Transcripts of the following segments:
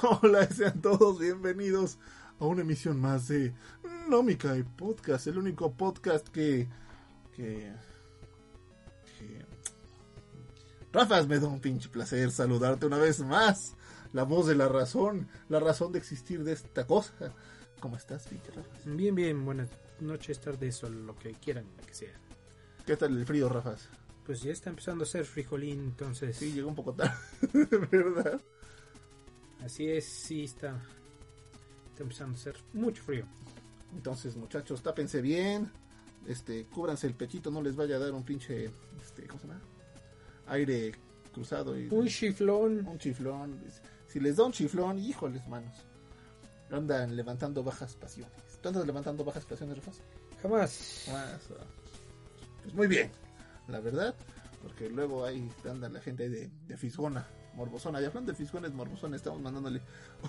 Hola, sean todos bienvenidos a una emisión más de Nómica y Podcast, el único podcast que... que... que... Rafa, me da un pinche placer saludarte una vez más. La voz de la razón, la razón de existir de esta cosa. ¿Cómo estás, pinche Rafa? Bien, bien, buenas noches, tardes o lo que quieran, lo que sea. ¿Qué tal el frío, Rafa? Pues ya está empezando a ser frijolín, entonces. Sí, llegó un poco tarde, ¿verdad? Así es, sí está. Está empezando a ser mucho frío. Entonces, muchachos, tápense bien. Este, cúbranse el pechito, no les vaya a dar un pinche. Este, ¿Cómo se llama? Aire cruzado. Y, Un chiflón. un chiflón. Si les da un chiflón, híjoles, manos. Andan levantando bajas pasiones. ¿Tú andas levantando bajas pasiones, Rafa? Jamás. Más, ah, Pues muy bien, la verdad. Porque luego ahí anda la gente de, de Fisgona, Morbosona. Y hablando de Fisgones, Morbosona, estamos mandándole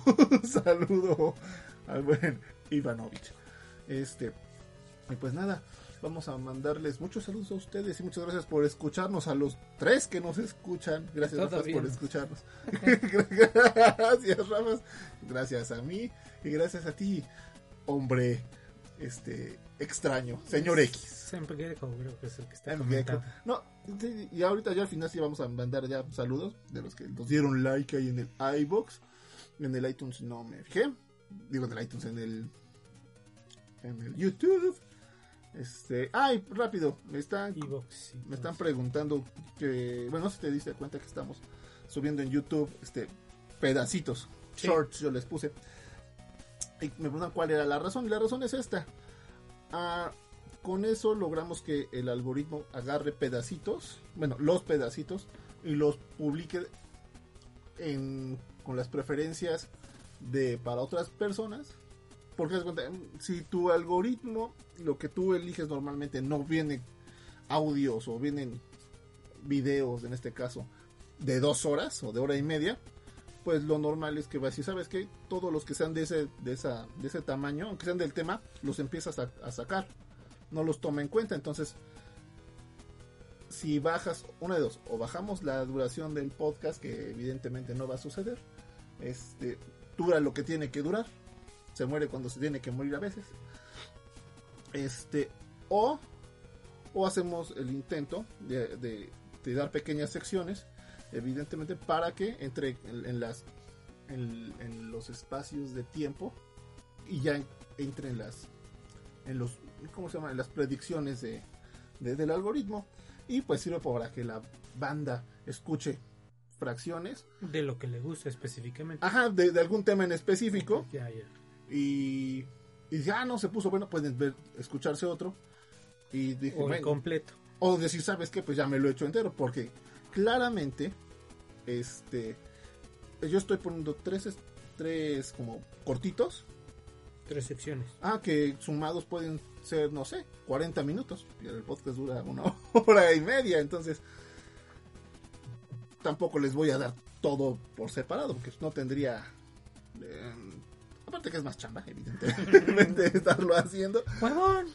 un saludo al buen Ivanovich. Este, y pues nada, vamos a mandarles muchos saludos a ustedes y muchas gracias por escucharnos. A los tres que nos escuchan, gracias Rafa, por escucharnos. gracias, Rafa. Gracias a mí y gracias a ti, hombre este extraño, señor X. Siempre creo que es el que está El comentando. No, y ahorita ya al final sí vamos a mandar ya saludos de los que nos dieron like ahí en el iBox. En el iTunes no me fijé. Digo en el iTunes, en el en el YouTube. Este, ay, rápido, me están me están preguntando que bueno, si te diste cuenta que estamos subiendo en YouTube este pedacitos, Sí. shorts yo les puse. Y me preguntan cuál era la razón y la razón es esta. Ah, con eso logramos que el algoritmo agarre pedacitos, bueno, los pedacitos y los publique con las preferencias de para otras personas. Porque si tu algoritmo, lo que tú eliges normalmente no viene audios o vienen videos, en este caso, de dos horas o de hora y media, pues lo normal es que va a decir, ¿sabes qué? Todos los que sean de ese, de esa, de ese tamaño, aunque sean del tema, los empiezas a, sacar. No los toma en cuenta. Entonces, si bajas, una de dos, o bajamos la duración del podcast, que evidentemente no va a suceder. Este, dura lo que tiene que durar. Se muere cuando se tiene que morir a veces. Este, o, o hacemos el intento de- de dar pequeñas secciones, evidentemente, para que entre en, en las en, en los espacios de tiempo y ya en- entre en las en los ¿cómo se llama? En las predicciones de, de- del algoritmo y pues sirve para que la banda escuche fracciones De lo que le gusta específicamente. ajá de, de algún tema en específico Ya, ya. y y ya no se puso bueno pueden ver escucharse otro y dije O el bueno, completo. o decir, ¿sabes qué? Pues ya me lo he hecho entero, porque claramente, este, yo estoy poniendo tres, es- tres como cortitos, Tres secciones. ah, que sumados pueden ser, no sé, 40 minutos, y el podcast dura una hora y media, entonces tampoco les voy a dar todo por separado, porque no tendría... eh, aparte que es más chamba, evidentemente, estarlo haciendo. ¡Huevón!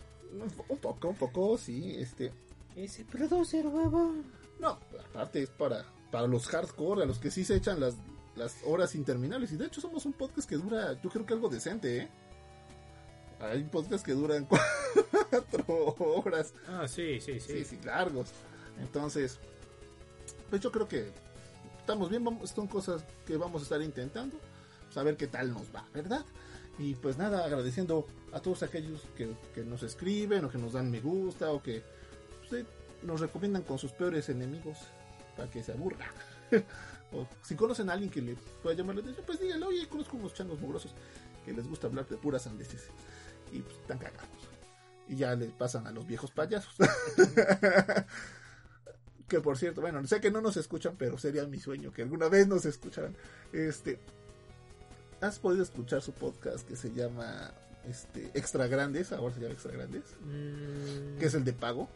Un poco, un poco, sí, este... Ese producer, huevón. No, aparte es para, para los hardcore, a los que sí se echan las, las horas interminables. Y de hecho somos un podcast que dura, yo creo que algo decente, ¿eh? Hay podcasts que duran cuatro horas. Ah, sí, sí, Sí, sí. sí, largos. Entonces, pues yo creo que estamos bien. Vamos, son cosas que vamos a estar intentando. Saber qué tal nos va, ¿verdad? Y pues nada, agradeciendo a todos aquellos que, que nos escriben o que nos dan me gusta o que pues, nos recomiendan con sus peores enemigos para que se aburra. o si conocen a alguien que le pueda llamar la atención, pues díganle, oye, conozco unos changos mugrosos que les gusta hablar de puras sandeces y pues están cagados. Y ya les pasan a los viejos payasos. que por cierto, bueno, sé que no nos escuchan, pero sería mi sueño que alguna vez nos escucharan. Este, ¿has podido escuchar su podcast que se llama este Extra Grandes? Ahora se llama Extra Grandes, Mm, que es el de pago.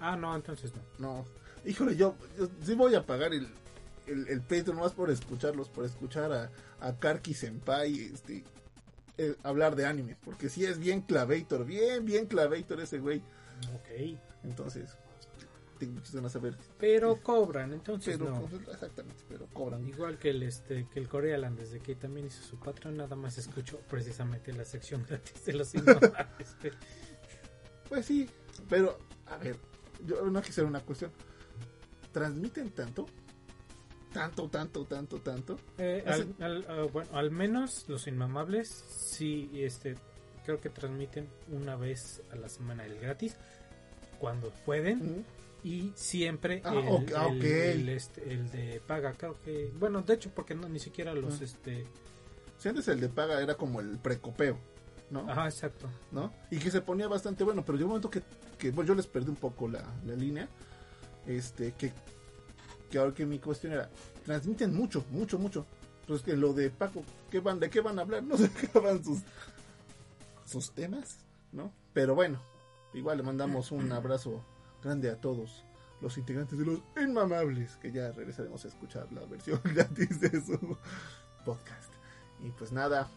Ah, no, entonces no. No, híjole, yo, yo sí voy a pagar el, el, el Patreon más por escucharlos, por escuchar a, a Karki Senpai este, eh, hablar de anime, porque sí es bien clavator, bien, bien clavator ese güey. Ok. Entonces, tengo muchas ganas de saber. Pero cobran, entonces Pero, no. pues, exactamente, pero cobra. cobran. Igual que el este que el Corealand, desde que también hizo su Patreon, nada más escucho precisamente la sección gratis de los inmamables. Pues sí, pero a ver, yo no quisiera una cuestión. ¿Transmiten tanto? Tanto, tanto, tanto, tanto. Eh, al, al- ah, bueno, al menos los inmamables sí este creo que transmiten una vez a la semana el gratis cuando pueden y siempre Ah, el, ah, el- ok. el, este, el de paga creo que bueno de hecho porque no ni siquiera los Ah. este Si antes el de paga era como el precopeo, ¿no? ajá exacto ¿no? Y que se ponía bastante bueno, pero llegó un momento que, bueno, yo les perdí un poco la, la línea. Este, que, que ahora que mi cuestión era, transmiten mucho, mucho, mucho. Pues que lo de Paco, ¿qué van, ¿de qué van a hablar? No se acaban sus, sus temas, ¿no? Pero bueno, igual le mandamos un abrazo grande a todos los integrantes de los Inmamables, que ya regresaremos a escuchar la versión gratis de su podcast. Y pues nada,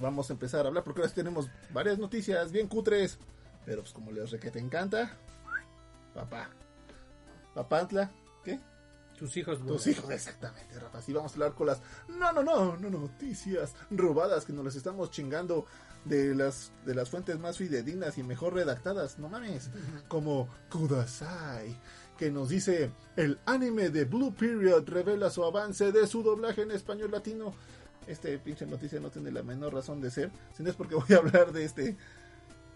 vamos a empezar a hablar porque ahora tenemos varias noticias bien cutres. Pero pues como les que te encanta, papá. Papantla, ¿qué? tus hijos Tus vuelan. hijos, exactamente, Rafa. Sí, vamos a hablar con las. No, no, no, no, no, noticias robadas que nos las estamos chingando de las, de las fuentes más fidedignas y mejor redactadas. No mames. Como Kudasai, que nos dice: el anime de Blue Period revela su avance de su doblaje en español latino. Este pinche noticia no tiene la menor razón de ser, si no es porque voy a hablar de este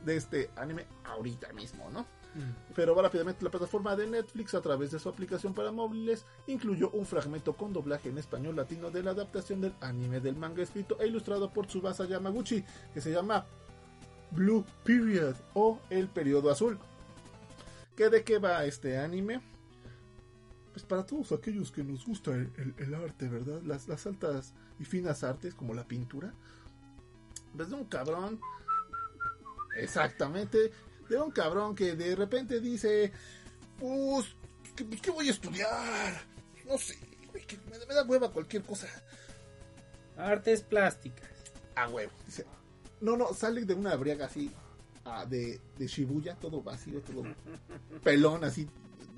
de este anime ahorita mismo, ¿no? Mm. Pero va rápidamente la plataforma de Netflix a través de su aplicación para móviles incluyó un fragmento con doblaje en español latino de la adaptación del anime del manga escrito e ilustrado por Tsubasa Yamaguchi que se llama Blue Period o El Periodo Azul. ¿Qué de qué va este anime? Pues para todos aquellos que nos gusta el, el- el arte, ¿verdad? Las, las altas y finas artes como la pintura. Pues de un cabrón Exactamente. De un cabrón que de repente dice, pues, ¿qué, qué voy a estudiar? No sé, güey, que me, me da hueva cualquier cosa. artes plásticas A huevo. Dice, no, no, sale de una briaga así, ah, de, de Shibuya, todo vacío, todo pelón así,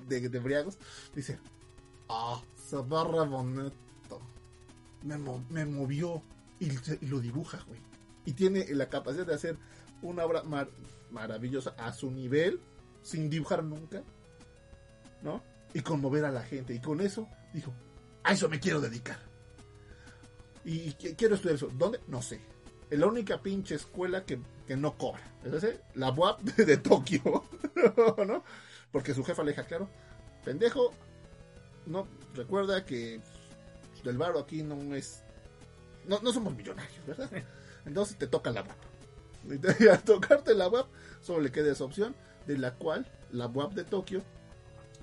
de, de briagos. Dice, ah, se barra bonito. Me, mo- me movió y lo dibuja, güey. Y tiene la capacidad de hacer una obra mar- maravillosa a su nivel, sin dibujar nunca, ¿no? Y conmover a la gente. Y con eso dijo, a eso me quiero dedicar. Y qu- quiero estudiar eso. ¿Dónde? No sé. Es la única pinche escuela que, que no cobra. ¿Es? La UAP de, de Tokio. ¿No? Porque su jefa le deja claro. Pendejo, no recuerda que el varo aquí no es. No, no somos millonarios, ¿verdad? Entonces te toca la UAP. Y al tocarte la UAP, solo le queda esa opción, de la cual la UAP de Tokio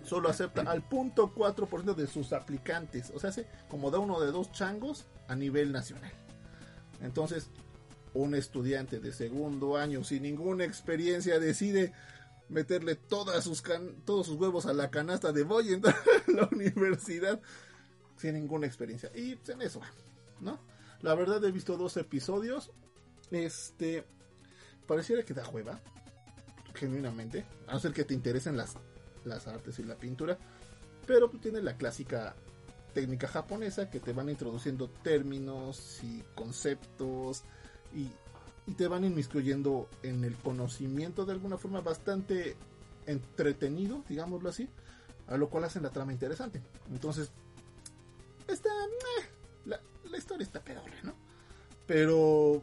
solo acepta al punto 4% de sus aplicantes. O sea, hace como da uno de dos changos a nivel nacional. Entonces, un estudiante de segundo año sin ninguna experiencia decide meterle todas sus todos sus huevos a la canasta de voy a la universidad sin ninguna experiencia. Y en eso, ¿no? La verdad he visto dos episodios. Este pareciera que da hueva, genuinamente, a no ser que te interesen las las artes y la pintura, pero pues, tiene la clásica técnica japonesa que te van introduciendo términos y conceptos y, te van inmiscuyendo en el conocimiento de alguna forma bastante entretenido, digámoslo así, a lo cual hacen la trama interesante. Entonces, está... la, la historia está peor, ¿no? Pero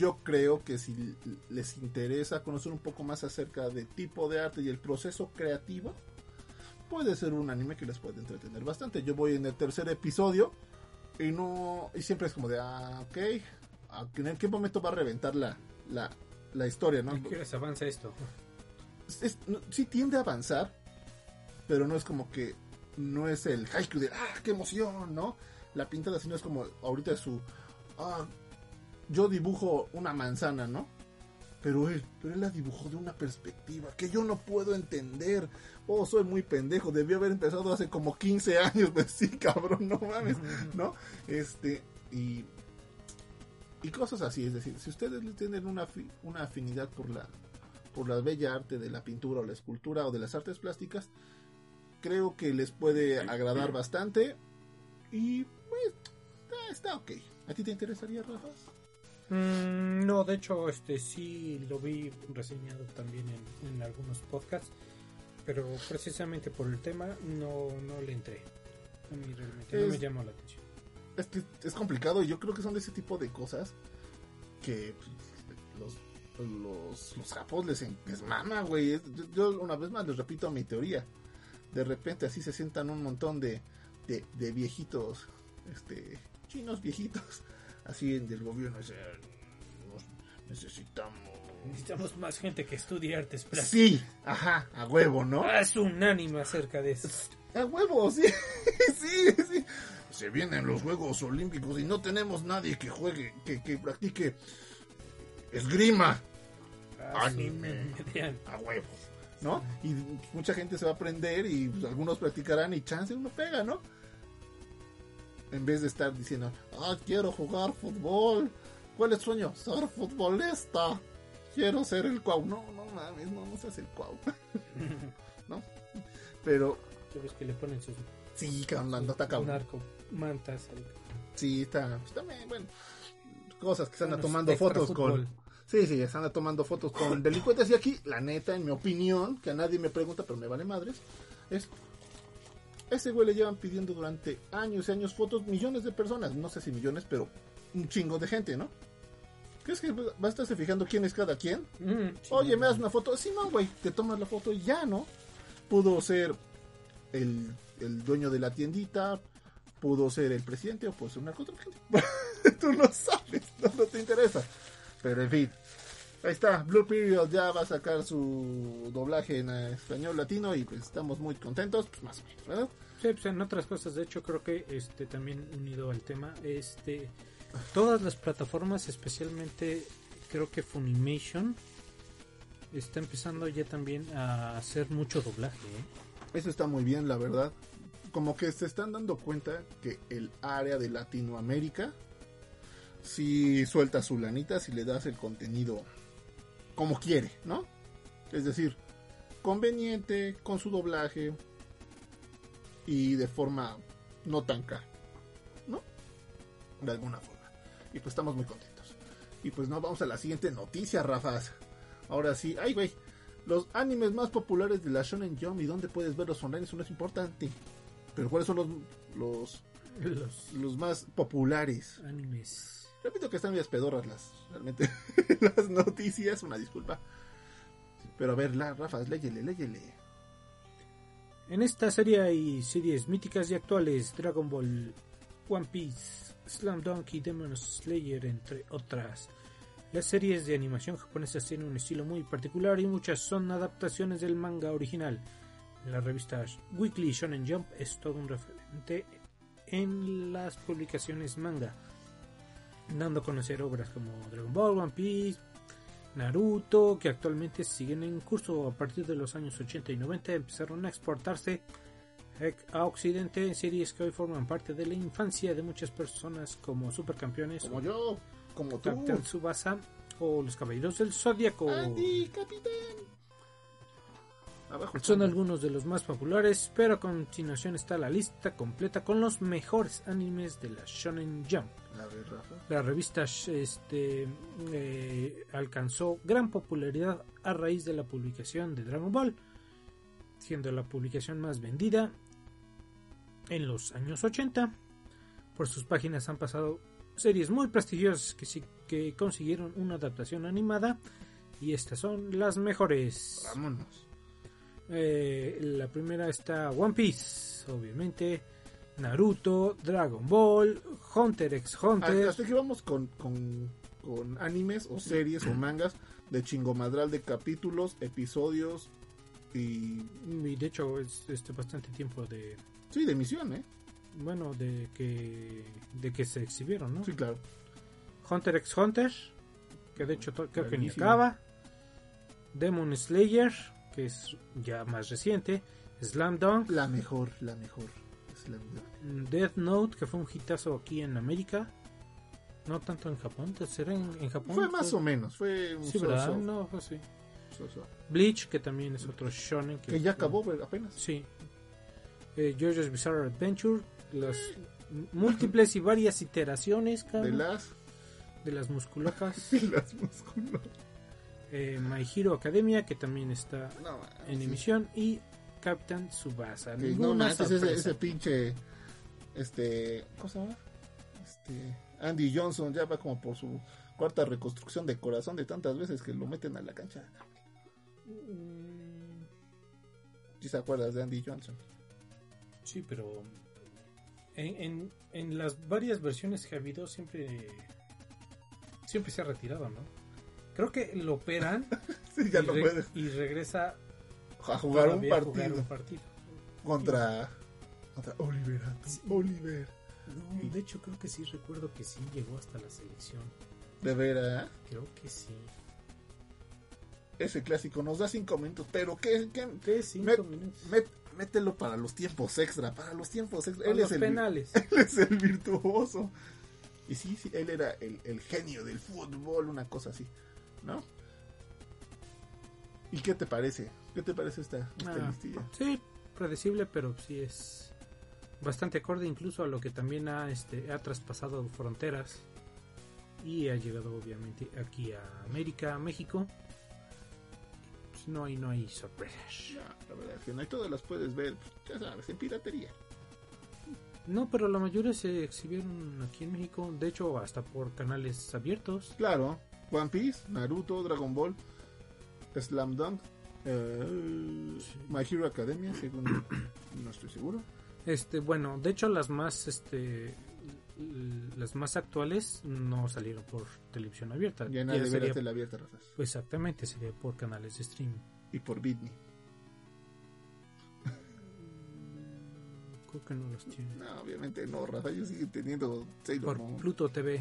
yo creo que si les interesa conocer un poco más acerca del tipo de arte y el proceso creativo, puede ser un anime que les puede entretener bastante. Yo voy en el tercer episodio y no y siempre es como de ah, ok, ah, ¿en qué momento va a reventar la, la, la historia, no? ¿A qué horas avanza esto? Es- no, sí tiende a avanzar, pero no es como que no es el haiku de ah, qué emoción, ¿no? La pintada sino es como ahorita su ah, yo dibujo una manzana, ¿no? Pero él, pero él la dibujó de una perspectiva que yo no puedo entender. Oh, soy muy pendejo, debió haber empezado hace como 15 años, pues sí, cabrón, no mames, ¿no? Este, y, y cosas así, es decir, si ustedes tienen una, una afinidad por la, por la bella arte de la pintura o la escultura o de las artes plásticas, creo que les puede agradar bastante. Y pues está, está ok. ¿A ti te interesaría, Rafa? Mm, no, de hecho, este sí lo vi reseñado también en, en algunos podcasts, pero precisamente por el tema no, no le entré. A mí realmente no Es- me llamó la atención. Es que es complicado y yo creo que son de ese tipo de cosas que pues, los, los, los japos les, les mama, güey. Yo una vez más les repito mi teoría. De repente así se sientan un montón de, de, de viejitos, este, chinos viejitos, así en del gobierno. o sea, necesitamos... Necesitamos más gente que estudie artes plásticas. Sí, ajá, a huevo, ¿no? Haz un anime acerca de eso. A huevo, sí, sí, sí. Se vienen los Juegos Olímpicos y no tenemos nadie que juegue, que, que practique esgrima un Anime. a huevo, ¿no? Y mucha gente se va a aprender y pues, algunos practicarán y chance uno pega, ¿no? En vez de estar diciendo, ah, quiero jugar fútbol. ¿Cuál es tu sueño? Ser futbolista. Quiero ser el cuau. No, no mames, no, no seas el cuau. ¿No? Pero Ya ves que le ponen sus sí, cabrón, nota cabrón. narco mantas. al- Sí, está, pues, también, bueno, cosas que se anda Bueno, tomando fotos fútbol. con... Sí, sí, anda tomando fotos con delincuentes y aquí, la neta, en mi opinión, que a nadie me pregunta, pero me vale madres, es... Ese güey le llevan pidiendo durante años y años fotos millones de personas, no sé si millones, pero un chingo de gente, ¿no? ¿Crees que va a estarse fijando quién es cada quien? Mm, Oye, me das una foto. Sí, no, güey. Te tomas la foto y ya, ¿no? Pudo ser el, el dueño de la tiendita, pudo ser el presidente o puede ser un narcotraficante. Tú no sabes, no, no te interesa. Pero en fin, ahí está. Blue Period ya va a sacar su doblaje en español latino y pues estamos muy contentos, pues más o menos, ¿verdad? Sí, pues en otras cosas, de hecho, creo que este también unido al tema, este todas las plataformas, especialmente creo que Funimation está empezando ya también a hacer mucho doblaje. ¿eh? Eso está muy bien, la verdad. Como que se están dando cuenta que el área de Latinoamérica si suelta su lanita, si le das el contenido como quiere, ¿no? Es decir, conveniente, con su doblaje y de forma no tan cara, ¿no? De alguna forma. Y pues estamos muy contentos. Y pues no, vamos a la siguiente noticia, Rafas. Ahora sí, ay, güey. Los animes más populares de la Shonen Jump y dónde puedes verlos online, eso no es importante. Pero ¿cuáles son los, los, Los los más populares? animes. Repito que están medias pedorras las, realmente, las noticias, una disculpa. Pero a ver, la, Rafa, léyele, léyele. En esta serie hay series míticas y actuales, Dragon Ball, One Piece, Slam Dunk y Demon Slayer, entre otras. Las series de animación japonesas tienen un estilo muy particular y muchas son adaptaciones del manga original. La revista Weekly Shonen Jump es todo un referente en las publicaciones manga, dando a conocer obras como Dragon Ball, One Piece, Naruto, que actualmente siguen en curso a partir de los años 80 y 90, empezaron a exportarse a Occidente en series que hoy forman parte de la infancia de muchas personas como Supercampeones, Como yo, como tú. Captain Tsubasa o Los Caballeros del Zodiaco. Abajo Son algunos de los más populares, pero a continuación está la lista completa con los mejores animes de la Shonen Jump. A ver, Rafa. La revista este, eh, alcanzó gran popularidad a raíz de la publicación de Dragon Ball, siendo la publicación más vendida en los años 80. Por sus páginas han pasado series muy prestigiosas que, sí- que consiguieron una adaptación animada y estas son las mejores. Vámonos. Eh, la primera está One Piece, obviamente. Naruto, Dragon Ball, Hunter x Hunter. Hasta aquí vamos con, con, con animes o series o mangas de chingomadral de capítulos, episodios y... Y de hecho es este bastante tiempo de Sí, de emisión, ¿eh? bueno de que de que se exhibieron, ¿no? Sí, claro. Hunter x Hunter, que de hecho creo que ni acaba. Demon Slayer, que es ya más reciente. Slam Dunk, La mejor, la mejor. Mejor. Death Note, que fue un hitazo aquí en América. No tanto en Japón, ¿será en, en Japón? Fue más o menos, fue un Sí, so- No, fue así. so- so. Bleach, que también es otro shonen. Que ya acabó apenas. Sí. Eh, JoJo's Bizarre Adventure, las múltiples y varias iteraciones, De las, de las musculocas. de las eh, My Hero Academia, que también está No, en sí. emisión, y Captain Tsubasa. Que no manches, ese, pinche. Este. ¿Cómo se llama? Este. Andy Johnson ya va como por su cuarta reconstrucción de corazón de tantas veces que lo meten a la cancha. Mm, ¿Sí se acuerdas de Andy Johnson? Sí, pero en, en, en las varias versiones que ha habido siempre siempre se ha retirado, ¿no? Creo que lo operan Sí, ya y, no re- puede y regresa a jugar un partido jugar un partido. contra. Contra Oliver. Atom. Oliver. No, de hecho creo que sí recuerdo que sí llegó hasta la selección. De veras. Creo que sí. Ese clásico nos da cinco minutos, pero ¿qué? qué? ¿Qué? Cinco Met- minutos. met- mételo para los tiempos extra, para los tiempos extra. Él los es, el, penales. él es el virtuoso. Y sí, sí, él era el, el genio del fútbol, una cosa así, ¿no? ¿Y qué te parece? ¿Qué te parece esta, esta Ah, listilla? sí, predecible, pero sí es bastante acorde incluso a lo que también ha, este, ha traspasado fronteras y ha llegado obviamente aquí a América, a México. Pues no hay, no hay sorpresas. No, la verdad es que no, y todas las puedes ver, pues, ya sabes, en piratería. No, pero la mayoría se exhibieron aquí en México, de hecho hasta por canales abiertos. Claro, One Piece, Naruto, Dragon Ball, Slam Dunk, eh, My Hero Academia, según no estoy seguro. Este, bueno, de hecho las más este las más actuales no salieron por televisión abierta. Ya nadie sería- tele abierta, razas. Exactamente, sería por canales de streaming. Y por Bitney. Creo que no los tiene. No, obviamente no, Rafa, ellos siguen teniendo Sailor Por. Pluto TV.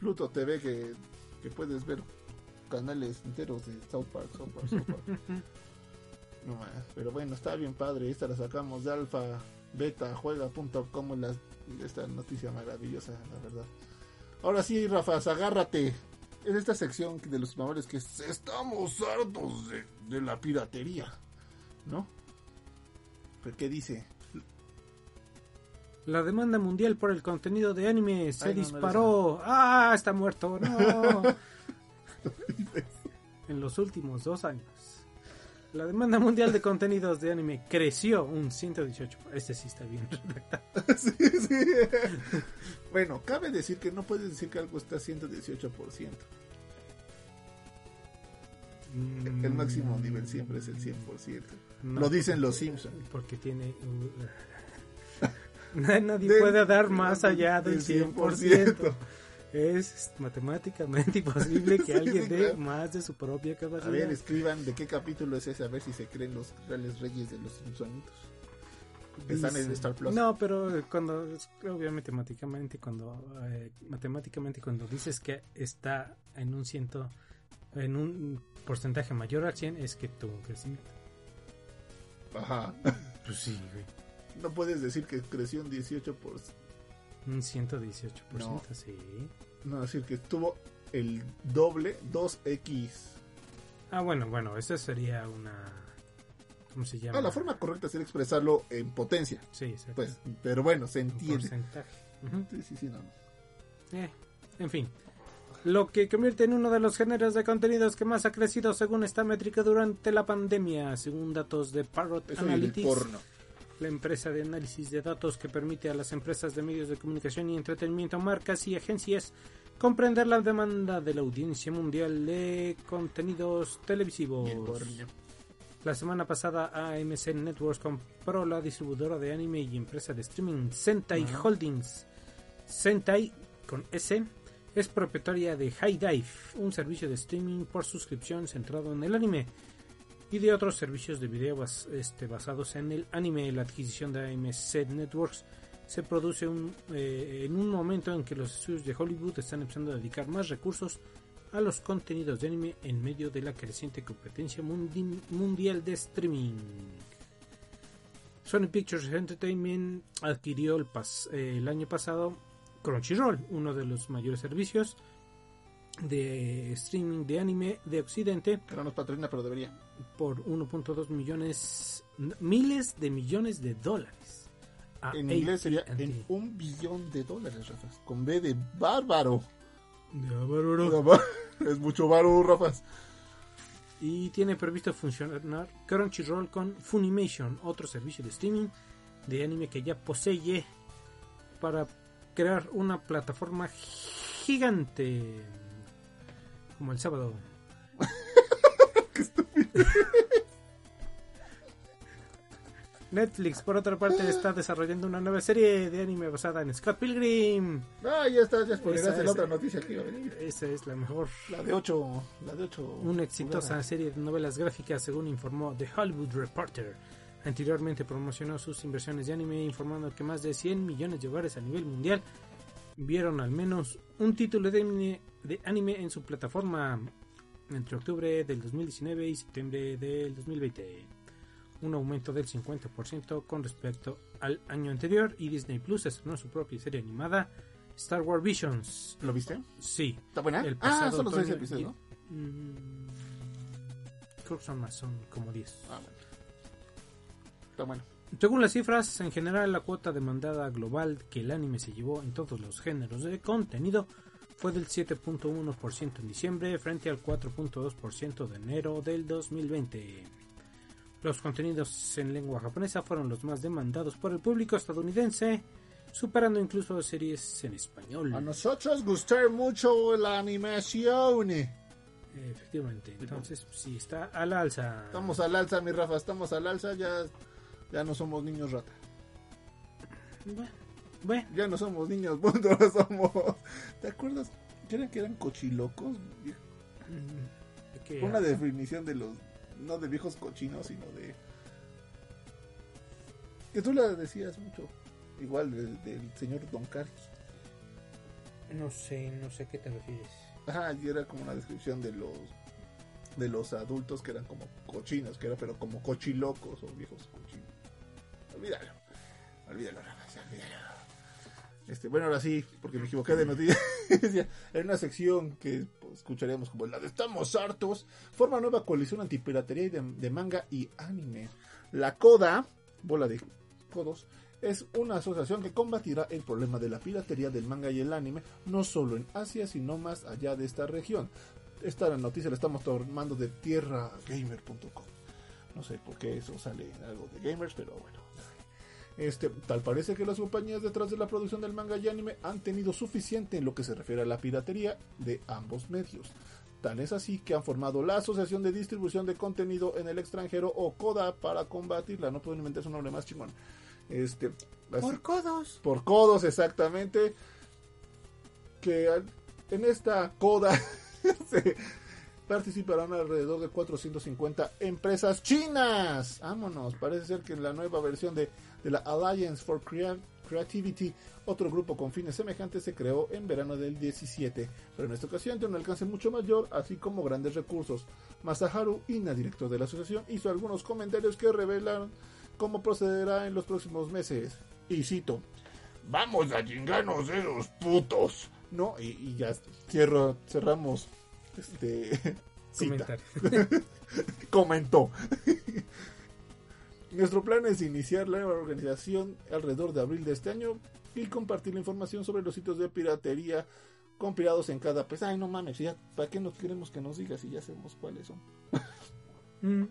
Pluto TV que, que puedes ver canales enteros de South Park, South Park, South Park. no más, pero bueno, está bien padre. Esta la sacamos de alfa, beta, juega.com, la, esta noticia maravillosa, la verdad. Ahora sí, Rafa, agárrate. En esta sección de los mamones que es, estamos hartos de, de la piratería, ¿no? ¿Pero ¿Qué dice? La demanda mundial por el contenido de anime se Ay, no, no disparó. ¡Ah! Está muerto. No. en los últimos dos años. La demanda mundial de contenidos de anime creció un 118. Este sí está bien redactado. Sí, sí. Bueno, cabe decir que no puedes decir que algo está 118%. El máximo nivel siempre es el 100%. No, Lo dicen los Simpsons. Porque tiene. Nadie puede dar más allá del del 100%. Es matemáticamente imposible que alguien dé más de su propia A capacidad. ver, escriban de qué capítulo es ese, a ver si se creen los reales reyes de los Simpsonitos. Están en Star Plus. No, pero cuando, obviamente, matemáticamente, cuando, eh, matemáticamente, cuando dices que está en un ciento, en un porcentaje mayor al 100, es que tuvo un crecimiento. Ajá. Pues sí, güey. No puedes decir que creció un 18%. Un 118%, No. sí. No, decir que tuvo el doble, 2x. Ah, bueno, bueno, esa sería una... ¿Cómo se llama? Ah, la forma correcta sería expresarlo en potencia. Sí, exacto. Pues, pero bueno, se un entiende. porcentaje. Ujú. Sí, sí, sí, no. Eh, en fin. Lo que convierte en uno de los géneros de contenidos que más ha crecido según esta métrica durante la pandemia, según datos de Parrot Eso y el Analytics, porno. La empresa de análisis de datos que permite a las empresas de medios de comunicación y entretenimiento, marcas y agencias comprender la demanda de la audiencia mundial de contenidos televisivos. La semana pasada AMC Networks compró la distribuidora de anime y empresa de streaming Sentai Ajá. Holdings. Sentai, con S, es propietaria de High Dive, un servicio de streaming por suscripción centrado en el anime y de otros servicios de video este, basados en el anime. La adquisición de AMC Networks se produce un- eh, en un momento en que los estudios de Hollywood están empezando a dedicar más recursos a los contenidos de anime en medio de la creciente competencia mundi- mundial de streaming. Sony Pictures Entertainment adquirió el, pas- eh, el año pasado Crunchyroll, uno de los mayores servicios de streaming de anime de Occidente, Que no nos patrocina, pero debería. por 1.2 millones, miles de millones de dólares. en inglés sería en un billón de dólares, Rafa. Con B de bárbaro. De bárbaro. Es mucho bárbaro, Rafa. Y tiene previsto funcionar Crunchyroll con Funimation, otro servicio de streaming de anime que ya posee para crear una plataforma gigante como el sábado. Qué estúpido. Netflix, por otra parte, está desarrollando una nueva serie de anime basada en Scott Pilgrim. Ah, ya está, ya spoileraste la otra noticia que iba a venir. Esa es la mejor. La de 8. La de 8. Una exitosa serie de novelas gráficas, según informó The Hollywood Reporter. Anteriormente promocionó sus inversiones de anime, informando que más de 100 millones de hogares a nivel mundial vieron al menos un título de anime, de anime en su plataforma entre octubre del 2019 y septiembre del 2020 un aumento del 50% con respecto al año anterior y Disney Plus estrenó su propia serie animada Star Wars Visions. ¿Lo viste? Sí. ¿Está buena? El ah, pasado los seis otoño- episodios, ¿no? Mm, creo que son más, son como 10. Ah, bueno. Está bueno. Según las cifras, en general la cuota demandada global que el anime se llevó en todos los géneros de contenido fue del 7.1% en diciembre frente al 4.2% de enero del 2020. Los contenidos en lengua japonesa fueron los más demandados por el público estadounidense, superando incluso series en español. A nosotros gustar mucho la animación. Efectivamente, entonces sí está al alza. Estamos al alza, mi Rafa, estamos al alza, ya, ya no somos niños rata. Bueno, bueno, Ya no somos niños, punto, ahora somos. ¿Te acuerdas? ¿Que eran, que eran cochilocos? una definición de los. No de viejos cochinos, sino de. Que tú la decías mucho. Igual del, del señor Don Carlos. no sé, no sé a qué te refieres. Ajá, y era como una descripción de los. De los adultos que eran como cochinos, que era pero como cochilocos o viejos cochinos. Olvídalo. Olvídalo, Rafa, ya, olvídalo. Este, bueno, ahora sí, porque me equivoqué de noticia. En una sección que pues, escucharíamos como la de Estamos hartos, forma nueva coalición antipiratería de, de manga y anime. La CODA, bola de codos, es una asociación que combatirá el problema de la piratería del manga y el anime, no solo en Asia, sino más allá de esta región. Esta noticia la estamos tomando de tierragamer.com. No sé por qué eso sale algo de gamers, pero bueno. Este, tal parece que las compañías detrás de la producción del manga y anime han tenido suficiente en lo que se refiere a la piratería de ambos medios. Tan es así que han formado la Asociación de Distribución de Contenido en el Extranjero o CODA para combatirla. No pueden inventarse un nombre más chingón. Este, así- codos. por codos exactamente que en esta coda se participarán alrededor de 450 empresas chinas vámonos parece ser que en la nueva versión de, de la Alliance for Crea- Creativity otro grupo con fines semejantes se creó en verano del 17 pero en esta ocasión tiene un alcance mucho mayor así como grandes recursos Masaharu Ina director de la asociación hizo algunos comentarios que revelan cómo procederá en los próximos meses y cito vamos a chingarnos esos putos. ¿No? Y, y ya cierro, cerramos este cita. Comentó. Nuestro plan es iniciar la nueva organización alrededor de abril de este año y compartir la información sobre los sitios de piratería compilados en cada pues ay no mames ya para qué nos queremos que nos digas si ya sabemos cuáles son Mm,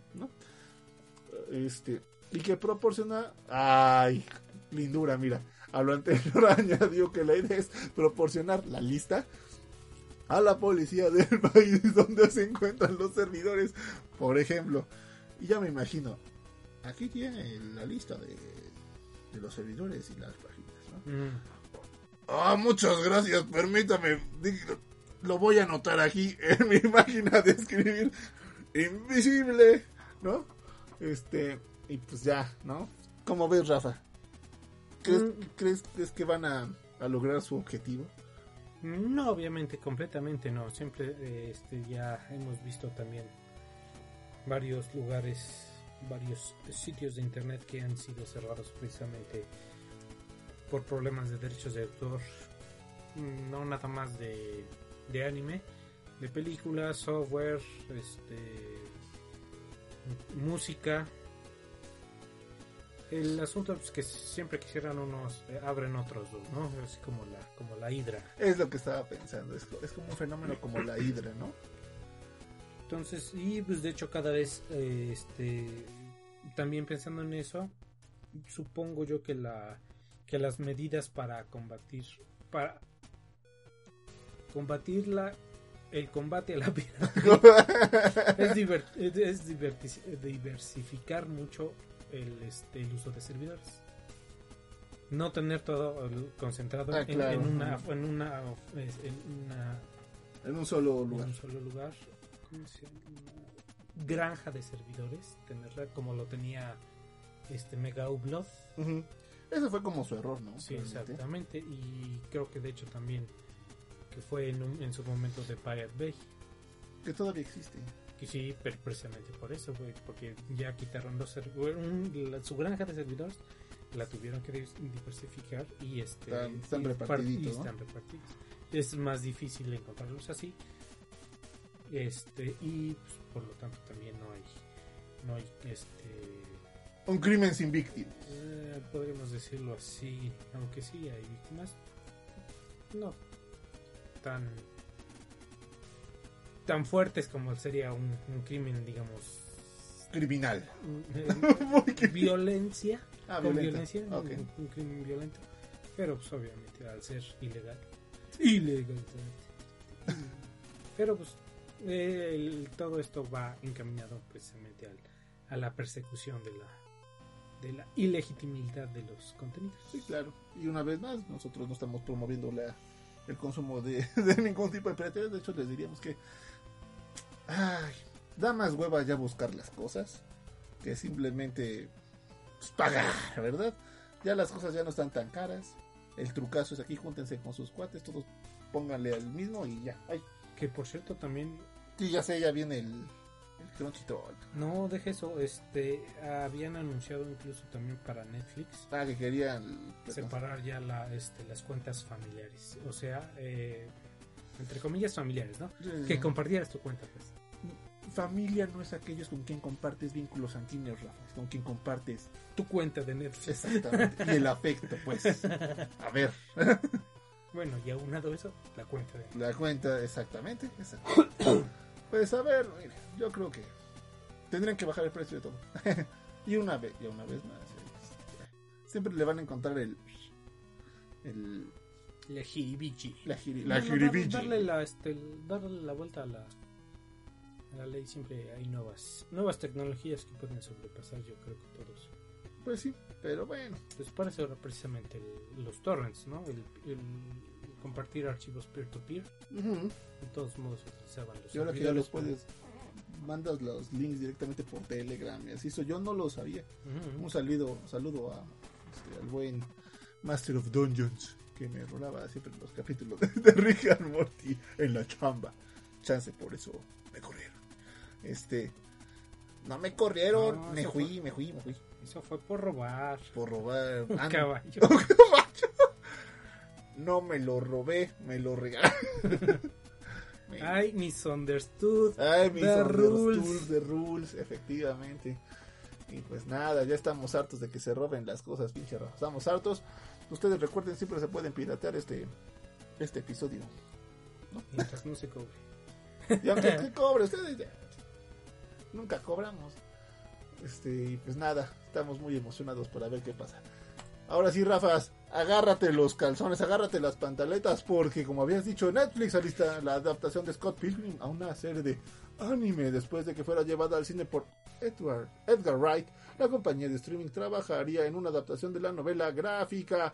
este y que proporciona ay lindura mira a lo anterior añadió que la idea es proporcionar la lista a la policía del país donde se encuentran los servidores por ejemplo y ya me imagino aquí tiene la lista de, de los servidores y las páginas ¿no? mm. Ah, muchas gracias. Permítame. Lo voy a anotar aquí en mi máquina de escribir invisible, ¿no? Este, y pues ya, ¿no? ¿Cómo ves, Rafa? ¿Crees, Mm. crees, crees que van a, a lograr su objetivo? No, obviamente, completamente no. Siempre eh, este, ya hemos visto también varios lugares, varios sitios de internet que han sido cerrados precisamente por problemas de derechos de autor. Mm, No nada más de, de anime, de películas, software, este, música. El asunto es que siempre que cierran unos, eh, abren otros dos, ¿no? Es como la, como la hidra. Es lo que estaba pensando, es, es como un fenómeno como la hidra, ¿no? Entonces, y pues de hecho cada vez, eh, este, también pensando en eso, supongo yo que la, que las medidas para combatir, para combatir la, el combate a la piratería es, diver- es- diversificar mucho el, este, el uso de servidores. No tener todo el- concentrado Ah, en, claro. en una, en una, en una En un solo en lugar. un solo lugar. ¿Cómo se llama? Una granja de servidores, tenerla como lo tenía este Mega Upload. Ese fue como su error, ¿no? Sí, Realmente. exactamente. Y creo que de hecho también que fue en, un- en su momento de Pirate Bay. Que todavía existe. Que sí, pero precisamente por eso, güey, porque ya quitaron los servidores, su granja de servidores la tuvieron que diversificar y este Están- están y par- repartiditos, y ¿no? están repartidos. Es más difícil encontrarlos así. Este, y pues, por lo tanto también no hay no hay este Un crimen sin víctimas. eh, podríamos decirlo así, aunque sí hay víctimas, no tan tan fuertes como sería un, un crimen, digamos, Criminal. eh, criminal. violencia, Ah, con violenta. violencia, un, un crimen violento, pero pues obviamente al ser ilegal, ilegal, pero pues eh, el- todo esto va encaminado precisamente al, a la persecución de la de la ilegitimidad de los contenidos. Sí, claro. Y una vez más, nosotros no estamos promoviendo la, el consumo de, de ningún tipo de piratería. De hecho, les diríamos que. Ay, da más hueva ya buscar las cosas que simplemente pues, pagar, ¿verdad? Ya las cosas ya no están tan caras. El trucazo es aquí, júntense con sus cuates, todos pónganle al mismo y ya. Ay, Que por cierto también sí, ya sé, ya viene el, el Crunchyroll. no deje eso, este habían anunciado incluso también para Netflix Ah, que querían. separar ya la, este, las cuentas familiares, o sea, eh, entre comillas familiares, ¿no? Que compartieras tu cuenta, pues. Familia no es aquellos con quien compartes vínculos sanguíneos, Rafa. Es con quien compartes Tu cuenta de Netflix. Exactamente. y el afecto, pues. A ver, Bueno, y aunado eso, la cuenta de la cuenta, exactamente. exacto. Pues a ver, mire, yo creo que tendrían que bajar el precio de todo. y una vez, y una vez más. este, Siempre le van a encontrar el. el la jiribiji. la jiri- la No, no, jiribiji. darle la, este, darle la vuelta a la, la ley siempre hay nuevas nuevas tecnologías que pueden sobrepasar yo creo que todos Pues sí, pero bueno. pues para eso era precisamente el- los torrents no el, el compartir archivos peer to peer Ujú. de todos modos utilizaban los Y ahora que ya los puedes. Mandas los links directamente por Telegram y así. Eso yo no lo sabía. para- Ujú. Un saludo, saludo a, este, al buen Master of Dungeons que me rolaba siempre los capítulos de, de Rick and Morty en la chamba. Chance, por eso me corrieron. Este, no me corrieron, No, me fui, me fui, me fui eso fue por robar por robar. un Ah, no. caballo Un caballo. No me lo robé, me lo regalé. I misunderstood Ay, mis The rules. rules. de rules, efectivamente. Y pues nada, ya estamos hartos de que se roben las cosas, pinche Rafa. Estamos hartos. Ustedes recuerden, siempre se pueden piratear este este episodio. mientras no se cobre Y aunque que cobre, ustedes ya- nunca cobramos. Este, pues nada, estamos muy emocionados por ver qué pasa. Ahora sí, Rafas, agárrate los calzones, agárrate las pantaletas, porque como habías dicho, Netflix alista la adaptación de Scott Pilgrim a una serie de anime después de que fuera llevada al cine por Edward, Edgar Wright. La compañía de streaming trabajaría en una adaptación de la novela gráfica.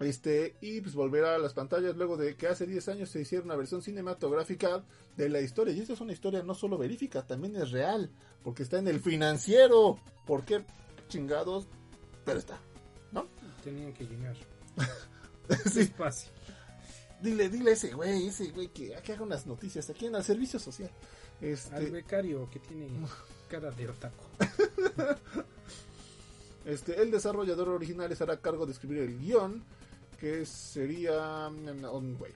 Este, y pues volverá a las pantallas luego de que hace 10 años se hiciera una versión cinematográfica de la historia. Y esta es una historia no solo verífica, también es real, porque está en el financiero. ¿Por qué chingados? Pero está, ¿no? tenían que llenar sí, espacio dile, dile a ese güey, ese güey que, que haga unas noticias aquí en el servicio social. al Este, becario que tiene cara de otaku Este, el desarrollador original estará a cargo de escribir el guion, que sería mm, un güey,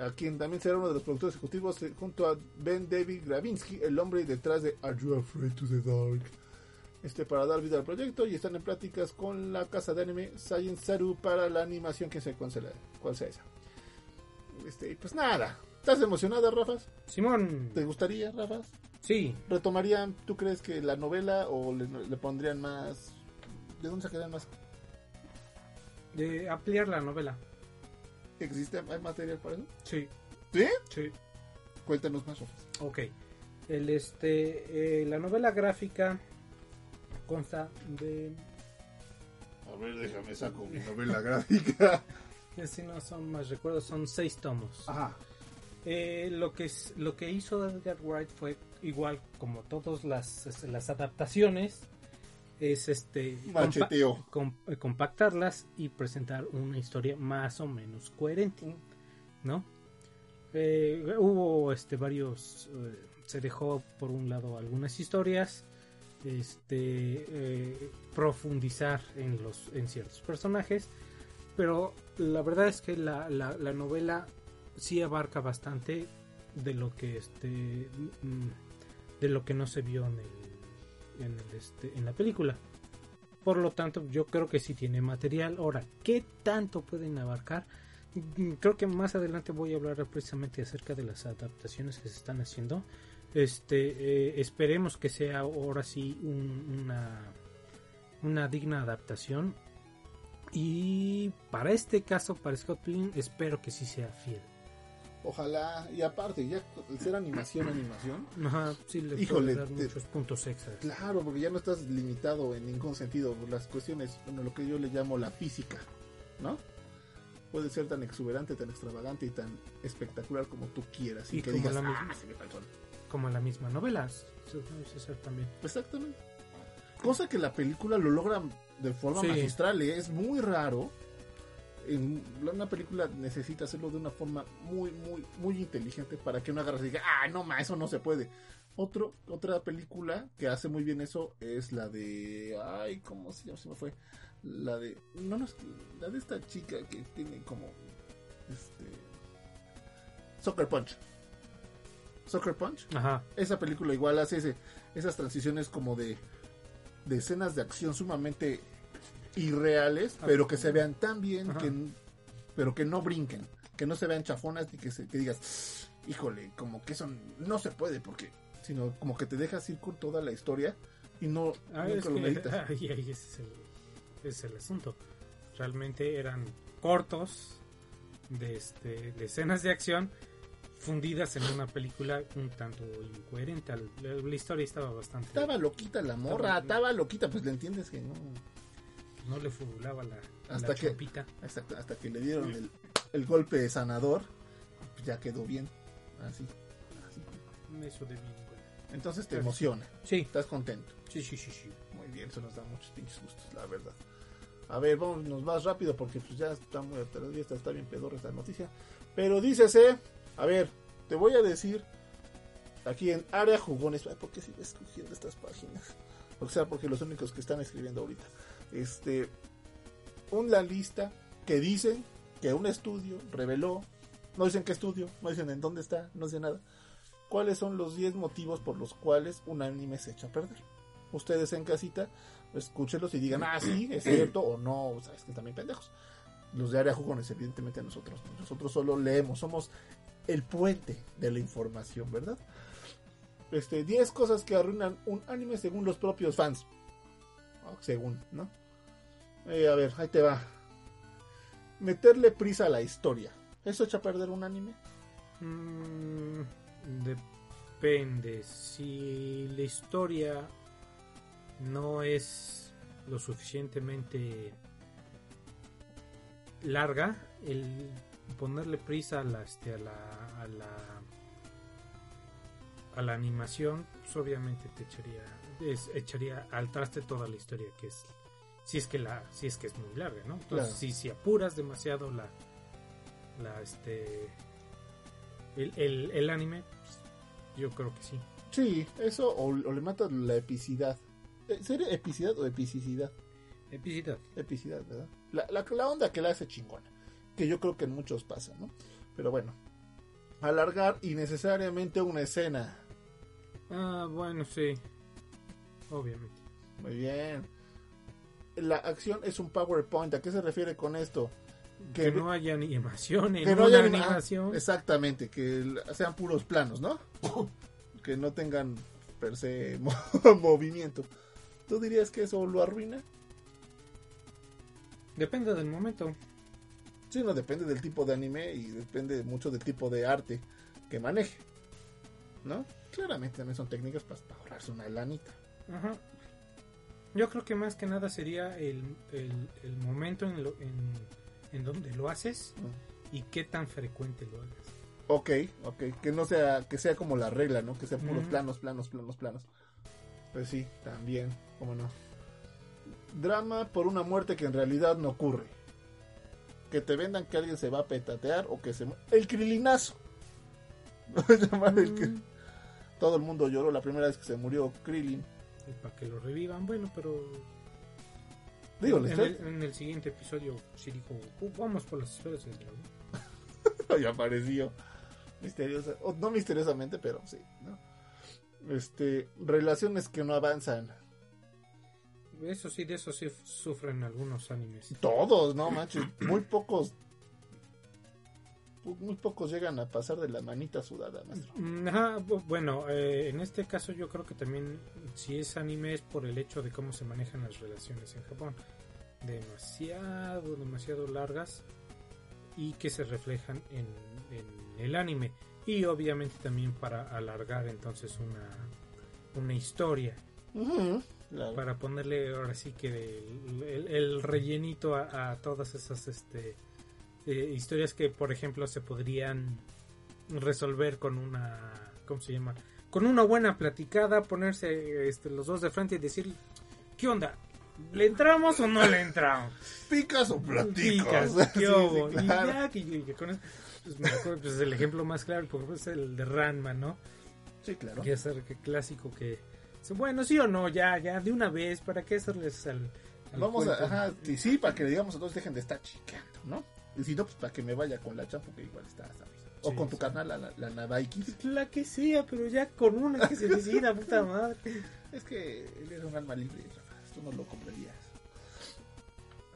a quien también será uno de los productores ejecutivos eh, junto a Ben David Gravinsky, el hombre detrás de Are You Afraid to the Dark? este, para dar vida al proyecto y están en pláticas con la casa de anime Science Saru para la animación que se sea, cuál sea esa. Este, pues nada, ¿estás emocionada, Rafas? Simón. ¿Te gustaría, Rafas? Sí. ¿Retomarían, tú crees que la novela o le, le pondrían más... ¿De dónde sacarían más? De ampliar la novela. ¿Existe hay material para eso? Sí. ¿Sí? Sí. Cuéntanos más. Ok. El, este, eh, la novela gráfica consta de... A ver, déjame saco mi novela gráfica. que Si no son más recuerdos, son seis tomos. Ajá. Eh, lo que es, lo que hizo Edgar Wright fue igual como todas las, las adaptaciones es este Macheteo. eh, compactarlas y presentar una historia más o menos coherente no Eh, hubo este varios eh, se dejó por un lado algunas historias este eh, profundizar en los en ciertos personajes pero la verdad es que la, la, la novela sí abarca bastante de lo que este mm, de lo que no se vio en el, este en la película. Por lo tanto yo creo que sí tiene material. Ahora qué tanto pueden abarcar Mm, creo que más adelante voy a hablar precisamente acerca de las adaptaciones que se están haciendo. Este eh, esperemos que sea ahora sí un- una una digna adaptación. Y para este caso para Scott Pilgrim espero que sí sea fiel Ojalá, y aparte, ya ser animación, animación, Ajá, sí le Híjole, dar te- muchos puntos extras claro, porque ya no estás limitado en ningún sentido por las cuestiones, bueno, lo que yo le llamo la física, ¿no? Puede ser tan exuberante, tan extravagante y tan espectacular como tú quieras. Y, que como digas, la ah, misma- se me el sol". como la misma novela se hacer también Exactamente. Cosa que la película lo logra de forma Sí. magistral, ¿eh? es muy raro. En una película necesita hacerlo de una forma muy, muy, muy inteligente para que no agarres y diga, ah, no, ma, eso no se puede. Otro, otra película que hace muy bien eso es la de, ay, ¿cómo se llama? Se me fue. La de, no, no, es- la de esta chica que tiene como, este, Soccer Punch. Soccer Punch Ajá. esa película igual hace ese- esas transiciones como de, de escenas de acción sumamente irreales, Ah, pero que se vean tan bien, que, pero que no brinquen, que no se vean chafonas y que, se, que digas, híjole, como que eso no se puede, porque, sino como que te dejas ir con toda la historia y no Ah, nunca es lo que- meditas. ahí- es el, ese es el asunto. Realmente eran cortos de, este, de escenas de acción fundidas en una película un tanto incoherente. La, la historia estaba bastante... Estaba loquita la morra, Estaba- estaba loquita, pues le entiendes que no. No le furulaba la, Hasta la que- chompita. Hasta, hasta que le dieron el, el golpe sanador, pues ya quedó bien. Así, así. Eso de bien. Entonces te Claro. emociona, Sí, estás contento. sí, sí, sí, sí. Muy bien, eso nos da muchos pinches gustos, la verdad. A ver, vámonos más rápido porque pues ya está muy está, está bien pedorra esta noticia. Pero dícese, a ver, te voy a decir aquí en área jugones, ¿por qué sigo escogiendo estas páginas? O sea, porque los únicos que están escribiendo ahorita. Este, una lista que dicen que un estudio reveló, no dicen qué estudio, no dicen en dónde está, no dicen nada. ¿Cuáles son los 10 motivos por los cuales un anime se echa a perder? Ustedes en casita, escúchenlos y digan, ah, sí, es cierto o no, o es que también pendejos. Los de área jugones, evidentemente nosotros, no. nosotros solo leemos, somos el puente de la información, ¿verdad? Este, 10 cosas que arruinan un anime según los propios fans. Según, ¿no? Eh, a ver, ahí te va. Meterle prisa a la historia. ¿Eso echa a perder un anime? Mm, depende. Si la historia no es lo suficientemente larga, el ponerle prisa a la, este, a la, a la, a la animación, pues obviamente te echaría, es- echaría al traste toda la historia que es, si es que la, si es que es muy larga, ¿no? Entonces, Claro. si, si apuras demasiado la, la, este, el, el, el anime, pues, yo creo que sí. Sí, eso o, o le mata la epicidad. Eh, ¿Sería epicidad o epicidad? Epicidad. Epicidad, ¿verdad? La, la, la onda que la hace chingona. Que yo creo que en muchos pasa, ¿no? Pero bueno. Alargar innecesariamente una escena. Ah, bueno, sí. Obviamente. Muy bien. La acción es un PowerPoint. ¿A qué se refiere con esto? Que, no haya animación que no haya anima- animación. Ah, exactamente, que sean puros planos, ¿no? que no tengan per se mo- movimiento. ¿Tú dirías que eso lo arruina? Depende del momento. Sí, no depende del tipo de anime y depende mucho del tipo de arte que maneje. ¿No? Claramente también son técnicas para, para ahorrarse una lanita. Ajá. Yo creo que más que nada sería el, el- el momento en, lo- en, en donde lo haces y qué tan frecuente lo hagas. Ok, ok, que no sea, que sea como la regla, ¿no? Que sean puros Ujú. planos, planos, planos, planos. Pues sí, también, cómo no. Drama por una muerte que en realidad no ocurre. Que te vendan que alguien se va a petatear o que se... El llamar el que- Mm, Todo el mundo lloró la primera vez que se murió Krillin. Y para que lo revivan, bueno, pero Digo, en, el, en el siguiente episodio sí dijo, "Uh, vamos por las esferas del dragón. ya apareció misteriosa no misteriosamente pero sí ¿no? este relaciones que no avanzan Eso sí, de eso sí sufren algunos animes. todos no manches muy pocos muy pocos llegan a pasar de la manita sudada maestro Mm, Ajá, bueno, eh, en este caso yo creo que también si es anime es por el hecho de cómo se manejan las relaciones en Japón. Demasiado, demasiado largas y que se reflejan en, en el anime. Y obviamente también para alargar entonces una, una historia. Claro. Para ponerle ahora sí que el, el- el rellenito a, a todas esas este, eh, historias que por ejemplo se podrían resolver con una ¿cómo se llama? con una buena platicada ponerse este, los dos de frente y decir ¿qué onda? ¿le entramos o no le entramos? picas o platicas Picas, ¿qué hubo? sí, Y claro. ya, que- que con eso, pues, me acuerdo, pues, el ejemplo más claro ejemplo, es el de Ranma ¿no? Sí, claro. que es el clásico que bueno sí o no ya ya de una vez para qué hacerles al, al Vamos a, ajá, sí, sí, para que le digamos a todos dejen de estar chiqueando, ¿no? Y si no, pues para que me vaya con la champu que igual está sabrosa. O Sí, con tu sí. carnal, la, la, la Navaikis. La que sea, pero ya con una que se decida, puta madre. Es que él era un alma libre, tú no lo comprenderías.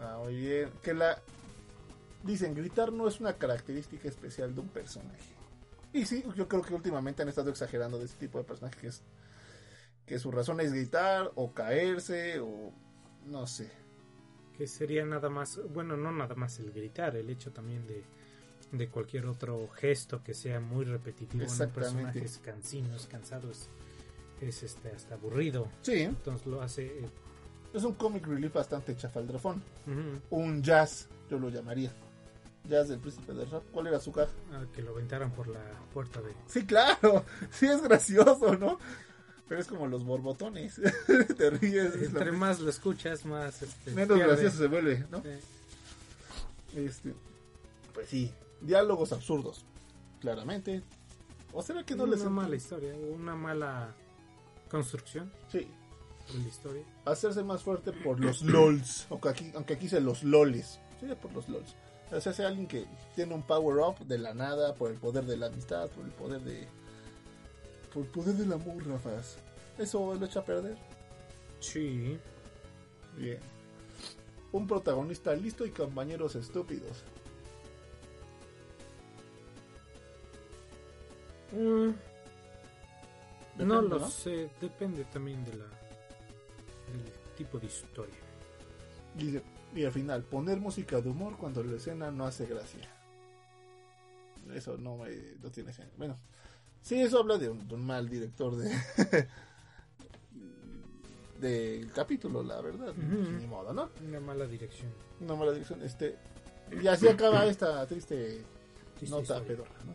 Ah, muy bien. Que la. Dicen, gritar no es una característica especial de un personaje. Y sí, yo creo que últimamente han estado exagerando de este tipo de personajes. Que, es- que su razón es gritar o caerse o. No sé. Que sería nada más, bueno, no nada más el gritar, el hecho también de, de cualquier otro gesto que sea muy repetitivo en un personaje, es cansino, es cansado, es, es este, hasta aburrido. Sí, Entonces lo hace. eh, es un comic relief bastante chafaldrafón. ujú, Un jazz, yo lo llamaría. Jazz del príncipe del rap. ¿Cuál era su caja? a que lo aventaran por la puerta de. Sí, claro. Sí, es gracioso, ¿no? Pero es como los borbotones. Te ríes. Entre más lo escuchas, más. Este, Menos pierde. gracioso se vuelve, ¿no? Sí. Este, pues sí. Diálogos absurdos. Claramente. ¿O será que no les una mala historia, una mala construcción Sí. de la historia. Hacerse más fuerte por los LOLs. Aunque aquí, aunque aquí se los LOLes. Sí, por los LOLs. O sea, sea alguien que tiene un power up de la nada por el poder de la amistad, por el poder de. Por poder del amor, Rafas. Eso lo echa a perder. Sí. Bien. Un protagonista listo y compañeros estúpidos. Mm, Depende, no lo ¿no? sé, depende también de la del tipo de historia. Y, y al final, poner música de humor cuando la escena no hace gracia. Eso no, me- no tiene sentido. Bueno, sí, eso habla de un, de un mal director de del capítulo, la verdad. Ni modo, ¿no? Una mala dirección. Una mala dirección. Este, y así acaba esta triste Triste nota ¿no?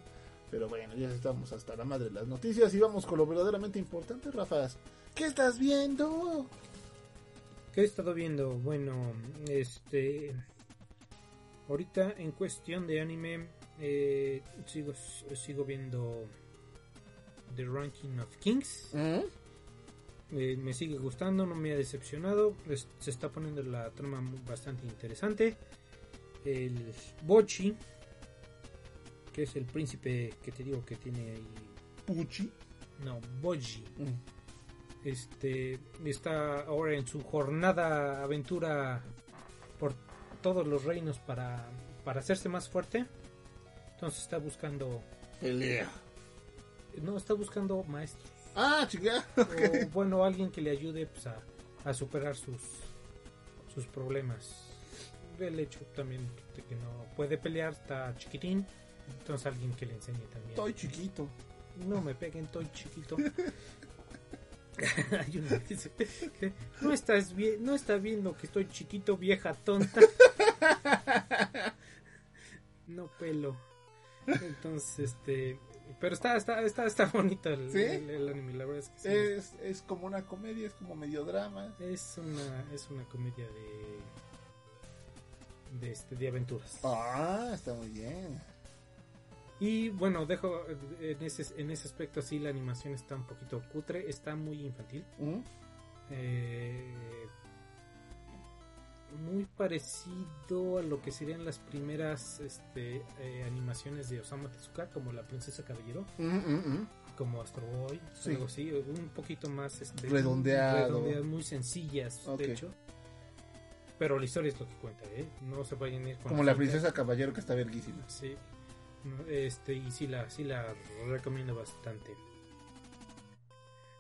Pero bueno, ya estamos hasta la madre de las noticias y vamos con lo verdaderamente importante, Rafas. ¿Qué estás viendo? ¿Qué he estado viendo? Bueno, este. Ahorita en cuestión de anime, eh, sigo, sigo viendo The Ranking of Kings. ¿Mm? Eh, me sigue gustando, no me ha decepcionado. es- se está poniendo la trama bastante interesante. El Bochi, que es el príncipe que te digo que tiene ahí. Puchi. No, Boji. Mm. este está ahora en su jornada aventura por todos los reinos para, para hacerse más fuerte. Entonces está buscando Pelea. No está buscando maestros Ah, chica. o bueno alguien que le ayude pues, a, a superar sus sus problemas. El hecho también de que no puede pelear está chiquitín, entonces alguien que le enseñe también. Estoy chiquito. No me peguen, estoy chiquito. Hay uno que dice, que no estás bien, no estás viendo que estoy chiquito, vieja tonta. no pelo. Entonces, este, pero está, está, está, está bonito el, ¿Sí? el- el anime, la verdad es que sí. Es, es como una comedia, es como medio drama. Es una, es una comedia de, de este, de aventuras. Ah, está muy bien. Y bueno, dejo en ese, en ese aspecto sí la animación está un poquito cutre, está muy infantil. ¿Mm? Eh, muy parecido a lo que serían las primeras este, eh, animaciones de Osamu Tezuka, como La Princesa Caballero, Mm, mm, mm. como Astro Boy, Sí. algo así, un poquito más este, Redondeado. redondeadas, muy sencillas, de hecho. Pero la historia es lo que cuenta, ¿eh? No se vayan a ir con Como la finta. princesa caballero que está verguísima. Sí. Este, y sí la, sí la recomiendo bastante.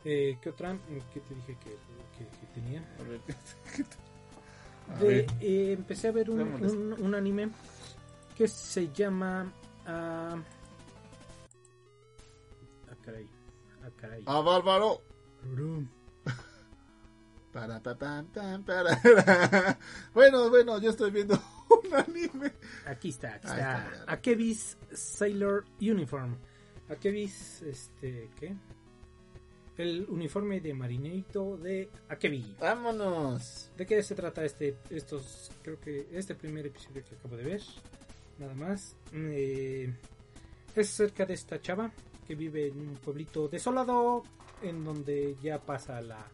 Eh, ¿Qué otra? ¿Qué te dije que, que- que tenía? A ver, ¿qué tal? A De- eh, empecé a ver un, un, un anime que se llama. ah, ah, caray. Ah, caray. ¡Ah, bárbaro! Para, pa, pam, pam, para. Bueno, bueno, yo estoy viendo un anime. Aquí está, aquí está. está. Akebi's Sailor Uniform. Akebi's, este, ¿qué? El uniforme de marinerito de Akebi. Vámonos. ¿De qué se trata este, estos, creo que este primer episodio que acabo de ver? Nada más. Eh, es acerca de esta chava que vive en un pueblito desolado en donde ya pasa la...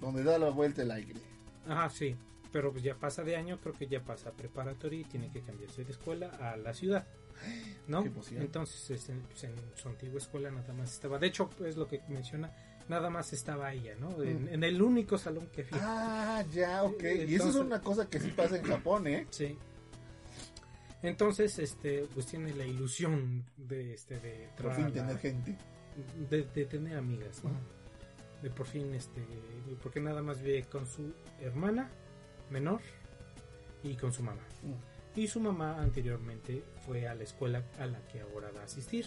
Donde da la vuelta el aire. Ajá, sí. Pero pues ya pasa de año, creo que ya pasa preparatoria y tiene que cambiarse de escuela a la ciudad. ¿No? Emoción. Entonces es en, pues, en su antigua escuela nada más estaba. De hecho, es lo que menciona. Nada más estaba ella, ¿no? En, Mm. en el único salón que fui. Ah, ya, ok. y eso es una cosa que sí pasa en Japón, ¿eh? Sí. Entonces, este, pues tiene la ilusión de, este, de Por fin la- tener gente. de, de tener amigas, ¿no? De por fin, este, porque nada más vive con su hermana menor y con su mamá. Mm. Y su mamá anteriormente fue a la escuela a la que ahora va a asistir.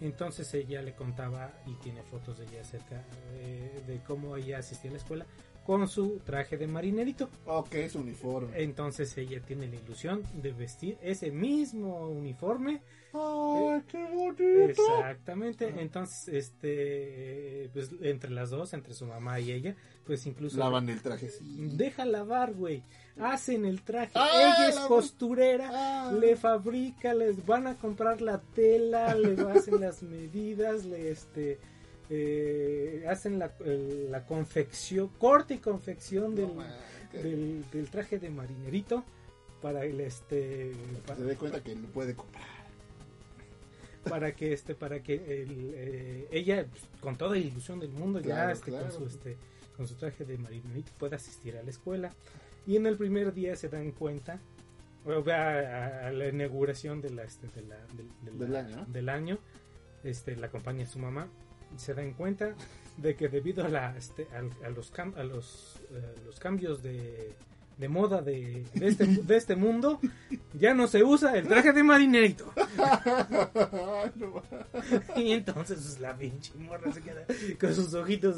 Entonces ella le contaba y tiene fotos de ella acerca eh, de cómo ella asistía a la escuela con su traje de marinerito. Ok, es uniforme. Entonces ella tiene la ilusión de vestir ese mismo uniforme. ¡Ay, qué bonito! Exactamente. Entonces, este, pues entre las dos, entre su mamá y ella, pues incluso Lavan el traje, sí. deja lavar, güey. Hacen el traje. Ah, ella es la- costurera. Ah. Le fabrica, les van a comprar la tela, le hacen las medidas, le este eh, hacen la, el- la confección, corte y confección No, del, man, del, del traje de marinerito para el este Se dé cuenta que lo puede comprar. Para que este para que el, eh, ella pues, con toda la ilusión del mundo Claro, ya este, claro. con su este con su traje de marinerito pueda asistir a la escuela y en el primer día se dan cuenta va a, a la inauguración de la, este, de la- del, del- Del año. del año, este la acompaña su mamá y se dan cuenta de que debido a la este, al- a, los cam- a los eh, los cambios de de moda de, de este, de este mundo ya no se usa el traje de marinerito y entonces pues, la pinche morra se queda con sus ojitos.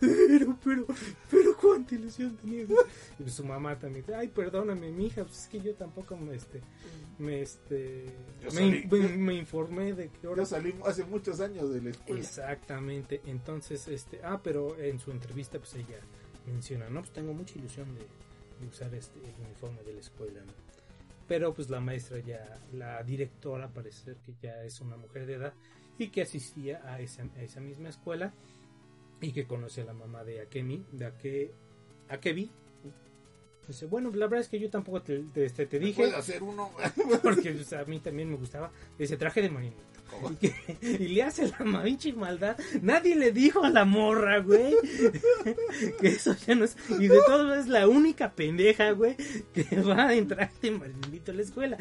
Pero, pero, pero cuánta ilusión tenía. Y pues, su mamá también. Ay, perdóname, mija, pues es que yo tampoco me este me este me informé de que ahora Yo salí hace muchos años de la escuela. Exactamente. Entonces, este, ah, pero en su entrevista pues ella menciona, "No, pues tengo mucha ilusión de, de usar este el uniforme de la escuela." ¿no? Pero pues la maestra ya, la directora parece ser que ya es una mujer de edad y que asistía a esa, a esa misma escuela y que conoce a la mamá de Akemi, de Ake, Akebi, Dice, bueno, la verdad es que yo tampoco te, te, este, te dije, Puede hacer uno. porque sea, a mí también me gustaba ese traje de marinero. Y, le hace la pinche maldad. Nadie le dijo a la morra, güey. que eso ya no es. Y de todos es la única pendeja, güey, que va en traje de marinerito a la escuela.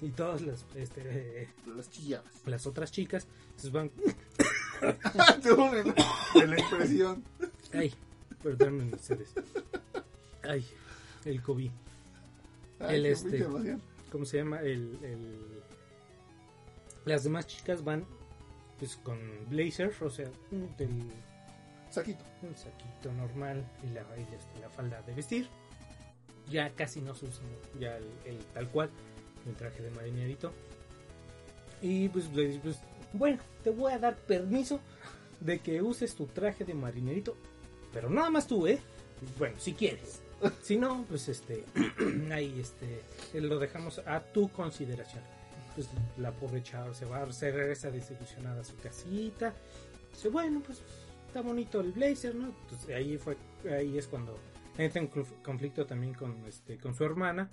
Y todas las, este, Las chillabas. las otras chicas pues van. de la impresión. Ay, perdónenme ustedes. Ay, el COVID. Ay, El este. ¿Cómo se llama? El, el- Las demás chicas van pues con blazer, o sea, un- del Saquito. un saquito normal y la, y la falda de vestir. Ya casi no se usa ya el, el tal cual, el traje de marinerito. Y pues le dice, pues, bueno, te voy a dar permiso de que uses tu traje de marinerito, pero nada más tú, ¿eh? Bueno, si quieres. Si no, pues este, ahí este, lo dejamos a tu consideración. Pues la pobre chava se va, se regresa desilusionada a su casita. Dice, bueno, pues está bonito el blazer, ¿no? Entonces ahí fue, ahí es cuando entra en conf- conflicto también con este, con su hermana.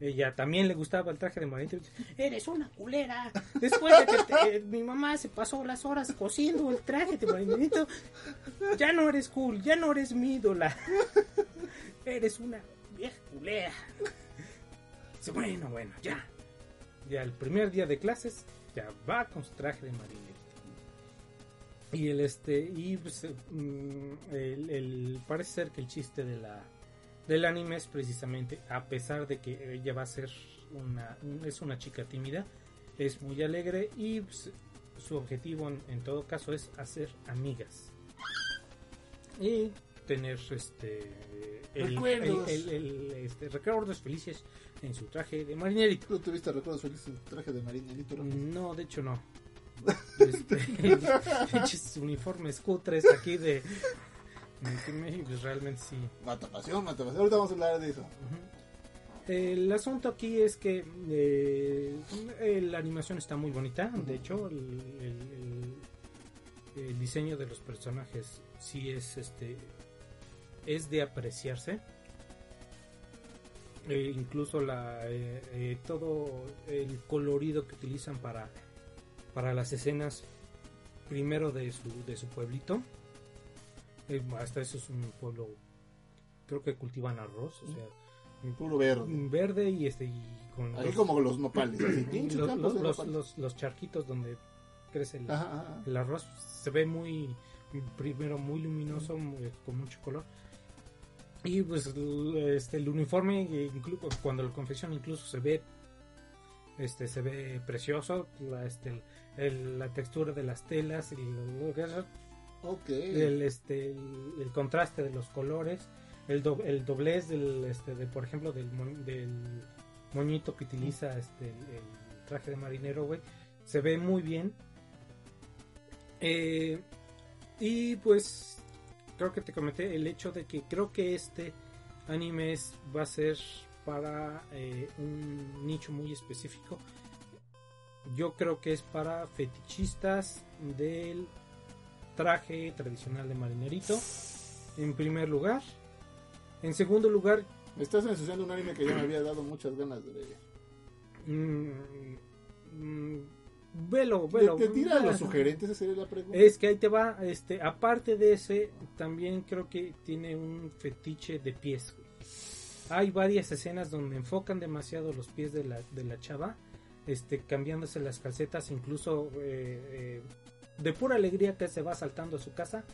Ella también le gustaba el traje de dice, Eres una culera. Después de que eh, mi mamá se pasó las horas cosiendo el traje de marinerito, ya no eres cool, ya no eres mi ídola. Eres una vieja culera. Dice, bueno, bueno, ya. Ya el primer día de clases, ya va con su traje de marinerito. Y el este, y pues, eh, mm, el, parece ser que el chiste de la del anime es precisamente, a pesar de que ella va a ser una, un- es una chica tímida, es muy alegre y pues, su objetivo en todo caso es hacer amigas y tener este el- Recuerdos. el- el- el, este, recuerdos felices en su traje de marinerito. ¿Tú tuviste recuerdos felices en tu traje de marinerito? No, de hecho no. Este, uniformes cutres aquí de, de pues realmente sí. Mata pasión, mata pasión. Ahorita vamos a hablar de eso. El asunto aquí es que eh, eh, la animación está muy bonita, de hecho el, el- el- el diseño de los personajes sí es este es de apreciarse. Eh, incluso la eh, eh, todo el colorido que utilizan para para las escenas primero de su de su pueblito Eh, hasta eso es un pueblo creo que cultivan arroz o sea Puro verde. verde y este y con Ahí los, como los nopales. así, los, los- los- nopales. los- los charquitos donde crece el, Ajá, ajá. el arroz se ve muy primero muy luminoso muy- con mucho color y pues este el uniforme eh, inclu- cuando lo confecciona incluso se ve este se ve precioso la, este el- la textura de las telas y lo- lo que es Ok. el este el, el contraste de los colores el, do- el doblez del este de por ejemplo del, del moñito que utiliza este el, el traje de marinero güey se ve muy bien Eh, y pues creo que te comenté el hecho de que creo que este anime es- va a ser para eh, un nicho muy específico yo creo que es para fetichistas del traje tradicional de marinerito en primer lugar en segundo lugar Me estás ensuciando un anime que ya me había dado muchas ganas de ver. mm, mm, velo ¿Te, velo te tira velo. los sugerentes? Esa sería la pregunta. es que ahí te va este aparte de ese también creo que tiene un fetiche de pies güey. hay varias escenas donde enfocan demasiado los pies de la, de la chava este cambiándose las calcetas incluso eh, eh, de pura alegría que se va saltando a su casa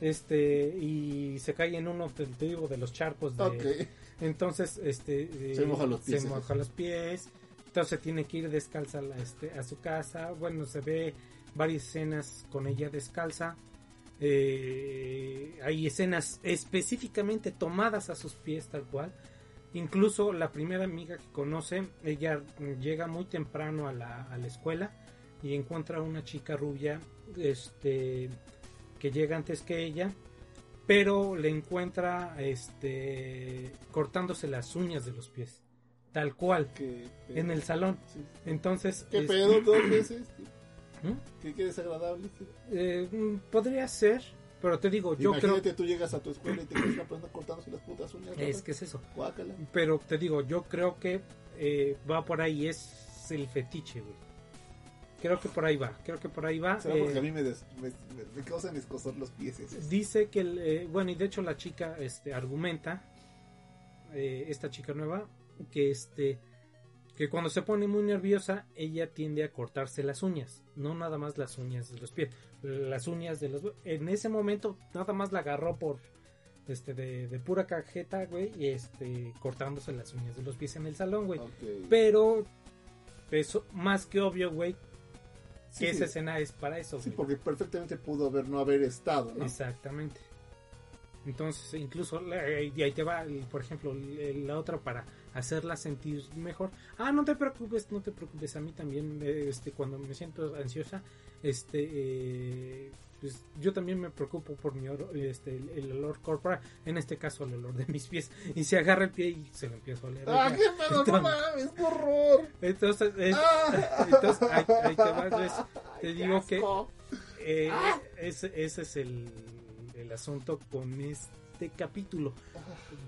este y se cae en uno te, digo de los charcos de, entonces, este, eh, Se moja los pies. Se moja los pies. Entonces tiene que ir descalza este, a su casa. Bueno, se ve varias escenas con ella descalza. Eh, hay escenas específicamente tomadas a sus pies tal cual. Incluso la primera amiga que conoce, ella llega muy temprano a la, a la escuela y encuentra a una chica rubia este, que llega antes que ella pero le encuentra este cortándose las uñas de los pies tal cual en el salón Sí. entonces ¿Qué es- pedo dos veces? ¿Mm? ¿Qué, qué desagradable? Eh, mm, podría ser Pero te digo, yo Imagínate, creo tú llegas a tu escuela y te persona cortándose las putas uñas. es que es eso. Guácala. Pero te digo, yo creo que eh, va por ahí, es el fetiche, güey. Creo que por ahí va, creo que por ahí va. ¿Será eh, porque a mí me, des- me, me- me causan escozor los pies? Dice que, el, eh, bueno, y de hecho la chica este, argumenta, eh, esta chica nueva, que este que cuando se pone muy nerviosa, ella tiende a cortarse las uñas, no nada más las uñas de los pies, las uñas de los... En ese momento nada más la agarró por, este, de, de pura cajeta, güey, y este, cortándose las uñas de los pies en el salón, güey. Pero, eso, más que obvio, güey, Sí, que sí. esa escena es para eso, Sí, güey. porque perfectamente pudo haber no haber estado, ¿no? Exactamente. Entonces, incluso, la- y ahí te va, por ejemplo, la otra para hacerla sentir mejor. Ah, no te preocupes, no te preocupes. A mí también, eh, este, cuando me siento ansiosa, este, eh, pues yo también me preocupo por mi oro- este, el, el olor corporal. En este caso, el olor de mis pies. Y se agarra el pie y se lo empiezo a oler. ¡Ah, qué pedo! ¡No Entonces- mames! ¡Qué horror! Entonces, es- ¡Ah! entonces ahí, ahí te va. entonces, te Ay, digo que eh, ese, ese es el, el asunto con este capítulo.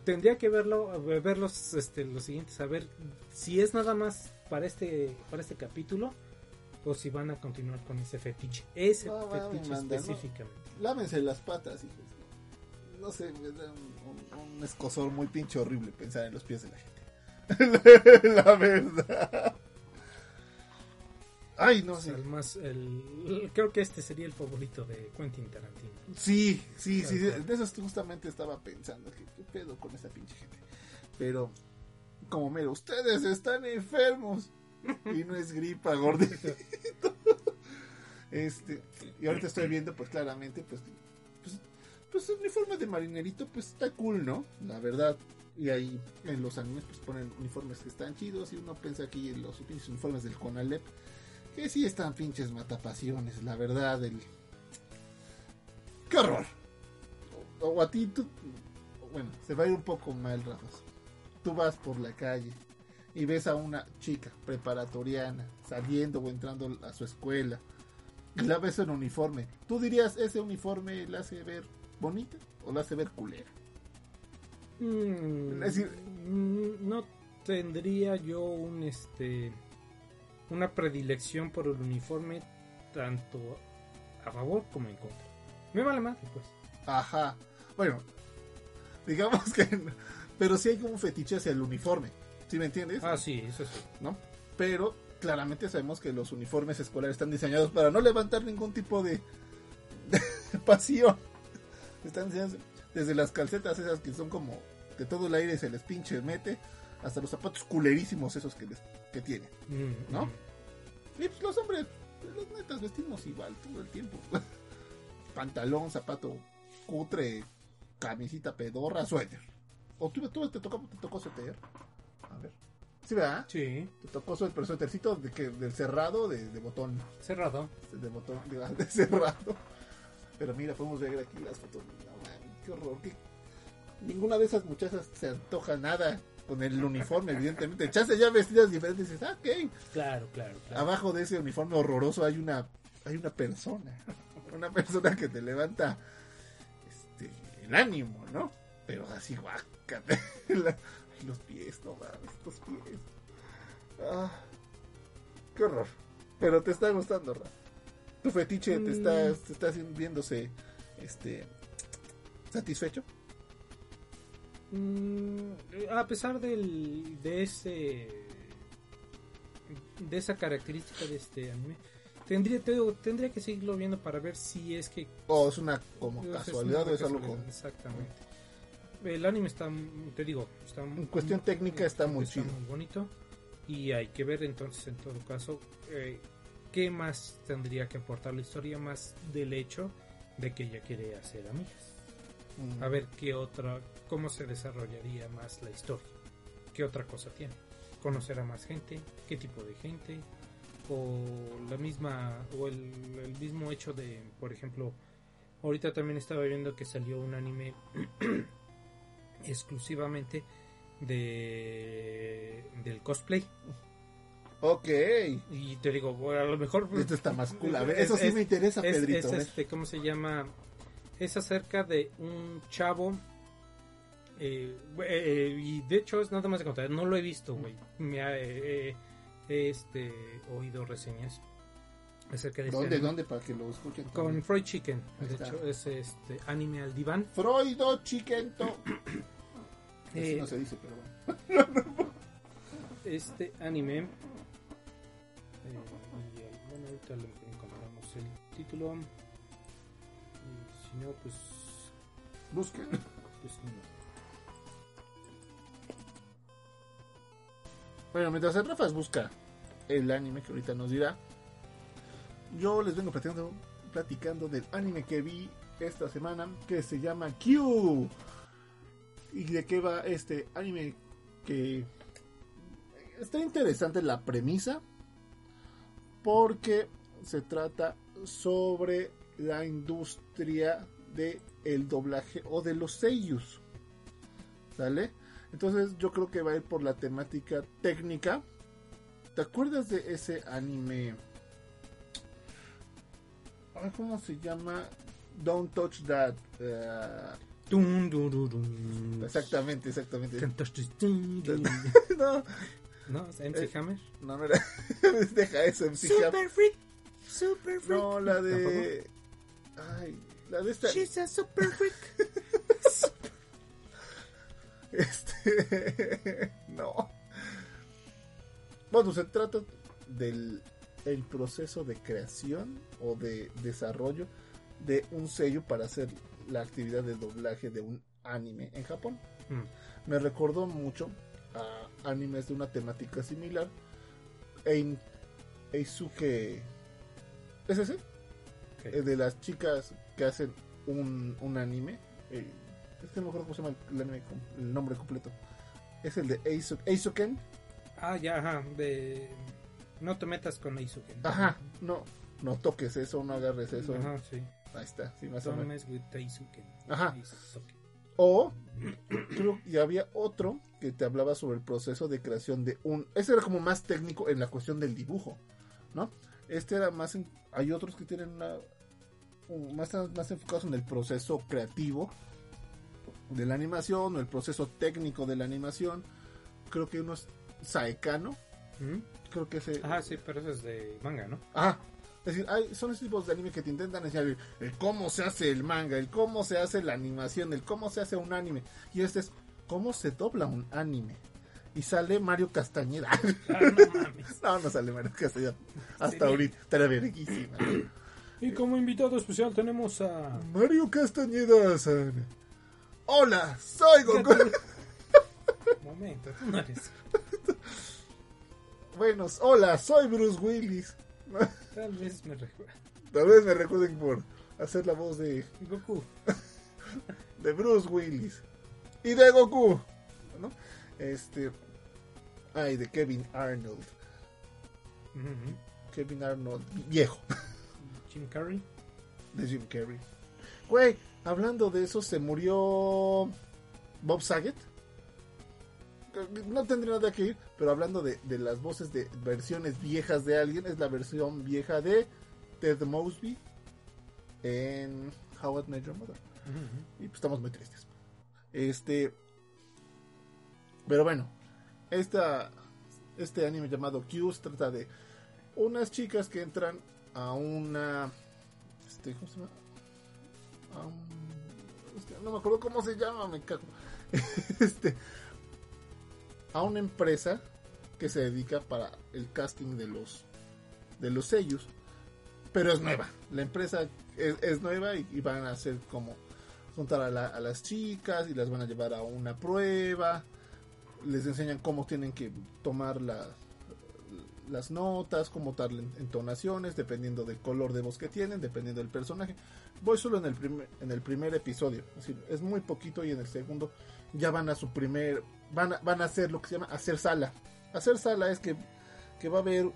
Tendría que verlo, eh, ver los, este, los siguientes, a ver si es nada más para este, para este capítulo o si van a continuar con ese fetiche. Ese No, fetiche manda, no. específicamente. Lávense las patas, hijos. No sé, me da un, un- un escozor muy pinche horrible pensar en los pies de la gente. la verdad. Ay, no sé. sea, el más, el- creo que este sería el favorito de Quentin Tarantino. Sí, sí, sí, de eso justamente estaba pensando, que qué pedo con esa pinche gente. Pero, como mira, ustedes están enfermos y no es gripa, gordito. Este, y ahorita estoy viendo, pues claramente, pues, pues, pues el uniforme de marinerito, pues está cool, ¿no? La verdad. Y ahí en los animes, pues ponen uniformes que están chidos y uno piensa aquí en los uniformes del Conalep, que sí están pinches matapasiones, la verdad, el... ¡Qué horror! O, o a ti, tú... Bueno, se va a ir un poco mal, Rafa. Tú vas por la calle y ves a una chica preparatoriana saliendo o entrando a su escuela y la ves en uniforme. ¿Tú dirías ese uniforme la hace ver bonita o la hace ver culera? Mm, Es decir- mm, no tendría yo un este una predilección por el uniforme tanto a favor como en contra. Me vale más, pues. Ajá. Bueno, digamos que... no, Pero sí hay como un fetiche hacia el uniforme. ¿Sí me entiendes? Ah, sí, eso sí. ¿no? Pero claramente sabemos que los uniformes escolares están diseñados para no levantar ningún tipo de, de pasión. Están diseñados desde las calcetas esas que son como que todo el aire se les pinche mete, hasta los zapatos culerísimos esos que les que tienen. Mm, ¿No? mm. Y pues los hombres, los netas vestimos igual todo el tiempo. Pantalón, zapato cutre, camisita pedorra, suéter. ¿O tú, tú te tocó, te tocó suéter? A ver. Sí, ¿verdad? Sí, Te tocó su, pero suétercito de que, del cerrado de, de botón. cerrado. De botón, de, de cerrado. Pero mira, podemos ver aquí las fotos. No, man, qué horror. qué- Ninguna de esas muchachas se antoja nada con el uniforme, evidentemente. Chance ya vestidas diferentes y dices, ah, ok. Claro, claro, claro. Abajo de ese uniforme horroroso hay una hay una persona. Una persona que te levanta este, el ánimo, ¿no? Pero así, guácate. Los pies, no mames, los pies. Ah, qué horror. Pero te está gustando, Ra. Tu fetiche te está, Mm. te está haciendo- viéndose este satisfecho. Mm, a pesar del, de ese de esa característica de este anime tendría te digo, tendría que seguirlo viendo para ver si es que O es una como es casualidad o es algo exactamente el anime está te digo está En cuestión técnica está muy chido. muy bonito y hay que ver entonces en todo caso eh, qué más tendría que aportar la historia más del hecho de que ella quiere hacer amigas. A ver qué otra, cómo se desarrollaría más la historia, qué otra cosa tiene, conocer a más gente, qué tipo de gente, o la misma, o el, el mismo hecho de, por ejemplo, ahorita también estaba viendo que salió un anime exclusivamente de del cosplay Ok. y te digo bueno, a lo mejor Esto está más cool. A ver, es- eso sí es- me interesa, es, Pedrito. es este cómo se llama es acerca de un chavo. eh, eh, y de hecho es nada más de contar, no lo he visto, güey. Me ha, eh, he este, oído reseñas acerca de este ¿Dónde, anime. dónde? Para que lo escuchen. Con Freud Chicken, Ahí de está. hecho es este anime al diván. Freudo Chiquento. Eh, no se dice, pero bueno. este anime y bueno ahorita le encontramos el título si pues, Busquen. pues no. Bueno, mientras el Rafa busca el anime que ahorita nos dirá, yo les vengo platicando, platicando del anime que vi esta semana que se llama Q. ¿Y de qué va este anime? Que está interesante la premisa porque se trata sobre la industria de el doblaje o de los seiyus. ¿Sale? Entonces yo creo que va a ir por la temática técnica. ¿Te acuerdas de ese anime? ¿Cómo se llama? Don't Touch That. Dun, dun, dun, dun. exactamente, exactamente. No, no es MC Eh, Hammer no, no era. Deja eso, MC Hammer. super freak super freak No, la de. Ay, la de esta. she's a super freak Este. no. Bueno, se trata del el proceso de creación o de desarrollo de un sello para hacer la actividad de doblaje de un anime en Japón. Mm. Me recordó mucho a animes de una temática similar. Ein, Eisuke. ¿Es ese? Eh, de las chicas que hacen un, un anime. eh, es que no me acuerdo cómo se llama el, anime el nombre completo. Es el de ah ya ajá de no te metas con Izuken Ajá, no, no toques eso, no agarres eso. ajá sí Ahí está, sí, más o menos. mess with Ajá. O, creo que había otro que te hablaba sobre el proceso de creación de un... Ese era como más técnico en la cuestión del dibujo, ¿no? Este era más... en- hay otros que tienen una... un- más, más enfocados en el proceso creativo de la animación o el proceso técnico de la animación. Creo que uno es Saekano. ¿Mm? Creo que ese... Ajá, sí, pero eso es de manga, ¿no? Ah, es decir, hay, son esos tipos de anime que te intentan enseñar el cómo se hace el manga, el cómo se hace la animación, el cómo se hace un anime. Y este es cómo se dobla un anime. Y sale Mario Castañeda. Ah, no mames. no, no sale Mario Castañeda. Hasta Sería- ahorita. Estaría verguísima. Y como invitado especial tenemos a... Mario Castañeda san. Hola, soy Goku. Momento, tú no eres. bueno, hola, soy Bruce Willis. Tal vez me recuerda. Tal vez me recuerden por hacer la voz de Goku. de Bruce Willis y de Goku, ¿no? Este, ay, de Kevin Arnold. Kevin Arnold viejo, Jim Carrey. de Jim Carrey. Güey, hablando de eso, se murió Bob Saget. No tendría nada que ir, pero hablando de, de las voces de versiones viejas de alguien, es la versión vieja de Ted Mosby en How I Met Your Mother. Y pues estamos muy tristes. Este. Pero bueno. Esta, este anime llamado Q se trata de unas chicas que entran a una. Este, ¿Cómo se llama? No me acuerdo cómo se llama, me cago. Este. A una empresa que se dedica para el casting de los de los sellos. Pero es nueva. La empresa es, es nueva y, y van a hacer como juntar a, la- a las chicas y las van a llevar a una prueba. Les enseñan cómo tienen que tomar la- las notas, cómo darle entonaciones, dependiendo del color de voz que tienen, dependiendo del personaje. Voy solo en el primer, en el primer episodio, es, muy poquito y en el segundo ya van a su primer, van a, van a hacer lo que se llama hacer sala. Hacer sala es que, que va a haber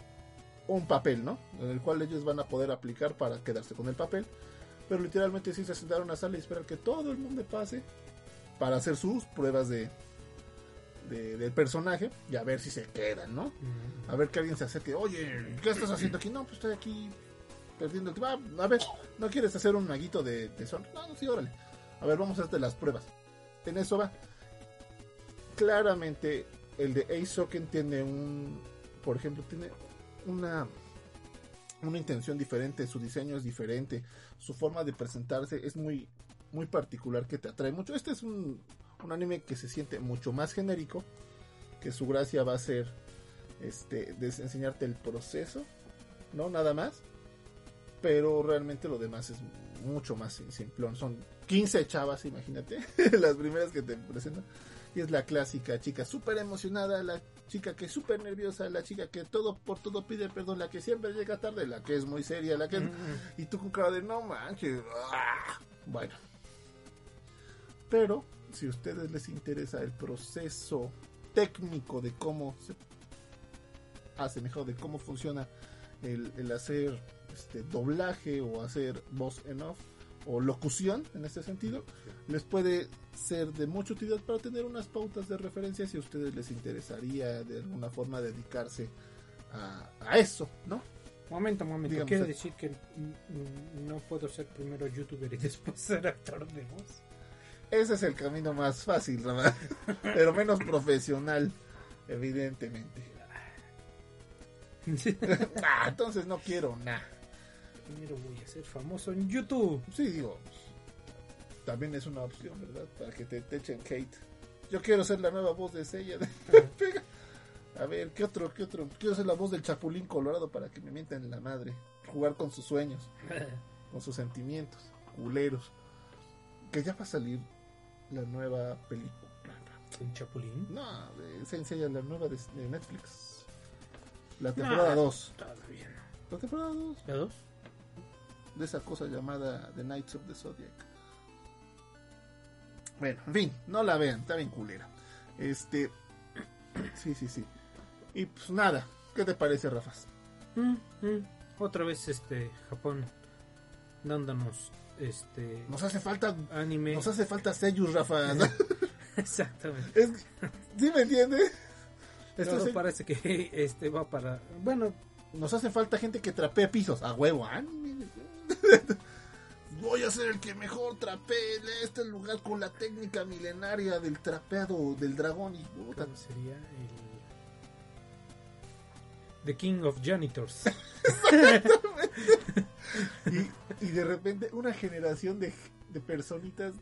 un papel, ¿no? En el cual ellos van a poder aplicar para quedarse con el papel. Pero literalmente sí se sentaron a una sala y esperar que todo el mundo pase para hacer sus pruebas de, de- del personaje y a ver si se quedan, ¿no? A ver que alguien se acerque, oye, ¿qué estás haciendo aquí? No, pues estoy aquí perdiendo el tiempo. Ah, a ver, ¿no quieres hacer un maguito de, de son? No, no, sí, órale. A ver, vamos a hacerte las pruebas. En eso va. Claramente, el de Aizoken tiene un. Por ejemplo, tiene una. Una intención diferente, su diseño es diferente, su forma de presentarse es muy, muy particular que te atrae mucho. Este es un, un anime que se siente mucho más genérico, que su gracia va a ser este, de enseñarte el proceso, no nada más, pero realmente lo demás es mucho más simplón. Son 15 chavas, imagínate, las primeras que te presentan. Y es la clásica chica súper emocionada, la chica que es súper nerviosa, la chica que todo por todo pide perdón, la que siempre llega tarde, la que es muy seria, la que... Mm, Y tú con cara de no manches. ah". Bueno. Pero si a ustedes les interesa el proceso técnico de cómo se hace mejor, de cómo funciona el, el hacer este doblaje o hacer voz en off o locución en este sentido, les puede ser de mucha utilidad para tener unas pautas de referencia si a ustedes les interesaría de alguna forma dedicarse a, a eso, ¿no? Momento, momento. Digamos, Quiero decir que no puedo ser primero youtuber y después ser actor de voz. Ese es el camino más fácil, ¿verdad? pero menos profesional, evidentemente. Ah, entonces no quiero nada. primero voy a ser famoso en YouTube. Sí, digo, también es una opción, ¿verdad? Para que te, te echen hate. Yo quiero ser la nueva voz de Sella. A ver, ¿qué otro? ¿Qué otro? Quiero ser la voz del Chapulín Colorado para que me mientan la madre. Jugar con sus sueños, con sus sentimientos, culeros. Que ya va a salir la nueva película. ¿Un chapulín? No, Saint Seiya, la nueva de, de Netflix. La temporada Ah, 2. Todavía no. La temporada 2 ¿La dos? de esa cosa llamada The Knights of the Zodiac. Bueno, en fin, no la vean, está bien culera. Este. Sí, sí, sí. Y pues nada, ¿qué te parece, Rafas? Mm, mm. Otra vez este Japón dándonos este Nos hace falta. anime. Nos hace falta Seiyus, Rafa. Exactamente. Es- ¿Sí me entiendes? Esto es- parece que este va para bueno, Nos hace falta gente que trapee pisos. A huevo, ah, Voy a ser el que mejor trapee en este lugar con la técnica milenaria del trapeado del dragón. Y puta, ¿cómo sería el The King of Janitors. y, y de repente una generación de, de personitas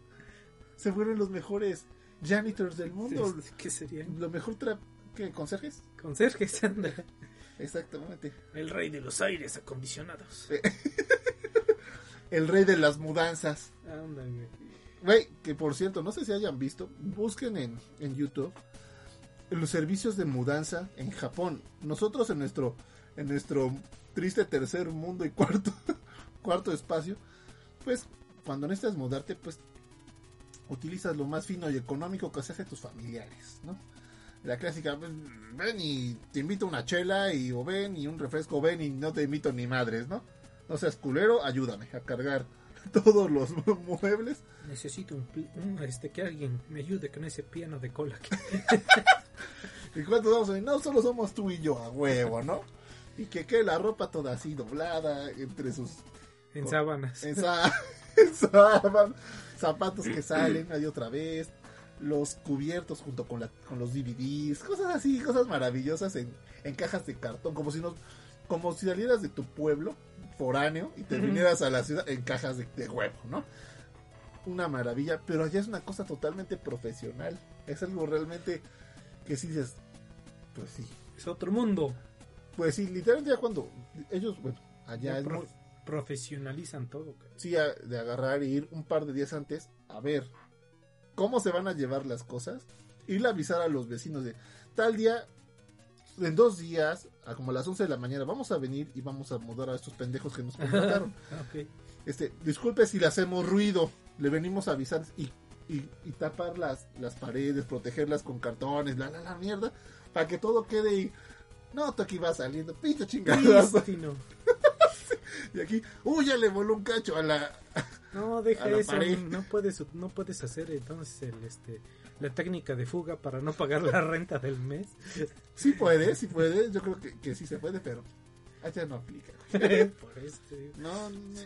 se vuelven los mejores janitors del mundo. ¿Qué sería? Lo mejor tra ¿qué, conserjes. Conserje Sandra, Exactamente. el rey de los aires acondicionados. El rey de las mudanzas. Ándale. Güey, que por cierto, no sé si hayan visto, busquen en, en YouTube los servicios de mudanza en Japón. Nosotros en nuestro, en nuestro triste tercer mundo y cuarto, cuarto espacio, pues cuando necesitas mudarte, pues utilizas lo más fino y económico que se hace a tus familiares, ¿no? La clásica, pues, ven y te invito una chela y o ven y un refresco, ven y no te invito ni madres, ¿no? No seas culero, ayúdame a cargar todos los muebles. Necesito un, un, este que alguien me ayude con ese piano de cola que ¿Y cuántos vamos a ir? No, solo somos tú y yo, a huevo, ¿no? Y que quede la ropa toda así doblada entre sus en sábanas. esa, esa- zapatos que salen ahí otra vez, los cubiertos junto con, la, con los DVDs, cosas así, cosas maravillosas en, en cajas de cartón, como si no, como si salieras de tu pueblo foráneo y te vinieras a la ciudad en cajas de, de huevo, ¿no? Una maravilla, pero allá es una cosa totalmente profesional, es algo realmente que si dices, pues sí, Es otro mundo. pues sí, literalmente ya cuando ellos, bueno, allá es muy, profesionalizan todo. cara. sí, a- de agarrar e ir un par de días antes a ver cómo se van a llevar las cosas, irle a avisar a los vecinos de tal día, en dos días, a como a las 11 de la mañana, vamos a venir y vamos a mudar a estos pendejos que nos contrataron. Este, disculpe si le hacemos ruido, le venimos a avisar y, y, y tapar las, las paredes, protegerlas con cartones, la, la, la mierda, para que todo quede y... No, aquí vas saliendo, pinche chingadazo. Prístino. Y aquí, uy, ya le voló un cacho a la, No, deja eso. pared. No puedes, no puedes hacer entonces el, este, la técnica de fuga para no pagar la renta del mes. Sí puede, sí puede, yo creo que, que sí se puede, pero Allá no aplica. Por este. No, no,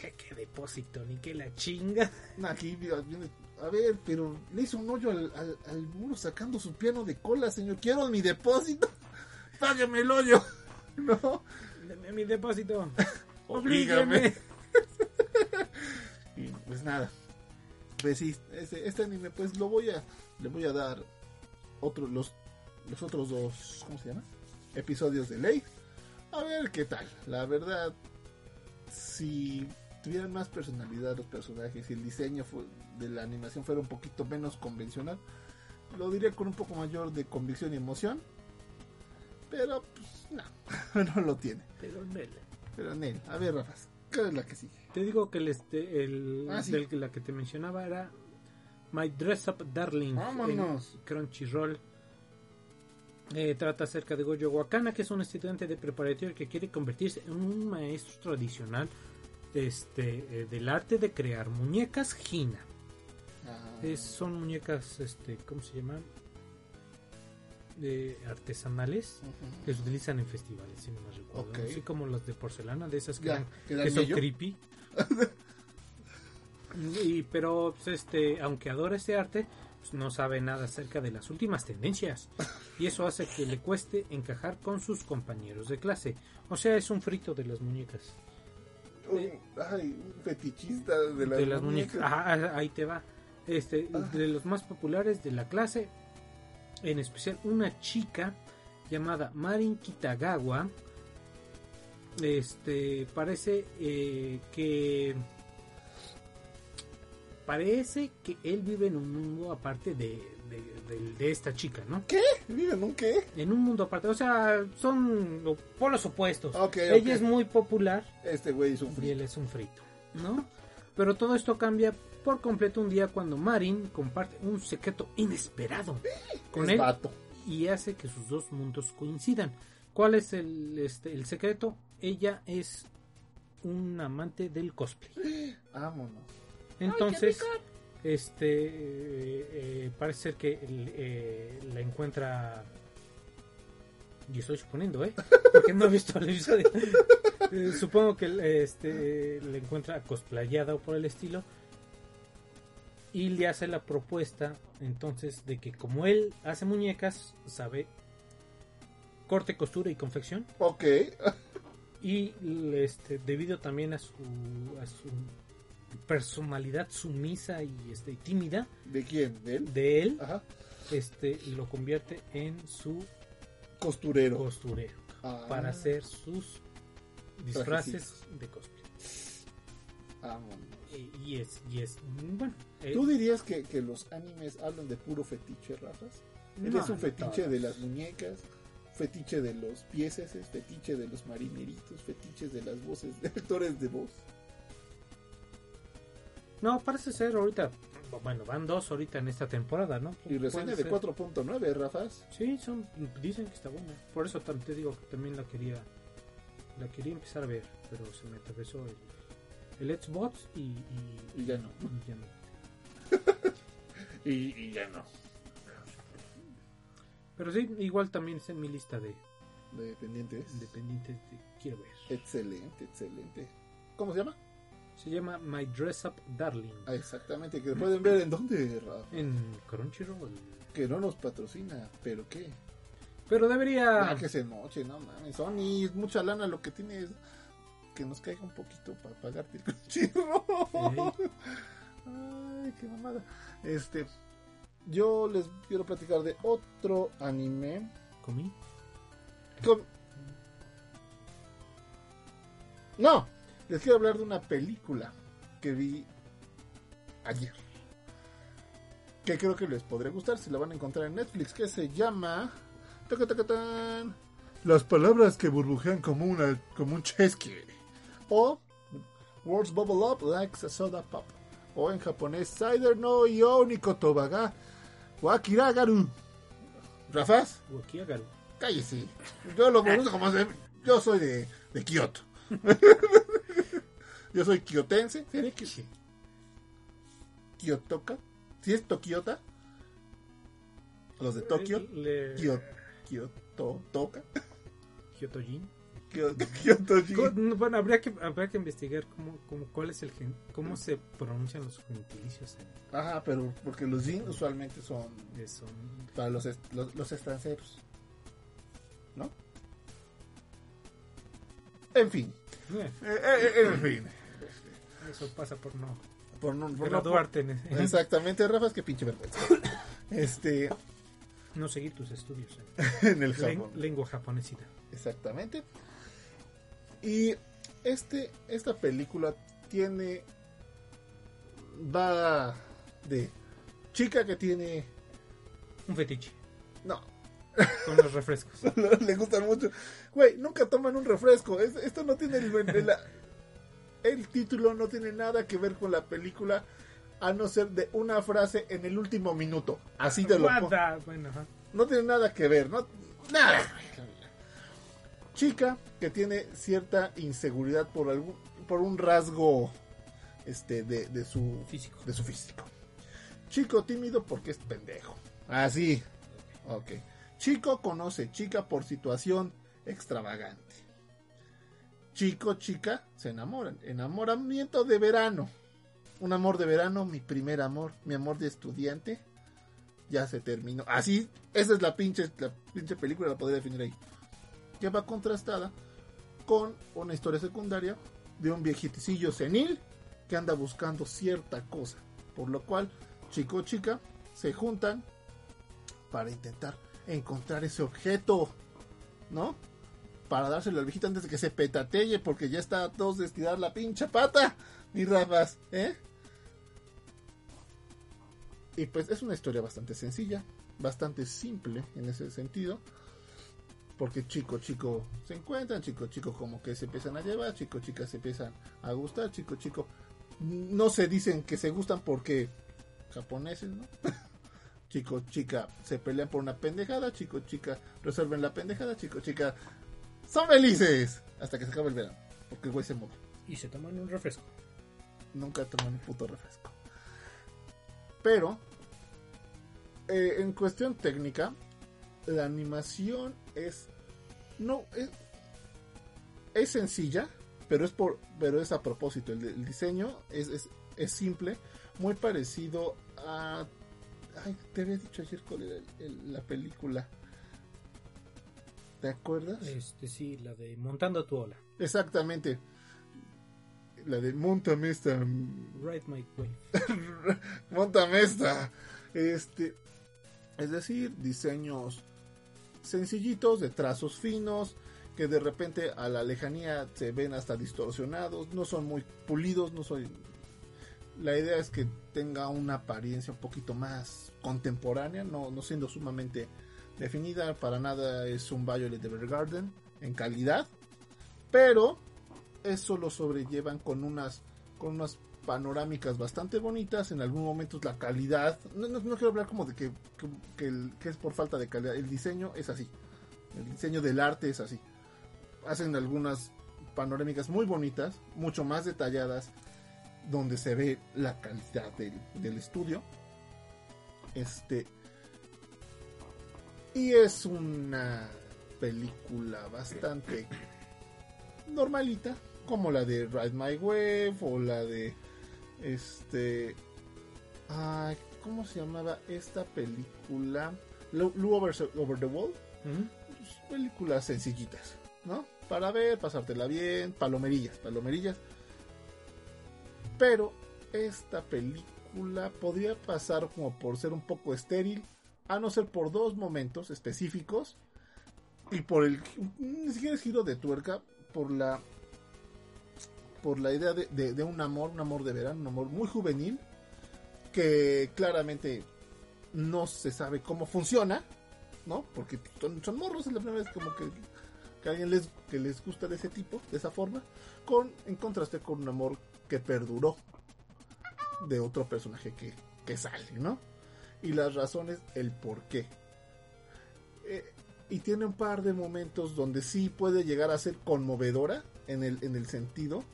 ¿Qué, qué depósito, ni que la chinga. no, aquí viene- A ver, pero le hizo un hoyo al, al, al muro sacando su piano de cola, señor. Quiero mi depósito. Págame el hoyo. No. Deme mi depósito. Oblígame. Y pues nada. Pues sí, este, este anime pues lo voy a le voy a dar otro los los otros dos, ¿cómo se llama? episodios de ley. A ver qué tal. La verdad si tuvieran más personalidad los personajes y el diseño fu- de la animación fuera un poquito menos convencional, lo diría con un poco mayor de convicción y emoción. Pero pues no, no lo tiene. Pero Nel. Pero Nel, a ver, Rafa, ¿cuál es la que sigue? Te digo que el, este, el Ah, sí. del que la que te mencionaba era My Dress Up Darling Vámonos. en Crunchyroll. Eh, trata acerca de Goyo Wakana, que es un estudiante de preparatoria que quiere convertirse en un maestro tradicional este, eh, del arte de crear muñecas Hina. Ah, Es- son muñecas, este, ¿cómo se llaman? De artesanales que se utilizan en festivales, si no me recuerdo. Así como las de porcelana, de esas que, Ya, dan- que dan que son creepy. y, pero, pues, este, aunque adora este arte, pues, no sabe nada acerca de las últimas tendencias. Y eso hace que le cueste encajar con sus compañeros de clase. O sea, es un frito de las muñecas. Un- ay, un fetichista de las, de las muñecas. Ajá, ah, ahí te va. Este, Ah. de los más populares de la clase, en especial una chica llamada Marin Kitagawa. Este, parece eh, que parece que él vive en un mundo aparte de, de, de- de esta chica, ¿no? ¿Qué? ¿Miren un qué? En un mundo aparte, o sea, son lo- polos opuestos. Ok, Ella es muy popular Este güey es un y él es un frito, ¿no? Pero todo esto cambia por completo un día cuando Marin comparte un secreto inesperado con Es él vato. y hace que sus dos mundos coincidan. ¿Cuál es el, este, el secreto? Ella es un amante del cosplay. Vámonos. Entonces, este eh, eh, parece ser que eh, la encuentra. Y estoy suponiendo, ¿eh? Porque no he visto el episodio. Supongo que este la encuentra cosplayada o por el estilo. Y le hace la propuesta entonces de que como él hace muñecas, sabe corte, costura y confección. Ok. Y este, debido también a su, a su personalidad sumisa y este, tímida ¿De quién? ¿De él? de él, Ajá. este, lo convierte en su Costurero. costurero Ah, para hacer sus disfraces de cosplay. Vámonos. Y, y es, y es, bueno. eh, ¿Tú dirías que, que los animes hablan de puro fetiche, Rafas? no, ¿Eres un no fetiche todos. de las muñecas? ¿Fetiche de los pieses? ¿Fetiche de los marineritos? ¿Fetiches de las voces de actores de voz? No, parece ser ahorita. Bueno, van dos ahorita en esta temporada, ¿no? Y reseña de ser. 4.9, Rafas. Sí, son, dicen que está buena. Por eso te digo que también la quería la quería empezar a ver, pero se me atravesó el, el Xbox y, y, Y ya no. y ya no. Y, y ya no. Pero sí, igual también está en mi lista de, De pendientes. de pendientes de quiero ver. Excelente, excelente. ¿Cómo se llama? Se llama My Dress Up Darling. Ah, exactamente, que pueden ver en dónde, Rafa. En Crunchyroll. Que no nos patrocina, pero qué. Pero debería... Ah, que se noche, no mames. Sony, es mucha lana lo que tienes. Que nos caiga un poquito para pagarte el. Ey. Ay, qué mamada. Este, yo les quiero platicar de otro anime. ¿Comí? con- No, les quiero hablar de una película que vi ayer. Que creo que les podría gustar si la van a encontrar en Netflix. Que se llama. Las palabras que burbujean como, una, como un chesque. O Words Bubble Up Like a Soda Pop. O en japonés Cider no Yo Nikotobaga Wakiragaru. ¿Rafas? Wakiagaru. Cállese. Yo lo conozco como Yo soy de, de Kioto. Yo soy kiotense. ¿Sería que Kiotoka? ¿Si es Tokiota? Los de Tokio. Le... Kio, Kyoto, Toka. Kyotojin. Kyo- Kyotojin. Co- no, Bueno, habría que, habría que investigar cómo, cómo, cuál es el gen, cómo se pronuncian los gentilicios en- Ajá, pero porque los Jin usualmente son son. para los, los, los extranjeros. ¿No? En fin. Eh, Eh, eh, en fin. eso pasa por no Por no, por no- en- Exactamente, Rafa, es que pinche vergüenza. Este, no seguir tus estudios en en el Japón. lengua japonesida. Exactamente. Y este, esta película tiene. Va de chica que tiene. Un fetiche No, con los refrescos. le gustan mucho. Güey, nunca toman un refresco. Es- esto no tiene el, el- el título, no tiene nada que ver con la película. A no ser de una frase en el último minuto. Así te lo pongo. Bueno. No tiene nada que ver, no nada. Chica que tiene cierta inseguridad por algún por un rasgo este de, de su Físico. de su físico. Chico tímido porque es pendejo. Así. Ok. Chico conoce chica por situación extravagante. Chico, chica, se enamoran. Enamoramiento de verano. Un amor de verano, mi primer amor, mi amor de estudiante. Ya se terminó. Así, esa es la pinche, la pinche película, la podría definir ahí. Que va contrastada con una historia secundaria de un viejiticillo senil que anda buscando cierta cosa. Por lo cual, chico o chica se juntan para intentar encontrar ese objeto, ¿no? Para dárselo al viejito antes de que se petatelle, porque ya está a todos de estirar la pinche pata, mi Rafas, ¿eh? Y pues es una historia bastante sencilla, bastante simple en ese sentido. Porque chico, chico se encuentran, chico, chico como que se empiezan a llevar, chico, chica se empiezan a gustar, chico, chico no se dicen que se gustan porque japoneses, ¿no? chico, chica se pelean por una pendejada, chico, chica resuelven la pendejada, chico, chica son felices hasta que se acaba el verano, porque el güey se mueve. Y se toman un refresco. Nunca toman un puto refresco. Pero, eh, en cuestión técnica, la animación es. No, es. Es sencilla, pero es por pero es a propósito. El, el diseño es, es, es simple, muy parecido a. Ay, te había dicho ayer cuál era el- el- la película. ¿Te acuerdas? Este sí, la de montando tu ola. Exactamente. La de Montame esta. Ride my wave. Montame esta. Este. Es decir, diseños sencillitos, de trazos finos, que de repente a la lejanía se ven hasta distorsionados, no son muy pulidos, no soy. La idea es que tenga una apariencia un poquito más contemporánea, no, no siendo sumamente definida, para nada es un Violet Evergarden en calidad, pero eso lo sobrellevan con unas con unas panorámicas bastante bonitas en algún momento la calidad no, no, quiero hablar como de que, que es por falta de calidad el diseño es así el diseño del arte es así. Hacen algunas panorámicas muy bonitas mucho más detalladas donde se ve la calidad del, del estudio. Este y es una película bastante normalita, como la de Ride My Wave o la de este ay, ¿cómo se llamaba esta película? Lu over, Over the Wall. Ujú. Pues, películas sencillitas, ¿no? Para ver, pasártela bien, palomerillas, palomerillas. Pero esta película podría pasar como por ser un poco estéril, a no ser por dos momentos específicos y por el ni siquiera es giro de tuerca, por la por la idea de, un amor, un amor de verano, un amor muy juvenil que claramente no se sabe cómo funciona, ¿no? Porque son, son morros, es la primera vez como que, que alguien les, que les gusta de ese tipo, de esa forma, con, en contraste con un amor que perduró de otro personaje que, que sale, ¿no? Y las razones, el por qué. Eh, y tiene un par de momentos donde sí puede llegar a ser conmovedora en el, en el sentido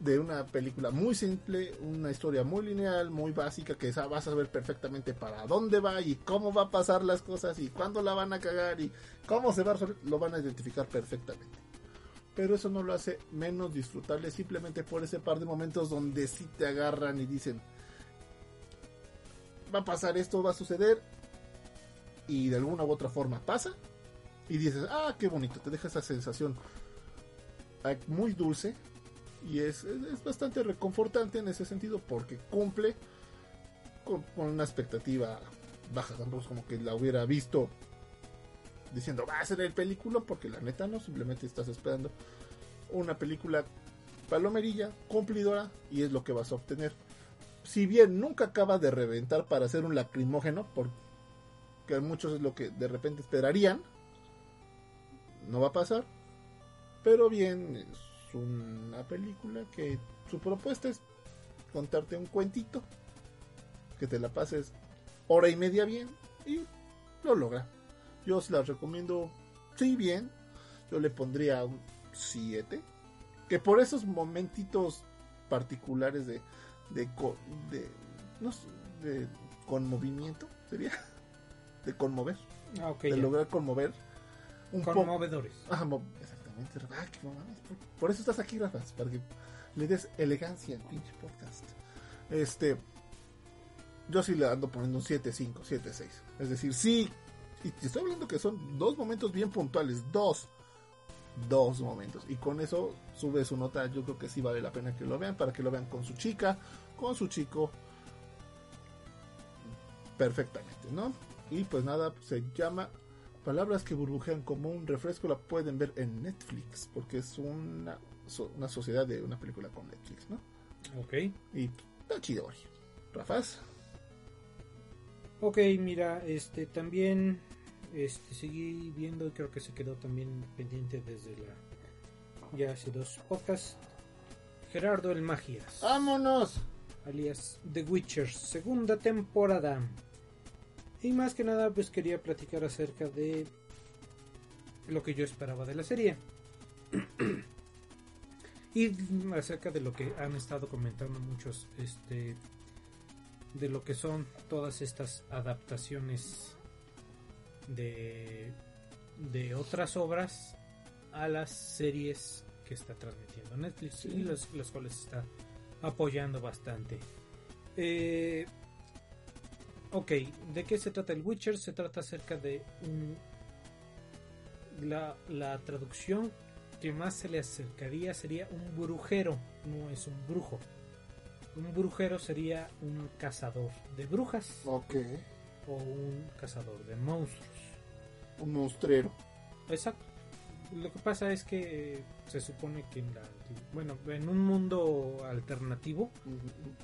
de una película muy simple, una historia muy lineal, muy básica, que vas a saber perfectamente para dónde va y cómo va a pasar las cosas y cuándo la van a cagar y cómo se va a resolver, lo van a identificar perfectamente. pero eso no lo hace menos disfrutable simplemente por ese par de momentos donde sí te agarran y dicen va a pasar esto, va a suceder y de alguna u otra forma pasa y dices, ah, qué bonito, te deja esa sensación muy dulce y es, es bastante reconfortante en ese sentido porque cumple con, una expectativa baja, tampoco es como que la hubiera visto diciendo va a ser el película porque la neta no, simplemente estás esperando una película palomerilla, cumplidora y es lo que vas a obtener. Si bien nunca acaba de reventar para hacer un lacrimógeno, porque muchos es lo que de repente esperarían, no va a pasar, pero bien es una película que su propuesta es contarte un cuentito, que te la pases hora y media bien y lo logra. Yo se la recomiendo, sí, bien. Yo le pondría un 7. Que por esos momentitos particulares de, de, de, no sé, de conmovimiento, sería. De conmover. Ah, de lograr conmover. Un Conmovedores. Por, eso estás aquí, Rafa, para que le des elegancia al pinche podcast. Este. Yo sí le ando poniendo un 7-5, 7-6. Es decir, sí y te estoy hablando que son dos momentos bien puntuales, dos, dos momentos. Y con eso sube su nota, yo creo que sí vale la pena que lo vean, para que lo vean con su chica, con su chico, perfectamente, ¿no? Y pues nada, se llama Palabras que burbujean como un refresco, la pueden ver en Netflix, porque es una, una sociedad de una película con Netflix, ¿no? Ok. Y está chido, hoy. Rafaz. Ok, mira, este también este seguí viendo y creo que se quedó también pendiente desde la ya hace dos podcasts. Gerardo el Magias. ¡Vámonos! Alias The Witcher, segunda temporada. Y más que nada, pues quería platicar acerca de lo que yo esperaba de la serie. y acerca de lo que han estado comentando muchos este de lo que son todas estas adaptaciones de, de otras obras a las series que está transmitiendo Netflix y las, cuales está apoyando bastante. Eh, ok, ¿de qué se trata el Witcher? Se trata acerca de la, la traducción que más se le acercaría sería un brujero, no es un brujo. Un brujero sería un cazador de brujas. Ok. O un cazador de monstruos. Un monstrero. Exacto. Lo que pasa es que se supone que en la, bueno, en un mundo alternativo,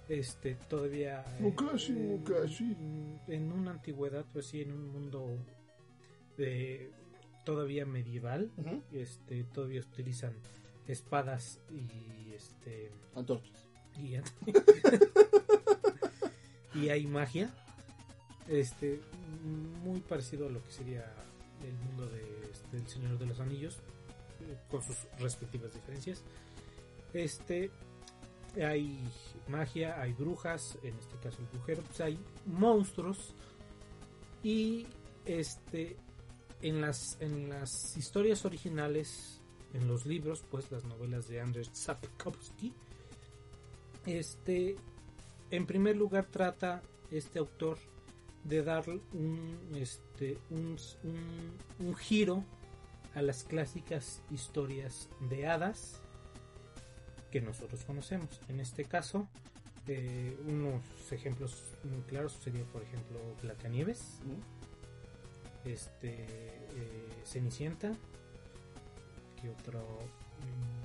este todavía Mukashi, Mukashi. En, una antigüedad, pues sí, en un mundo de todavía medieval, este todavía utilizan espadas y este antorchas y, hay magia. Este, muy parecido a lo que sería el mundo de, este, del Señor de los Anillos, con sus respectivas diferencias. Este, hay magia, hay brujas, en este caso el brujero, pues hay monstruos y este en las en las historias originales, en los libros, pues las novelas de Andrzej Sapkowski, este, en primer lugar trata este autor de dar un, este, un, un, giro a las clásicas historias de hadas que nosotros conocemos. En este caso, eh, unos ejemplos muy claros sería, por ejemplo, Blancanieves, este, eh, Cenicienta, que otro mm,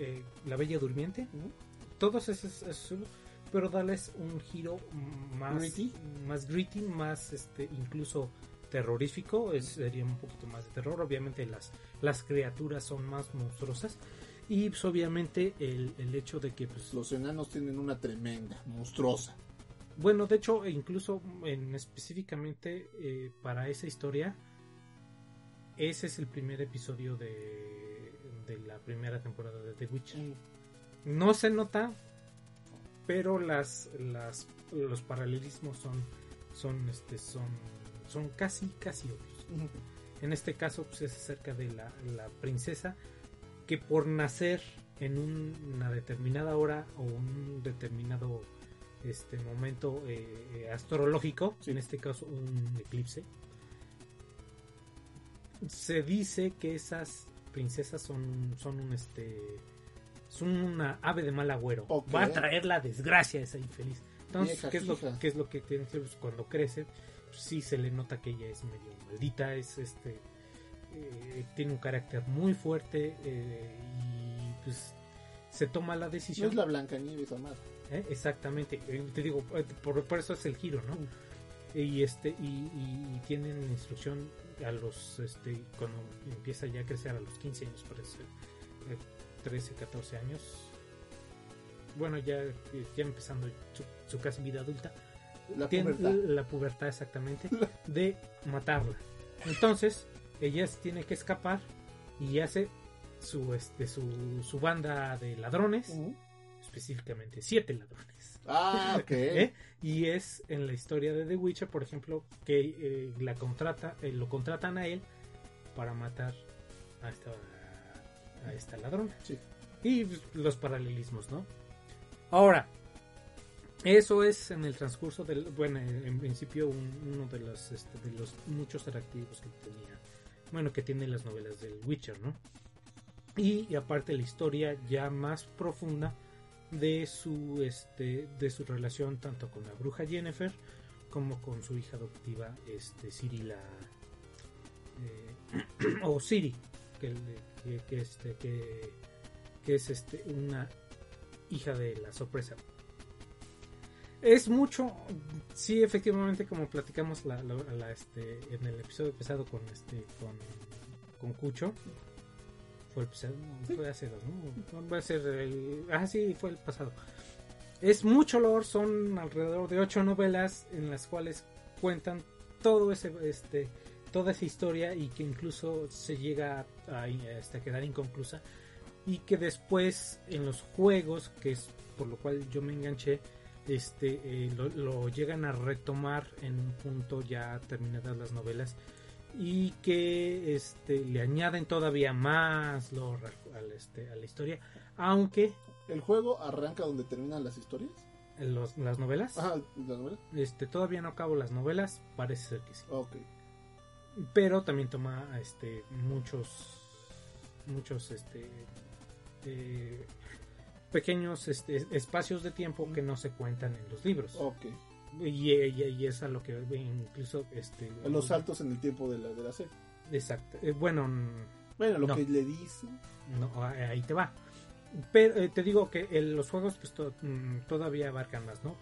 eh, la Bella Durmiente. Todos esos, pero darles un giro más gritty, más, gritty, más este, incluso terrorífico. sería un poquito más de terror. Obviamente las, las criaturas son más monstruosas. Y pues, obviamente el, hecho de que pues, los enanos tienen una tremenda, monstruosa. Bueno, de hecho, incluso en específicamente eh, para esa historia, ese es el primer episodio de de la primera temporada de The Witcher. No se nota, pero las, las los paralelismos son son este son son casi casi obvios. En este caso pues, es acerca de la, la princesa que por nacer en un- una determinada hora o un determinado este momento eh, eh, astrológico, Sí. en este caso un eclipse, se dice que esas princesas son, son un este son una ave de mal agüero. Va a traer la desgracia a esa infeliz. Entonces, ¿qué es, lo, qué es lo que tiene que pues, cuando crece? Pues, sí se le nota que ella es medio maldita, es este eh, tiene un carácter muy fuerte eh, y pues se toma la No decisión. es la Blanca Nieves, amar. ¿eh? Exactamente, te digo, por, por eso es el giro, ¿no? Y este y, y- y tienen instrucción a los este cuando empieza ya a crecer a los 15 años parece 13 14 años bueno ya ya empezando su, su casi vida adulta La tiene pubertad. la pubertad exactamente de matarla entonces ella tiene que escapar y hace su este su, su banda de ladrones específicamente siete ladrones Ah, ok. ¿eh? Y es en la historia de The Witcher, por ejemplo, que eh, la contrata, eh, lo contratan a él para matar a esta, a esta ladrona. Sí. Y los paralelismos, ¿no? Ahora, eso es en el transcurso del, bueno, en en principio un- uno de los, este, de los muchos atractivos que tenía, bueno, que tiene las novelas del Witcher, ¿no? Y, y aparte la historia ya más profunda de su este de su relación tanto con la bruja Jennifer como con su hija adoptiva este Ciri la eh, o Siri que, que, que, este que, que es este una hija de la sorpresa. Es mucho sí efectivamente como platicamos la, la- la, este en el episodio pasado con este con con Cucho. Fue el pasado Sí. fue hace dos no va a ser el ah sí fue el pasado. Es mucho lore son alrededor de ocho novelas en las cuales cuentan todo ese este toda esa historia y que incluso se llega a, este, a quedar inconclusa y que después en los juegos que es por lo cual yo me enganché este eh, lo, lo llegan a retomar en un punto ya terminadas las novelas y que este le añaden todavía más lore al- este, a la historia aunque ¿El juego arranca donde terminan las historias? los- las novelas Ajá, ¿las novelas? este todavía no acabo las novelas parece ser que sí Ok. Pero también toma este muchos muchos este eh, pequeños este, espacios de tiempo que no se cuentan en los libros Ok. y, y- y es a lo que incluso este Los saltos en el tiempo de la, de la serie. exacto Eh, bueno Bueno, lo No. que le dice. no, ahí te va pero eh, te digo que el- los juegos pues to- mm, todavía abarcan más no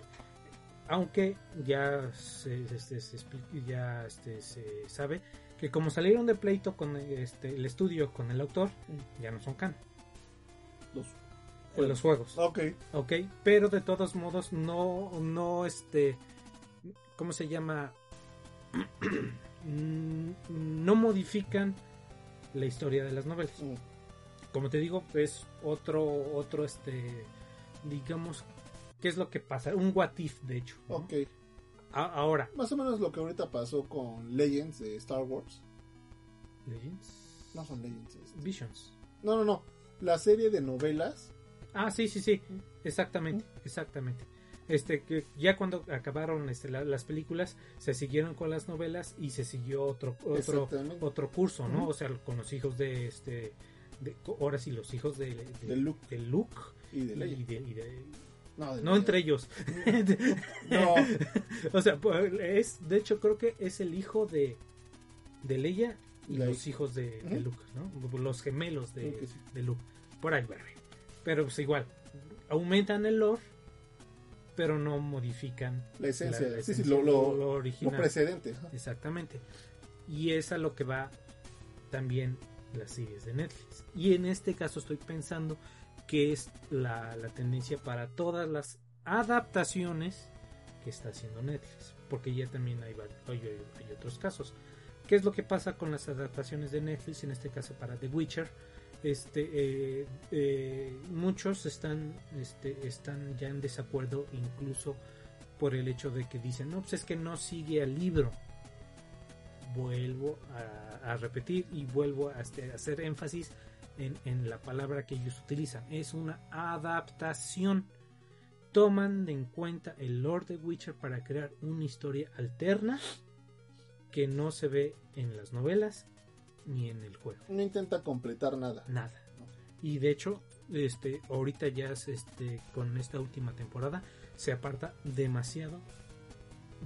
aunque ya se, se- se ya este, se sabe que como salieron de pleito con este, el estudio con el autor ya no son canon. Los juegos. Ok. ok pero de todos modos no no este cómo se llama Mm, no modifican la historia de las novelas. Mm. como te digo es otro otro este digamos qué es lo que pasa un what if de hecho ¿no? Ok. A- ahora Más o menos lo que ahorita pasó con Legends de Star Wars. Legends No son Legends. es- Visions No, no, no. La serie de novelas. ah sí sí sí exactamente exactamente este que ya cuando acabaron este, la- las películas se siguieron con las novelas y se siguió otro otro otro curso no o sea con los hijos de este de, ahora sí los hijos de, de, De Luke. de Luke Y de y de- y de- No, entre ellos No. o sea pues, es de hecho creo que es el hijo de de Leia y Leia. los hijos de, de. Luke no los gemelos de, sí. de Luke por ahí Barry pero pues igual aumentan el lore pero no modifican La esencia. la- la sí, sí, esencia, lo, lo, lo lo original. precedente. Exactamente. Y es a lo que va también las series de Netflix. Y en este caso estoy pensando que es la, la tendencia para todas las adaptaciones que está haciendo Netflix. Porque ya también hay, hay, otros casos. ¿Qué es lo que pasa con las adaptaciones de Netflix? En este caso para The Witcher. Este, eh, eh, muchos están, este, están ya en desacuerdo incluso por el hecho de que dicen, no, pues es que no sigue al libro. vuelvo a, a repetir y vuelvo a, este, a hacer énfasis en, en la palabra que ellos utilizan. Es una adaptación. Toman en cuenta el lore de Witcher para crear una historia alterna que no se ve en las novelas ni en el juego. No intenta completar nada. Nada. Y de hecho, este, ahorita ya es, este, con esta última temporada se aparta demasiado.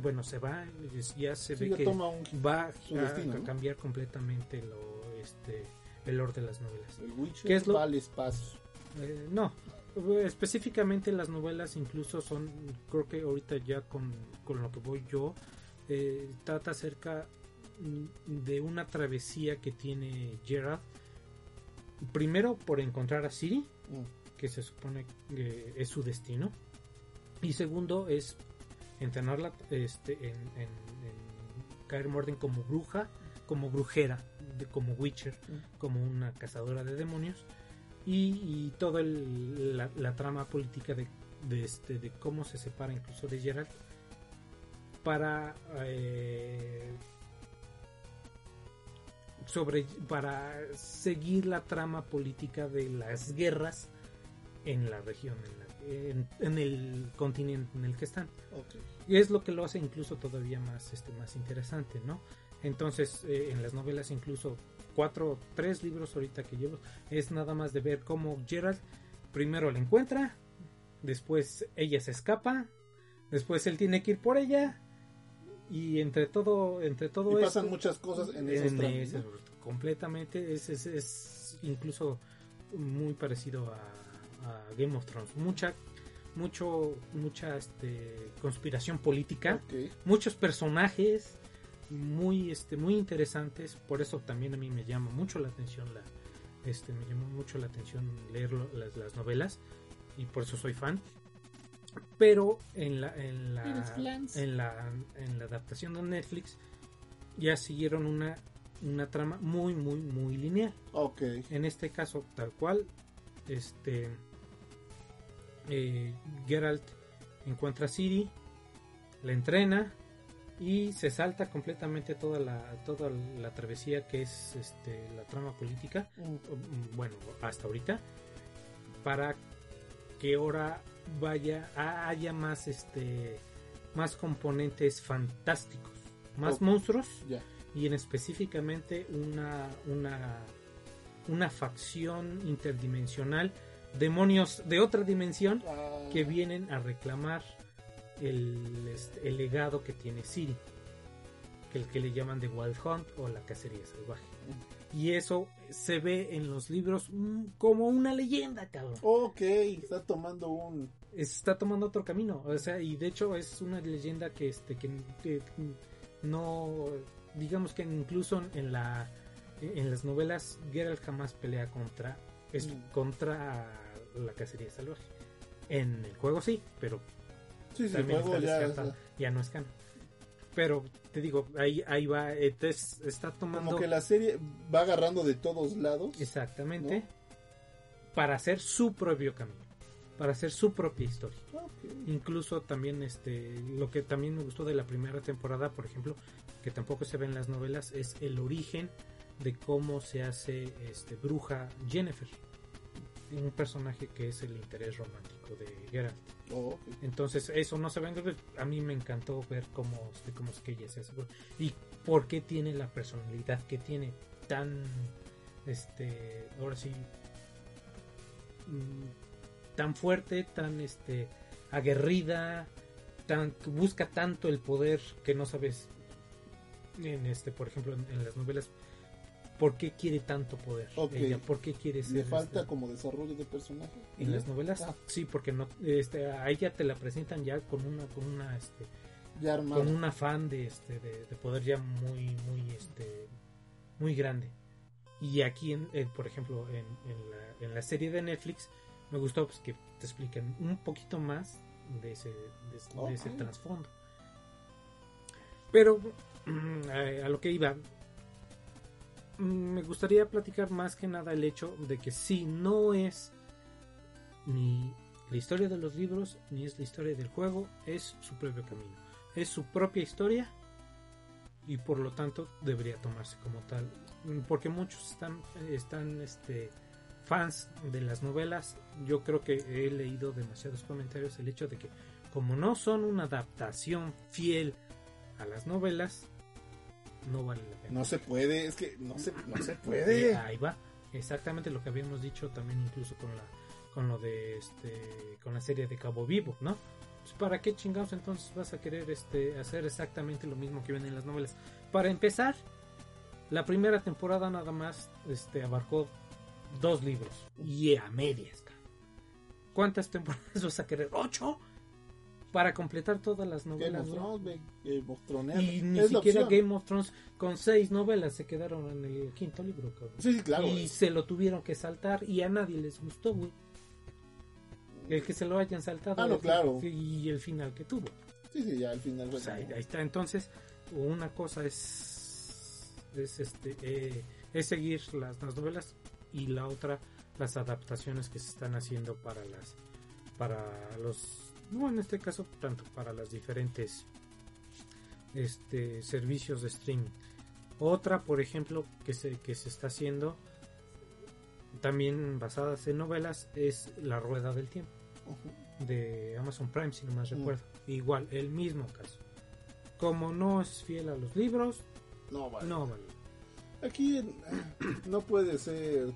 Bueno, se va, ya se Sí, ve ya que un- va a, su destino, a ¿no? cambiar completamente lo, este, el orden de las novelas. El Witcher ¿Qué es lo- va al espacio. Eh, no, específicamente las novelas incluso son, creo que ahorita ya con, con lo que voy yo, eh, trata acerca de una travesía que tiene Gerard. Primero por encontrar a Siri, Mm. que se supone que es su destino. Y segundo es entrenarla este, en, en, en caer Morden como bruja, como brujera, de, como Witcher, Mm. como una cazadora de demonios. Y, y toda el- la, la trama política de, de, este, de cómo se separa incluso de Geralt para eh, sobre para seguir la trama política de las guerras en la región en, la- en- en el continente en el que están y es lo que lo hace incluso todavía más este más interesante no entonces eh, en las novelas incluso cuatro tres libros ahorita que llevo es nada más de ver cómo Gerald primero la encuentra después ella se escapa después él tiene que ir por ella y entre todo entre todo Y pasan esto- muchas cosas en esos en tramos, ese- ¿no? completamente es, es, es incluso muy parecido a, a Game of Thrones mucha mucho mucha este conspiración política muchos personajes muy este muy interesantes. Por eso también a mí me llama mucho la atención la este me llamó mucho la atención leer lo- las, las novelas y por eso soy fan. Pero en la en la en la en la adaptación de Netflix ya siguieron una una trama muy muy muy lineal. Ok. en este caso tal cual este eh, Geralt encuentra a Ciri la entrena y se salta completamente toda la toda la travesía que es este la trama política Mm. bueno hasta ahorita para que ahora vaya haya más este más componentes fantásticos más monstruos y en específicamente una una una facción interdimensional demonios de otra dimensión Ah, que vienen a reclamar el, este, el legado que tiene Siri que el que le llaman de Wild Hunt o la cacería salvaje. Y eso se ve en los libros mm, como una leyenda cabrón. Ok, está tomando un... está tomando otro camino o sea y de hecho es una leyenda que este que, que no digamos que incluso en la en las novelas Geralt jamás pelea contra es Mm. contra la cacería salvaje. En el juego sí pero Sí, sí, también está ya... no es canon pero te digo ahí ahí va entonces está tomando Como que la serie va agarrando de todos lados. exactamente ¿no? para hacer su propio camino para hacer su propia historia Ok. incluso también este lo que también me gustó de la primera temporada por ejemplo que tampoco se ve en las novelas es el origen de cómo se hace este bruja Jennifer un personaje que es el interés romántico de Geralt. Oh, entonces eso no se ve. A mí me encantó ver cómo este, cómo es que ella se hace. Y por qué tiene la personalidad que tiene tan este ahora sí mm, tan fuerte tan este aguerrida tan busca tanto el poder que no sabes en este por ejemplo en, en las novelas por qué quiere tanto poder Ok. ella por qué quiere ser Le falta este, como desarrollo de personaje. en las novelas Ah, sí porque no este a ella te la presentan ya con una con una este ya con un afán de este de, de poder ya muy muy este muy grande y aquí en, en, por ejemplo en, en la, en la serie de Netflix me gustó pues, que te expliquen un poquito más de ese de, ese- de ese Ok. trasfondo pero mm, a, a lo que iba me gustaría platicar más que nada el hecho de que sí no es ni la historia de los libros ni es la historia del juego es su propio camino. Es su propia historia y por lo tanto debería tomarse como tal. Porque muchos están están este fans de las novelas. Yo creo que he leído demasiados comentarios el hecho de que como no son una adaptación fiel a las novelas no vale la pena. No se puede, es que no se, no se puede. ahí va exactamente lo que habíamos dicho también incluso con la con lo de este con la serie de Cabo Vivo no pues, para qué chingados entonces vas a querer este hacer exactamente lo mismo que ven en las novelas para empezar la primera temporada nada más este abarcó dos libros y a medias cabrón. cuántas temporadas vas a querer ocho para completar todas las Game novelas of ¿no? Thrones, ve, Game of Thrones. y ni siquiera. Game of Thrones con seis novelas se quedaron en el quinto libro cabrón. Sí, sí, claro. y se lo tuvieron que saltar y a nadie les gustó, güey. El que se lo hayan saltado. Ah, no, el- claro. Y el final que tuvo. Sí, sí, ya al final. Pues ahí, ahí está. Entonces, una cosa es, es este eh, es seguir las, las novelas y la otra las adaptaciones que se están haciendo para las para los no en este caso tanto para las diferentes este servicios de streaming otra por ejemplo que se que se está haciendo también basadas en novelas es la rueda del tiempo de Amazon Prime, si no más Mm. recuerdo. Igual, el mismo caso. Como no es fiel a los libros, No, vale. no vale. Aquí no puede ser.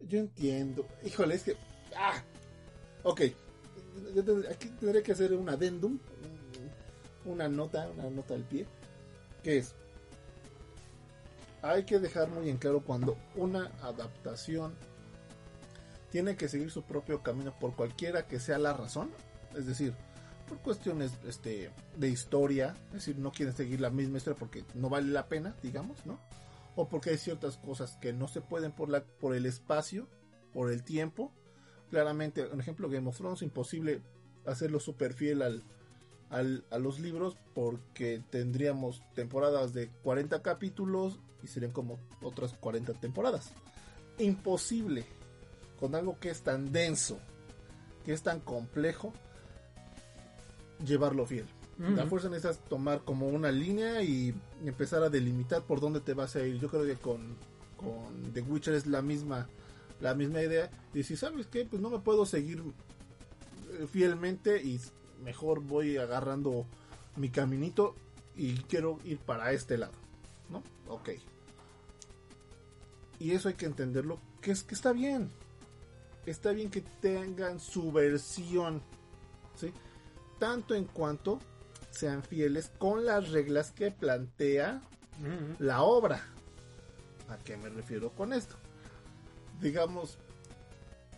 Yo entiendo. Híjole, es que. ¡Ah! Ok. Aquí tendré que hacer un adendum. un- Una nota, una nota al pie. Que es. Hay que dejar muy en claro cuando una adaptación tiene que seguir su propio camino por cualquiera que sea la razón. Es decir, por cuestiones este, de historia, es decir, no quieren seguir la misma historia porque no vale la pena, digamos, ¿no? O porque hay ciertas cosas que no se pueden por el espacio, por el tiempo. Claramente, un ejemplo, Game of Thrones, imposible hacerlo súper fiel al, al- a los libros porque tendríamos temporadas de 40 capítulos y serían como otras 40 temporadas. Imposible con algo que es tan denso, que es tan complejo, llevarlo fiel. La fuerza necesitas tomar como una línea y empezar a delimitar por dónde te vas a ir. Yo creo que con, con The Witcher es la misma, la misma idea. Y si sabes que pues no me puedo seguir eh, fielmente y mejor voy agarrando mi caminito y quiero ir para este lado. ¿No? Ok. Y eso hay que entenderlo, que es que está bien. Está bien que tengan su versión. ¿Sí? Tanto en cuanto sean fieles con las reglas que plantea la obra. ¿A qué me refiero con esto? Digamos,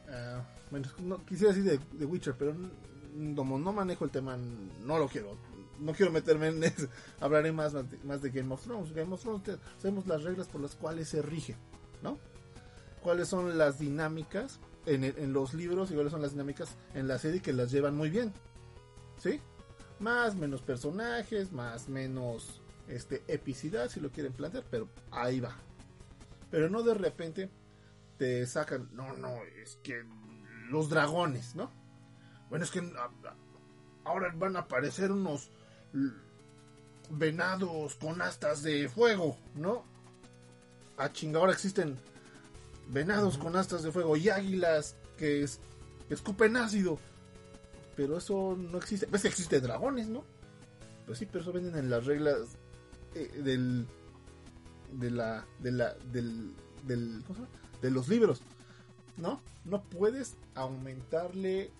ah, bueno, no, quisiera decir de, de Witcher, pero como no manejo el tema, no lo quiero. No quiero meterme en eso. Hablaré más, más de, Game of Thrones. Game of Thrones te- sabemos las reglas por las cuales se rige, ¿no? Cuáles son las dinámicas en, en los libros y cuáles son las dinámicas en la serie que las llevan muy bien, ¿sí? Más, menos personajes, más, menos este, epicidad, si lo quieren plantear, pero ahí va. Pero no de repente te sacan, no, no, es que los dragones, ¿no? Bueno, es que a- a- ahora van a aparecer unos venados con astas de fuego, ¿no? A chinga, ahora existen venados con astas de fuego y águilas que, es- que escupen ácido. Pero eso no existe. Ves que existe dragones, ¿no? Pues sí, pero eso venden en las reglas eh, del de la de la del, del ¿cómo se llama? De los libros no no puedes aumentarle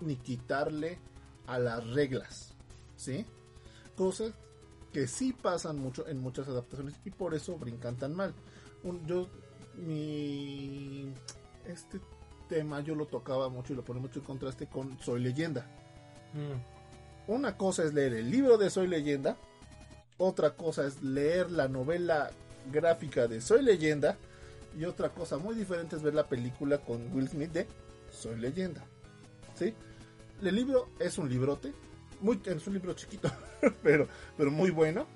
ni quitarle a las reglas sí cosas que sí pasan mucho en muchas adaptaciones y por eso brincan tan mal. Un- yo mi este tema yo lo tocaba mucho y lo ponía mucho en contraste con soy leyenda. Mm. una cosa es leer el libro de Soy Leyenda, otra cosa es leer la novela gráfica de Soy Leyenda, y otra cosa muy diferente es ver la película con Will Smith de Soy Leyenda. ¿Sí? El libro es un librote, muy, es un libro chiquito, pero, pero muy bueno.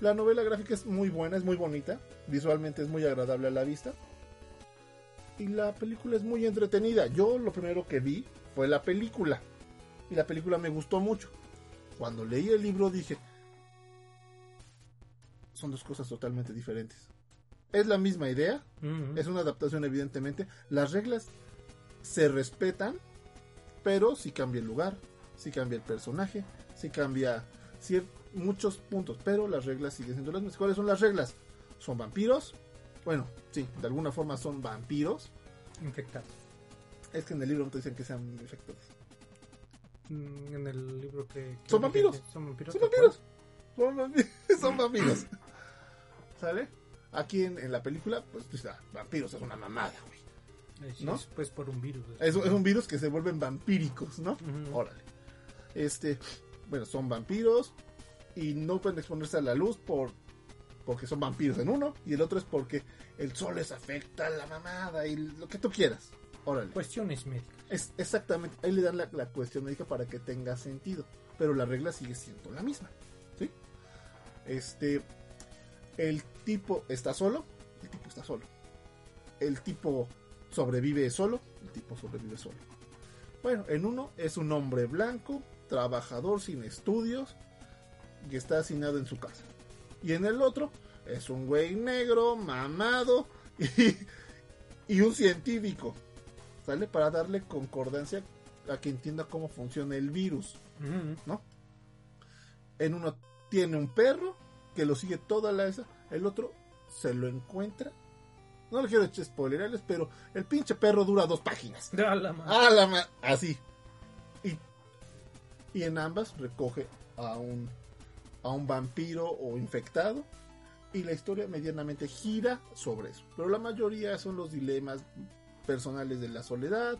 La novela gráfica es muy buena, es muy bonita, visualmente es muy agradable a la vista. Y la película es muy entretenida. Yo lo primero que vi fue la película y la película me gustó mucho. Cuando leí el libro dije, son dos cosas totalmente diferentes. Es la misma idea, es una adaptación evidentemente. Las reglas se respetan, pero sí cambia el lugar, sí cambia el personaje, sí cambia muchos puntos, pero las reglas siguen siendo las mismas. ¿Cuáles son las reglas? Son vampiros. Bueno, sí, de alguna forma son vampiros. Infectados. Es que en el libro no te dicen que sean infectados. Mm, En el libro que... que Son vampiros. que Son vampiros. Son ¿te vampiros. Son vampiros. Son vampiros. ¿Sale? Aquí en, en la película, pues, pues, ah, vampiros es una mamada, güey. acuerdas? ¿no? Es, pues por un virus. Es, es un virus que se vuelven vampíricos, ¿no? Órale. Este, bueno, son vampiros y no pueden exponerse a la luz por porque son vampiros en uno y el otro es porque el sol les afecta la mamada y lo que tú quieras. Órale. Cuestiones médicas. Es exactamente, ahí le dan la, la cuestión médica para que tenga sentido, pero la regla sigue siendo la misma, ¿sí? Este, el tipo está solo, el tipo está solo. El tipo sobrevive solo, el tipo sobrevive solo. Bueno, en uno es un hombre blanco, trabajador sin estudios, que está asignado en su casa. Y en el otro es un güey negro, mamado y, y un científico. ¿Sale? Para darle concordancia a que entienda cómo funciona el virus. ¿no? En uno tiene un perro que lo sigue toda la esa, el otro se lo encuentra. No le quiero echar spoilerales, pero el pinche perro dura dos páginas. A la. ¡Ah, la ma- Así. Y, y en ambas recoge a un, a un vampiro o infectado. Y la historia medianamente gira sobre eso. Pero la mayoría son los dilemas personales de la soledad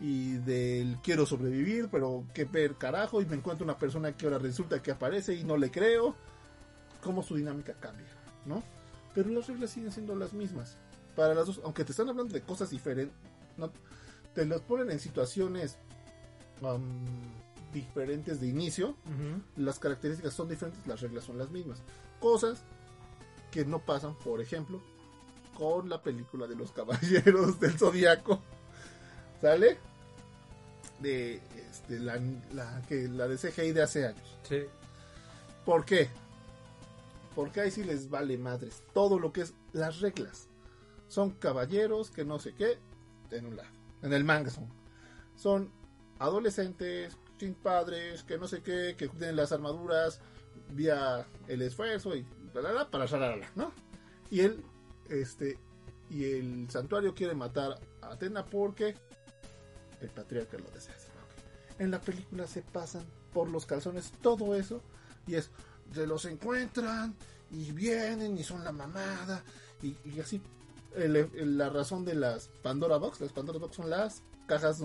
y del quiero sobrevivir, pero qué ver carajo. Y me encuentro una persona que ahora resulta que aparece y no le creo. Cómo su dinámica cambia, ¿no? Pero las reglas siguen siendo las mismas. Para las dos, aunque te están hablando de cosas diferentes, no, te los ponen en situaciones diferentes de inicio, las características son diferentes, las reglas son las mismas. Cosas que no pasan, por ejemplo, con la película de los caballeros del zodiaco. ¿Sale? De este, la, la, que, la de CGI de hace años. Sí. ¿Por qué? Porque ahí sí les vale madres. Todo lo que es las reglas. Son caballeros que no sé qué. En un lado. En el manga son. Son adolescentes, sin padres, que no sé qué, que tienen las armaduras vía el esfuerzo y bla, bla, para ¿no? Y él, este, y el santuario quiere matar a Atena porque el patriarca lo desea. En la película se pasan por los calzones todo eso y es, se los encuentran y vienen y son la mamada y, y así. El- el- la razón de las Pandora Box, las Pandora Box son las cajas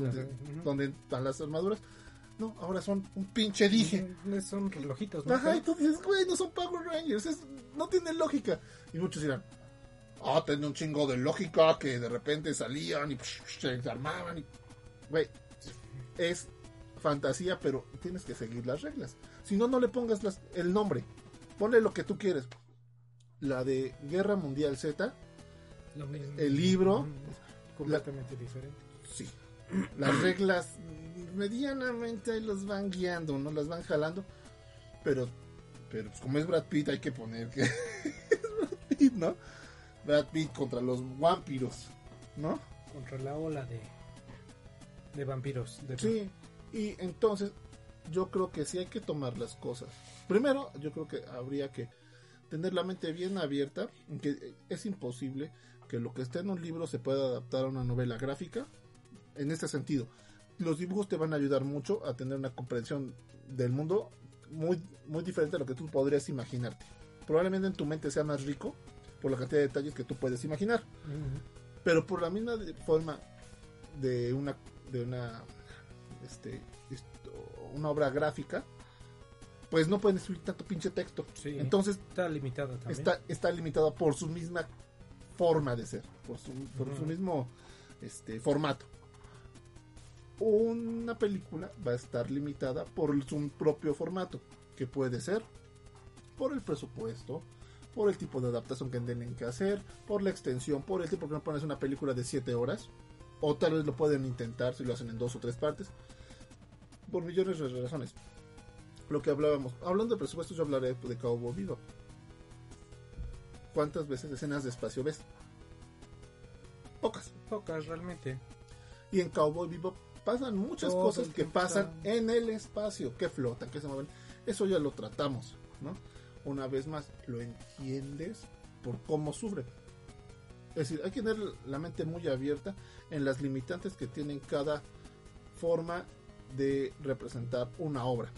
donde, están las armaduras. No, ahora son un pinche dije. Son relojitos, ¿no? Ajá, y tú dices, güey, no son Power Rangers, es- no tiene lógica. Y muchos dirán, ah, tiene un chingo de lógica que de repente salían y psh, psh, se armaban. Y... Güey, es fantasía, pero tienes que seguir las reglas. Si no, no le pongas las- el nombre. Ponle lo que tú quieres. La de Guerra Mundial Z, Lo mismo. el libro. Completamente diferente. sí. Las reglas medianamente ahí los van guiando, no las van jalando. Pero, pero pues, como es Brad Pitt, hay que poner que es Brad Pitt, ¿no? Brad Pitt contra los vampiros, ¿no? Contra la ola de, de vampiros. De Sí, y entonces yo creo que sí hay que tomar las cosas. Primero, yo creo que habría que tener la mente bien abierta, que es imposible que lo que esté en un libro se pueda adaptar a una novela gráfica. En este sentido, los dibujos te van a ayudar mucho a tener una comprensión del mundo muy, muy diferente a lo que tú podrías imaginarte. Probablemente en tu mente sea más rico por la cantidad de detalles que tú puedes imaginar pero por la misma forma de una de una este una obra gráfica pues no pueden escribir tanto pinche texto Sí. entonces Está limitada también. está está limitada por su misma forma de ser por su, por su mismo este formato una película va a estar limitada por su propio formato que puede ser por el presupuesto por el tipo de adaptación que tienen que hacer, por la extensión, por el tipo que no pones una película de 7 horas, o tal vez lo pueden intentar si lo hacen en dos o tres partes, por millones de razones. Lo que hablábamos, hablando de presupuestos, yo hablaré de Cowboy Vivo. ¿cuántas veces escenas de espacio ves? Pocas. Pocas realmente. Y en Cowboy Vivo pasan muchas Todo cosas que pasan en el espacio, que flotan, que se mueven. Eso ya lo tratamos, ¿no? Una vez más, lo entiendes por cómo sufre. Es decir, hay que tener la mente muy abierta en las limitantes que tienen cada forma de representar una obra.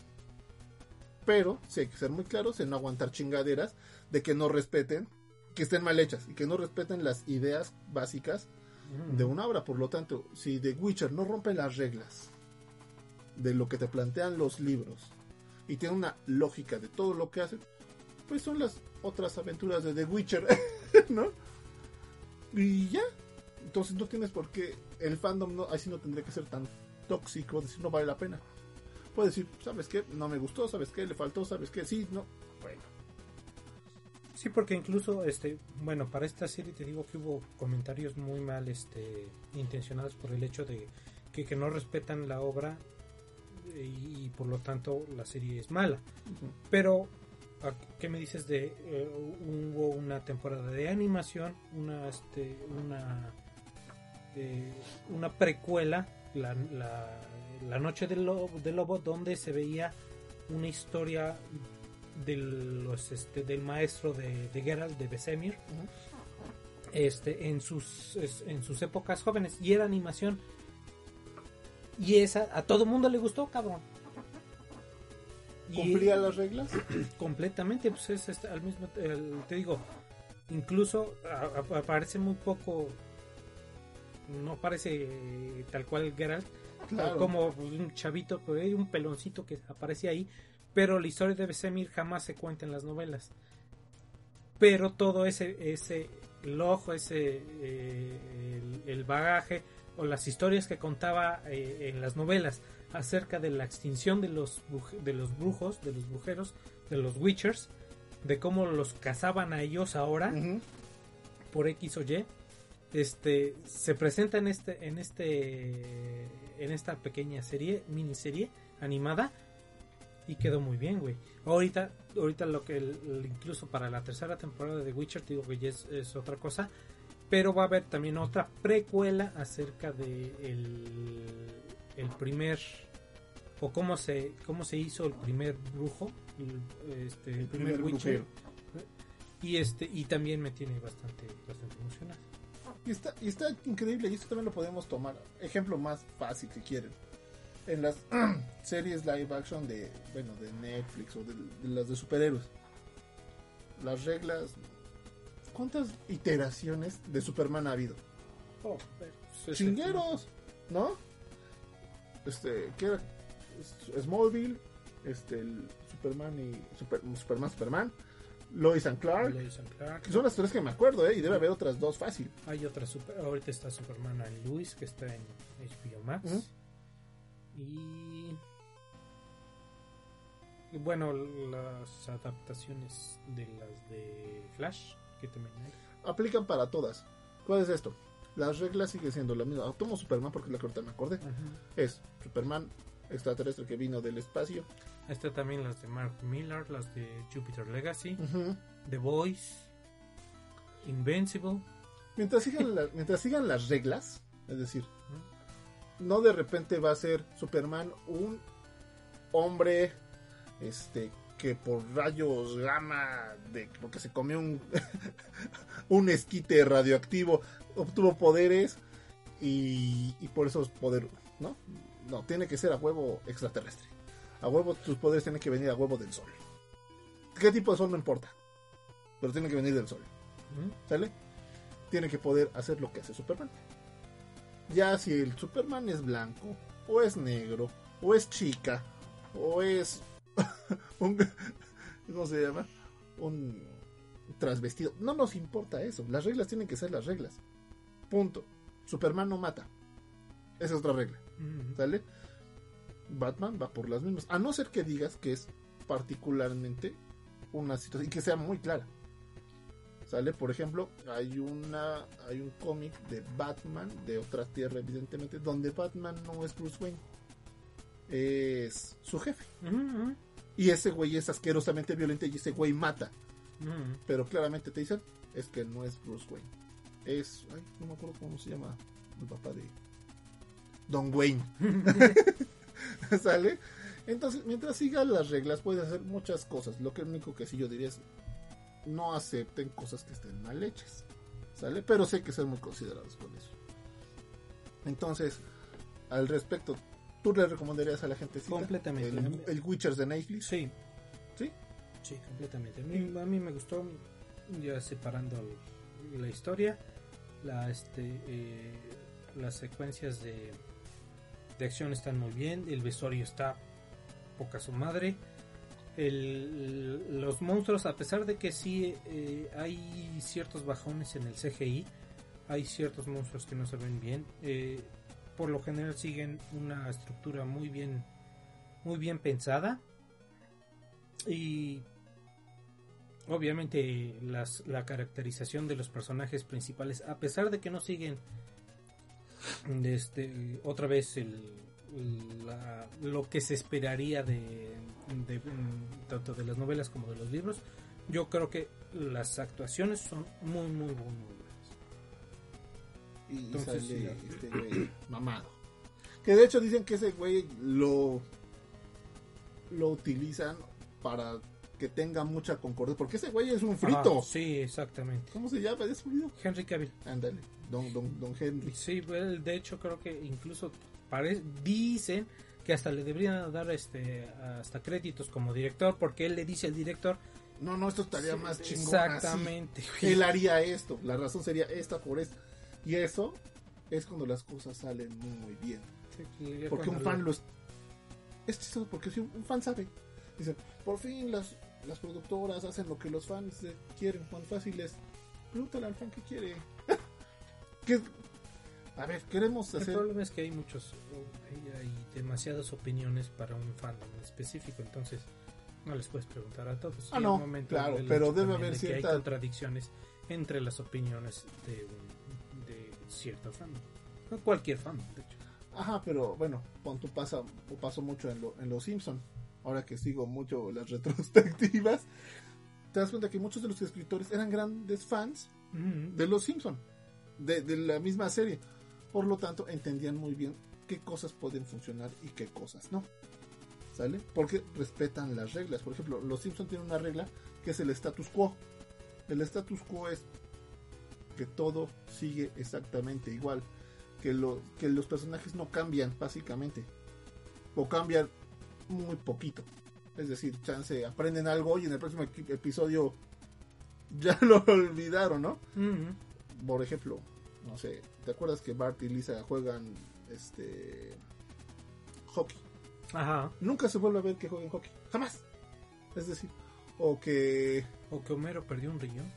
Pero sí hay que ser muy claros en no aguantar chingaderas de que no respeten, que estén mal hechas y que no respeten las ideas básicas de una obra. Por lo tanto, si The Witcher no rompe las reglas de lo que te plantean los libros y tiene una lógica de todo lo que hace, pues son las otras aventuras de The Witcher, ¿no? Y ya. Entonces no tienes por qué. El fandom no, así no tendría que ser tan tóxico, decir no vale la pena. Puedes decir, ¿sabes qué? No me gustó, ¿sabes qué? Le faltó, ¿sabes qué? Sí, no. Bueno. Sí, porque incluso, este, bueno, para esta serie te digo que hubo comentarios muy mal, este, intencionados por el hecho de que, que no respetan la obra y, y por lo tanto la serie es mala. Pero, ¿a ¿qué me dices de eh, hubo una temporada de animación, una, este, una, eh, una precuela, la, la, la noche del lobo, del lobo, donde se veía una historia de los, este, del maestro de, de Geralt, de Besemir, este, en sus, es- en sus épocas jóvenes, y era animación. Y esa a todo mundo le gustó, cabrón. Y- ¿Cumplía las reglas? completamente pues es este, al mismo el- te digo incluso a- a- aparece muy poco no parece eh, tal cual Geralt Claro. como un chavito pues, hay un peloncito que aparece ahí pero la historia de Besemir jamás se cuenta en las novelas pero todo ese ese el ojo ese eh, el, el bagaje o las historias que contaba eh, en las novelas acerca de la extinción de los de los brujos de los brujeros de los witchers de cómo los cazaban a ellos ahora por X o Y este se presenta en este en este en esta pequeña serie miniserie animada y quedó muy bien güey. Ahorita ahorita lo que el- el- incluso para la tercera temporada de Witcher digo que ya es, es otra cosa pero va a haber también otra precuela acerca de el, el primer o cómo se cómo se hizo el primer brujo el, este, el, El primer, primer Witcher. brujero. y este y también me tiene bastante bastante emocionado Y está, y está increíble, y esto también lo podemos tomar. Ejemplo más fácil si quieren. En las series live action de, bueno, de Netflix o de, de las de superhéroes. Las reglas. ¿Cuántas iteraciones de Superman ha habido? Oh, es- Chingueros, ¿no? Este, ¿qué era? Smallville, este, el Superman y Super- Superman, Superman, Lois and Clark. Lois and Clark. que son las tres que me acuerdo, ¿eh? Y debe haber otras dos fácil. Hay otra super, ahorita está Superman and Luis que está en HBO Max. Y y bueno, las adaptaciones de las de Flash que también hay. aplican para todas. ¿Cuál es esto? Las reglas siguen siendo la misma. Tomo Superman porque es la que ahorita me acordé. Es Superman extraterrestre que vino del espacio. Está también las de Mark Millar, las de Jupiter Legacy. The Voice, Invincible. mientras, sigan la- mientras sigan las reglas, es decir, no de repente va a ser Superman un hombre este que por rayos gamma de porque se comió un un esquite radioactivo obtuvo poderes y, y por eso es poder no no tiene que ser a huevo extraterrestre a huevo tus poderes tienen que venir a huevo del sol qué tipo de sol no importa pero tienen que venir del sol. ¿Sale? Tiene que poder hacer lo que hace Superman. Ya si el Superman es blanco, o es negro, o es chica, o es un. ¿Cómo se llama? Un transvestido. No nos importa eso. Las reglas tienen que ser las reglas. Punto. Superman no mata. Esa es otra regla. ¿Sale? Batman va por las mismas. A no ser que digas que es particularmente una situación y que sea muy clara. ¿Sale? Por ejemplo, hay una hay un cómic de Batman de otra tierra, evidentemente, donde Batman no es Bruce Wayne. Es su jefe. Y ese güey es asquerosamente violento y ese güey mata. Pero claramente te dicen, es que no es Bruce Wayne. Es, ay, no me acuerdo cómo se llama el papá de Don Wayne. ¿Sale? Entonces, mientras siga las reglas, puede hacer muchas cosas. Lo que único que sí yo diría es no acepten cosas que estén mal hechas. ¿Sale? Pero sé que ser muy considerados con eso. Entonces, al respecto, ¿tú le recomendarías a la gente Completamente. el, el Witcher de Netflix? Sí, ¿Sí? sí, completamente. A mí, a mí me gustó, ya separando la historia, la, este, eh, las secuencias de, de acción están muy bien, el vestuario está poca su madre. Los monstruos, a pesar de que sí eh, hay ciertos bajones en el CGI, hay ciertos monstruos que no se ven bien. eh, por lo general siguen una estructura muy bien, muy bien pensada. Y obviamente las, la caracterización de los personajes principales, a pesar de que no siguen este, otra vez el, la- lo que se esperaría de, de, tanto de las novelas como de los libros, yo creo que las actuaciones son muy, muy, muy, muy buenas. Y Entonces, sale sí. este güey mamado. Que de hecho dicen que ese güey lo, lo utilizan para que tenga mucha concordia. Porque ese güey es un frito. Ah, sí, exactamente. ¿Cómo se llama? Es frito. Henry Cavill. Ándale, don, don, don Henry. Sí, él, de hecho creo que incluso pare- dicen que hasta le deberían dar este hasta créditos como director porque él le dice al director No, no, esto estaría Sí, más chingón. exactamente así. Él haría esto. La razón sería esta por esta. Y eso es cuando las cosas salen muy bien. Sí, Porque un fan le- lo es. Es porque si un, fan sabe. Dicen, por fin las, las productoras hacen lo que los fans quieren. Juan Fácil es. Pregúntale al fan que quiere. ¿Qué? A ver, queremos el hacer. problema es que hay muchos hay, hay demasiadas opiniones para un fandom específico entonces no les puedes preguntar a todos Ah, no, claro, pero debe haber de que cierta- hay contradicciones entre las opiniones de, un- de cierto fandom no cualquier fandom de hecho Ajá, pero bueno, pasa, o pasó mucho en, lo, en Los Simpson. Ahora que sigo mucho las retrospectivas, te das cuenta que muchos de los escritores eran grandes fans de Los Simpson, de, de la misma serie. Por lo tanto, entendían muy bien qué cosas pueden funcionar y qué cosas no. ¿Sale? Porque respetan las reglas. Por ejemplo, Los Simpson tienen una regla que es el status quo. El status quo es que todo sigue exactamente igual. Que, lo, que los personajes no cambian, básicamente. O cambian muy poquito. Es decir, chance, aprenden algo y en el próximo episodio ya lo olvidaron, ¿no? Por ejemplo, no sé, ¿te acuerdas que Bart y Lisa juegan este hockey? ajá Nunca se vuelve a ver que jueguen hockey, jamás. Es decir, o que o que Homero perdió un riñón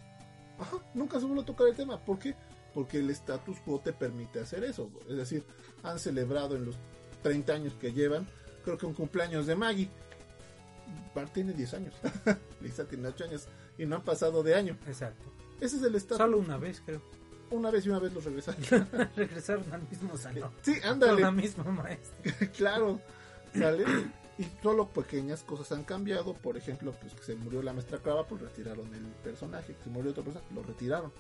ajá, nunca se vuelve a tocar el tema, ¿por qué? Porque el status quo te permite hacer eso, es decir, han celebrado en los 30 años que llevan, creo que un cumpleaños de Maggie. Bart tiene 10 años, Lisa tiene 8 años y no han pasado de año. exacto Ese es el status. solo una vez creo Una vez y una vez los regresaron. regresaron al mismo salón Sí, con ándale. la misma maestra claro, ¿sale? Y solo pequeñas cosas han cambiado. Por ejemplo, pues que se murió la maestra Crava, pues retiraron el personaje. Que se murió otro personaje, lo retiraron.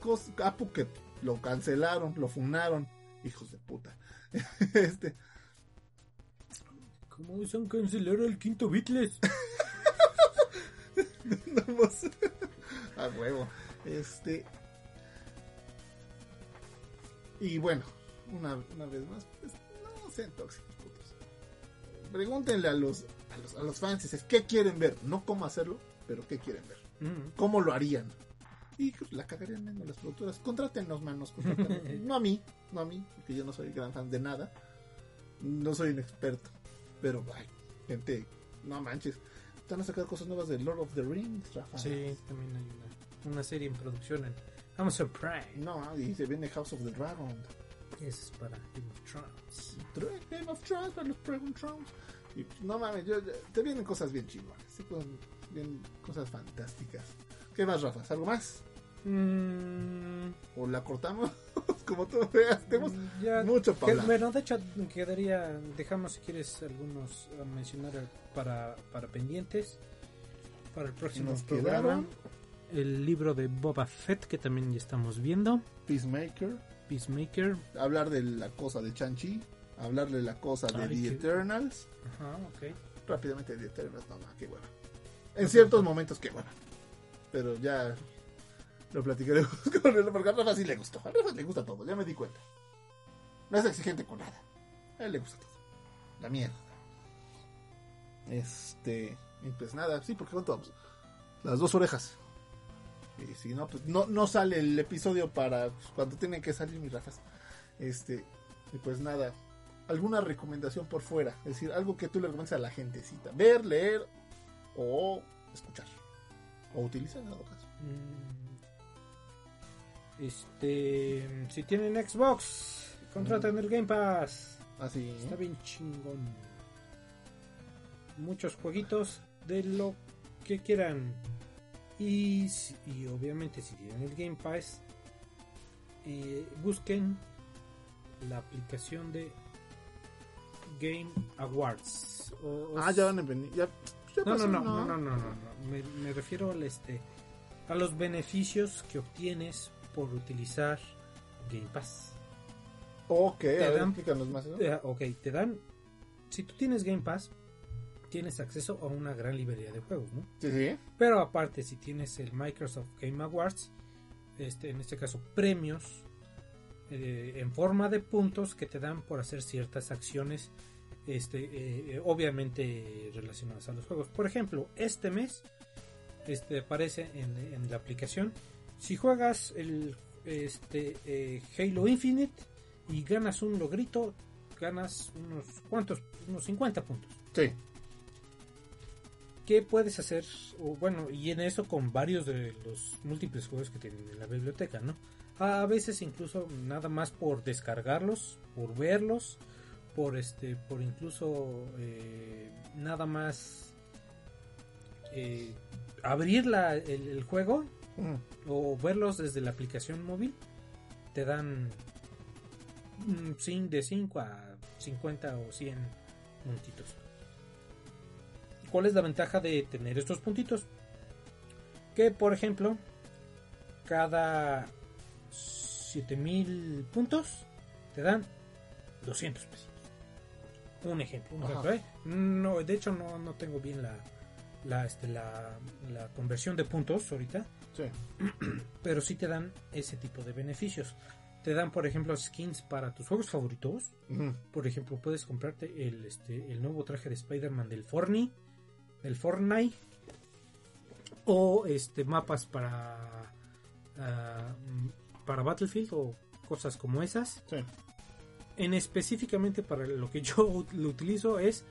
Cos- Apu que lo cancelaron, lo funaron. Hijos de puta. este, ¿Cómo usan cancelar al quinto Beatles? vamos a huevo. Este. Y bueno, una, una vez más, pues no sean tóxicos, putos. Pregúntenle a los, a los, a los fans, ¿qué quieren ver? No cómo hacerlo, pero ¿qué quieren ver? Mm. ¿Cómo lo harían? Y pues, la cagarían menos las productoras. Contrátenos, manos. contrátenos. no a mí, no a mí, porque yo no soy gran fan de nada. No soy un experto. Pero, ay, gente, no manches. Están a sacar cosas nuevas de Lord of the Rings, Rafa. Sí, también hay una, una serie en producción en Amazon Prime. No, y se viene House of the Dragon. Es para Game of Thrones. Game of Thrones, para los Dragon Thrones. Y no mames, yo- yo- te vienen cosas bien chingonas. con- bien cosas fantásticas. ¿Qué más, Rafa? ¿Algo más? Mm, ¿O la cortamos? Como tú veas, tenemos ya, mucho para que- bueno, de hecho, quedaría. Dejamos si quieres algunos a mencionar para, para pendientes. Para el próximo Nos programa. quedaron el libro de Boba Fett que también ya estamos viendo. Peacemaker. Peacemaker. Hablar de la cosa de Chanchi. Hablar de la cosa de Ay, The qué- Eternals. Ajá, ok. Rápidamente The Eternals, no, no, qué hueva. En ciertos momentos, qué hueva. Pero ya lo platicaremos con él, porque a Rafa sí le gustó. A Rafa le gusta todo, ya me di cuenta. No es exigente con nada. A él le gusta todo. La mierda. Este. Y pues nada, sí, porque ¿cuánto vamos? Las dos orejas. Y si no, pues no, no sale el episodio para pues, cuando tienen que salir mis Rafas. Este. Y pues nada. ¿Alguna recomendación por fuera? Es decir, algo que tú le recomiendas a la gentecita. Ver, leer o escuchar. O utilizar en dado caso. Mm, Este, si tienen Xbox, contraten el Game Pass. Así. Está bien chingón. Muchos jueguitos de lo que quieran. Y, y obviamente si tienen el Game Pass, eh, busquen la aplicación de Game Awards. O- o Ah, ya van a venir. Ya, ya no, no, no, no, no, no, no. Me, me refiero al este a los beneficios que obtienes por utilizar Game Pass. Ok, a Te ver, dan- explícanos más. ¿no? Eh, ok, te dan. Si tú tienes Game Pass, tienes acceso a una gran librería de juegos, ¿no? Sí, sí. Pero aparte, si tienes el Microsoft Game Awards, este, en este caso premios eh, en forma de puntos que te dan por hacer ciertas acciones, este, eh, eh, obviamente relacionadas a los juegos. Por ejemplo, este mes este, aparece en, en la aplicación. Si juegas el este, eh, Halo Infinite y ganas un logrito, ganas unos cuantos, unos 50 puntos. Sí. ¿Qué puedes hacer? O, bueno, y en eso con varios de los múltiples juegos que tienen en la biblioteca, ¿no? A veces incluso nada más por descargarlos, por verlos, por este, por incluso eh, nada más eh, abrir la- el, el juego Mm. o verlos desde la aplicación móvil, te dan mm, de 5 a 50 o 100 puntitos. ¿Cuál es la ventaja de tener estos puntitos? Que por ejemplo, cada 7000 puntos te dan 200 pesos. Un ejemplo, un Ajá. ejemplo, ¿eh? No, de hecho no, no tengo bien la, la, este, la, la conversión de puntos ahorita Sí. pero sí te dan ese tipo de beneficios. Te dan, por ejemplo, skins para tus juegos favoritos. Por ejemplo, puedes comprarte el, este, el nuevo traje de Spider-Man del Fortnite, del Fortnite, o este mapas para ah, mm, para Battlefield o cosas como esas. Sí. En específicamente para lo que yo lo utilizo es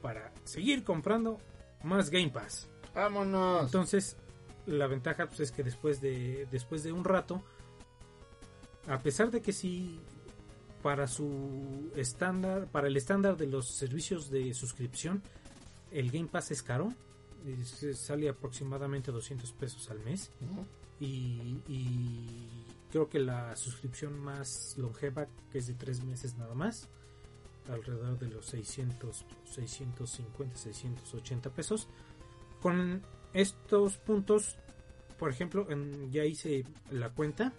para seguir comprando más Game Pass. Vámonos. Entonces, la ventaja pues, es que después de, después de un rato, a pesar de que sí, para su estándar, para el estándar de los servicios de suscripción, el Game Pass es caro, es- sale aproximadamente 200 pesos al mes y, y creo que la suscripción más longeva, que es de 3 meses nada más, alrededor de los 600, 650, 680 pesos. Con estos puntos, por ejemplo, en- ya hice la cuenta.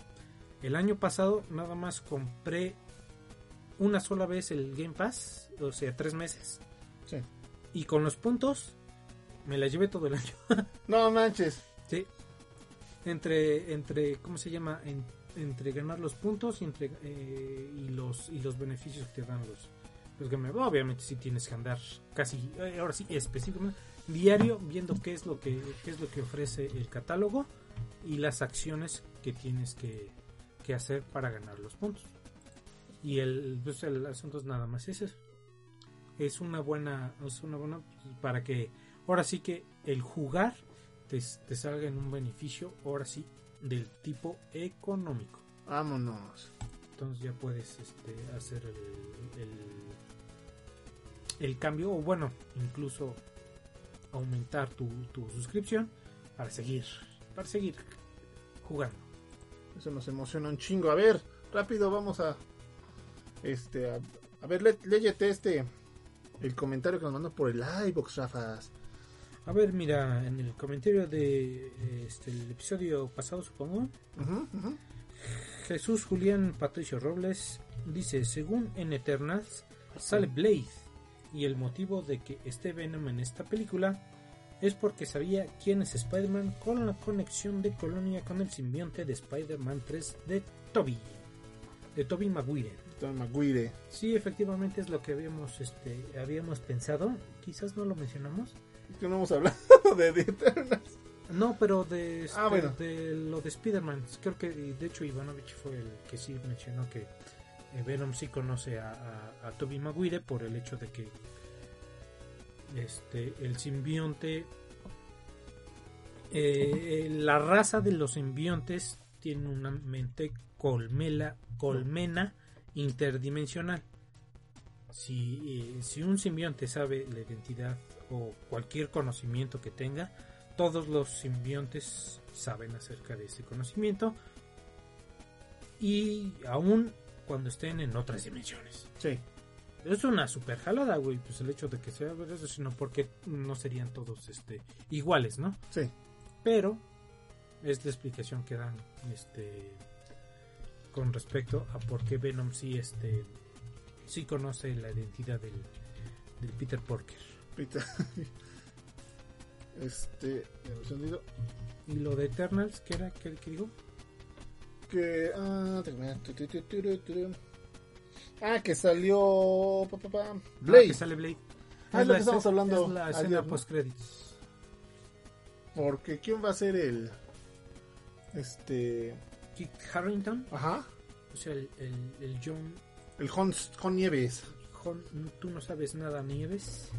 El año pasado nada más compré una sola vez el Game Pass, o sea, 3 meses. Sí. Y con los puntos me la llevé todo el año. No manches. Sí. Entre, entre, ¿cómo se llama? En- entre ganar los puntos y, entre, eh, y los y los beneficios que te dan los, los Game Awards. Obviamente si tienes que andar casi, eh, ahora sí, específicamente, diario viendo qué es lo que qué es lo que ofrece el catálogo y las acciones que tienes que, que hacer para ganar los puntos. Y el, pues, el asunto es nada más es eso. Es una buena, es una buena para que ahora sí que el jugar te, te salga en un beneficio, ahora sí, del tipo económico. Vámonos. Entonces ya puedes este, hacer el, el, el cambio, o bueno, incluso aumentar tu, tu suscripción para seguir, para seguir jugando. Eso nos emociona un chingo. A ver, rápido vamos a. Este, a, a ver, lé- léyete este. El comentario que nos mandó por el iBox, Rafas. A ver, mira, en el comentario de este, el episodio pasado, supongo. Jesús Julián Patricio Robles dice, según en Eternals, sale Blade y el motivo de que esté Venom en esta película es porque sabía quién es Spider-Man con la conexión de Colonia con el simbionte de Spider-Man 3 de Toby, de Toby Maguire. Tom Maguire. Sí, efectivamente es lo que habíamos, este, habíamos pensado. Quizás no lo mencionamos. Es que no hemos hablado de The Eternals. No, pero de, este, Ah, bueno. de lo de Spider-Man. Creo que, de hecho, Ivanovich fue el que sí mencionó que Venom sí conoce a, Tobey Maguire por el hecho de que este el simbionte. eh, la raza de los simbiontes tiene una mente colmela, colmena interdimensional. Si, eh, si un simbionte sabe la identidad o cualquier conocimiento que tenga, todos los simbiontes saben acerca de ese conocimiento y aún cuando estén en otras dimensiones. Sí. Es una super jalada, güey, pues el hecho de que sea eso, sino porque no serían todos este iguales, ¿no? Sí. Pero es la explicación que dan este con respecto a por qué Venom sí este sí conoce la identidad del, del Peter Parker. Peter. Este. ya me he. Y lo de Eternals, ¿qué era? ¿Qué, qué digo? Que. Ah. Ah, que salió. pa, pa, pa, Ah, Blade. que sale Blade. Ah, es lo que estamos hablando Es la escena post credits. Porque ¿quién va a ser el. Este. Kit Harrington, Ajá. o sea, el, el, el John, El Jon, Jon Nieves. Jon- tú no sabes nada, Nieves.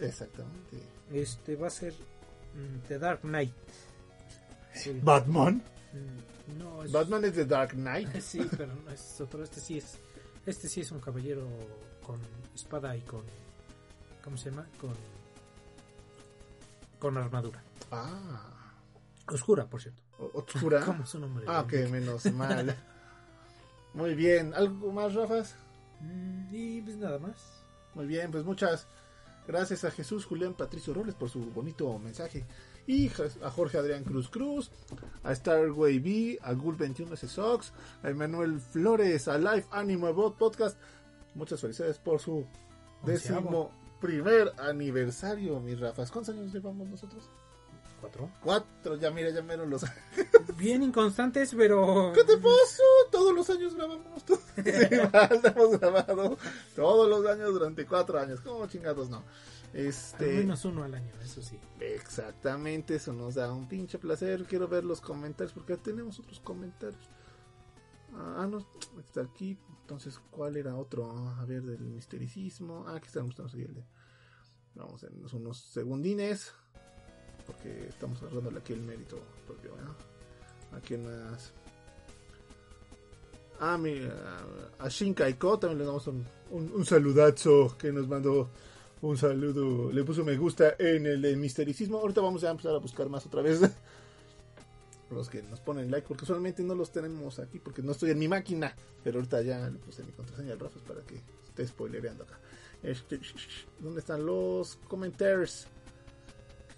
Exactamente. Este va a ser mm, The Dark Knight. El- Batman. mm, no, es, Batman es The Dark Knight. Sí, pero no es otro. Este sí es. Este sí es un caballero con espada y con. ¿Cómo se llama? Con. Con armadura. Ah. Oscura, por cierto. Oscura. ¿Cómo es su nombre? Ah, ok, menos mal. Muy bien. ¿Algo más, Rafas? Mm, Y pues nada más. Muy bien, pues muchas gracias a Jesús Julián Patricio Robles por su bonito mensaje. Y a Jorge Adrián Cruz Cruz, a Starway B, a Gul21 S Sox, a Emanuel Flores, a Live Anime Bot Podcast. Muchas felicidades por su décimo primer aniversario, mis Rafas. ¿Cuántos años llevamos nosotros? Cuatro. Cuatro, ya mira, ya menos los... Bien inconstantes, pero. ¿Qué te pasó? Todos los años grabamos. Todos, Sí, hemos grabado todos los años durante cuatro años. ¿Cómo chingados no? Al Este, menos uno al año, eso sí. exactamente, eso nos da un pinche placer. Quiero ver los comentarios porque tenemos otros comentarios. Ah, no, está aquí. Entonces, ¿cuál era otro? Ah, A ver, del mistericismo. Ah, aquí estamos, estamos ahí el de- Vamos en unos- unos segundines. Porque estamos agarrándole aquí el mérito propio, ¿verdad? Aquí unas. Ah, mira, a Shinkaiko también le damos un, un, un saludazo que nos mandó un saludo. Le puso me gusta en el de mistericismo. Ahorita vamos a empezar a buscar más otra vez. Los que nos ponen like, porque usualmente no los tenemos aquí, porque no estoy en mi máquina. Pero ahorita ya le puse mi contraseña al Rafas para que esté spoilereando acá. Este, ¿Dónde están los comentarios?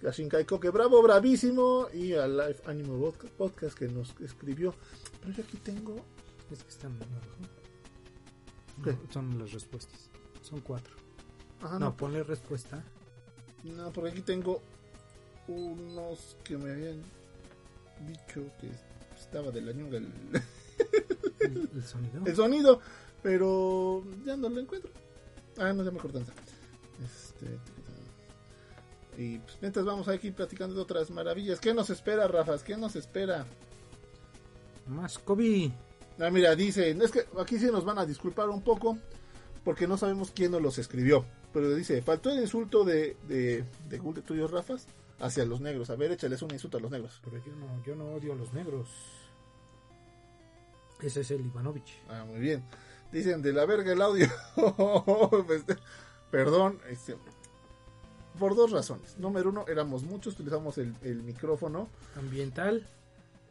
A Shinkaiko, que bravo, bravísimo. Y a Live Anime Podcast, que nos escribió. Pero yo aquí tengo. Es que están abajo. Son las respuestas. Son cuatro. Ajá, no, no, ponle respuesta. no, porque aquí tengo unos que me habían dicho que estaba de la ñonga el, El, el sonido. el sonido, pero ya no lo encuentro. Ah, no, ya me cortan. Este, y pues mientras vamos aquí platicando de otras maravillas. ¿Qué nos espera, Rafas? ¿Qué nos espera? Más Kobe. Ah, mira, dice, es que aquí sí nos van a disculpar un poco porque no sabemos quién nos los escribió. Pero dice, faltó el insulto de, de, de de tuyos, Rafas, hacia los negros. A ver, échales un insulto a los negros. Pero yo no, yo no odio a los negros. Ese es el Ivanovich. Ah, muy bien. Dicen, de la verga el audio. Pues, perdón, este, por dos razones. Número uno, éramos muchos, utilizamos el, el micrófono. Ambiental.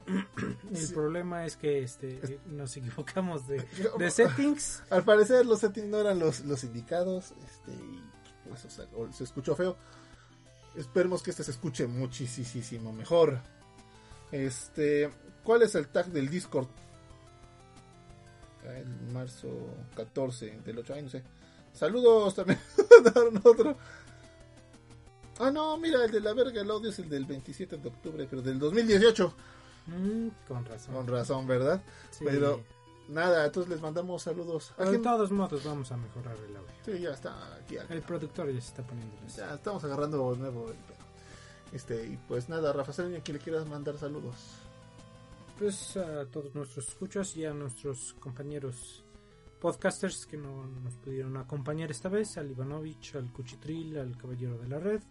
El Sí. problema es que este nos equivocamos de, de settings. Al parecer los settings no eran los, los indicados. Este, y pues, o sea, se escuchó feo. Esperemos que este se escuche muchísimo mejor. Este, ¿cuál es el tag del Discord? El marzo 14 del 8, ay, no sé. Saludos también. Daron otro. Ah, no, mira, el de la verga, el audio es el del 27 de octubre, pero del 2018. Mm, con razón. Con razón, ¿verdad? Sí. Pero nada, entonces les mandamos saludos. ¿A de todos modos vamos a mejorar el audio. Sí, ya está aquí. acá. El productor ya se está poniendo Ya estamos agarrando nuevo el pedo. Este, y pues nada, Rafa Salinas, que le quieras mandar saludos. Pues a todos nuestros escuchas y a nuestros compañeros podcasters que no nos pudieron acompañar esta vez, al Ivanovich, al Cuchitril, al Caballero de la Red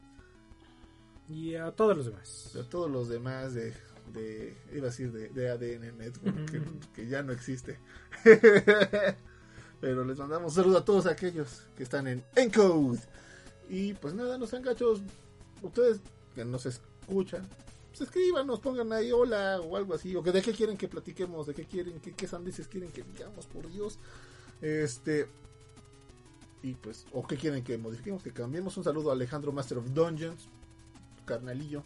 y a todos los demás. A todos los demás de, de iba a decir de, de ADN Network, que, que ya no existe. Pero les mandamos saludos a todos aquellos que están en Encode. Y pues nada, no sean gachos. Ustedes que nos escuchan, pues escríbanos, pongan ahí hola o algo así. O que de qué quieren que platiquemos, de qué quieren, qué, qué sandeces quieren que digamos, por Dios. Este. Y pues, o qué quieren que modifiquemos, que cambiemos. Un saludo a Alejandro Master of Dungeons, carnalillo.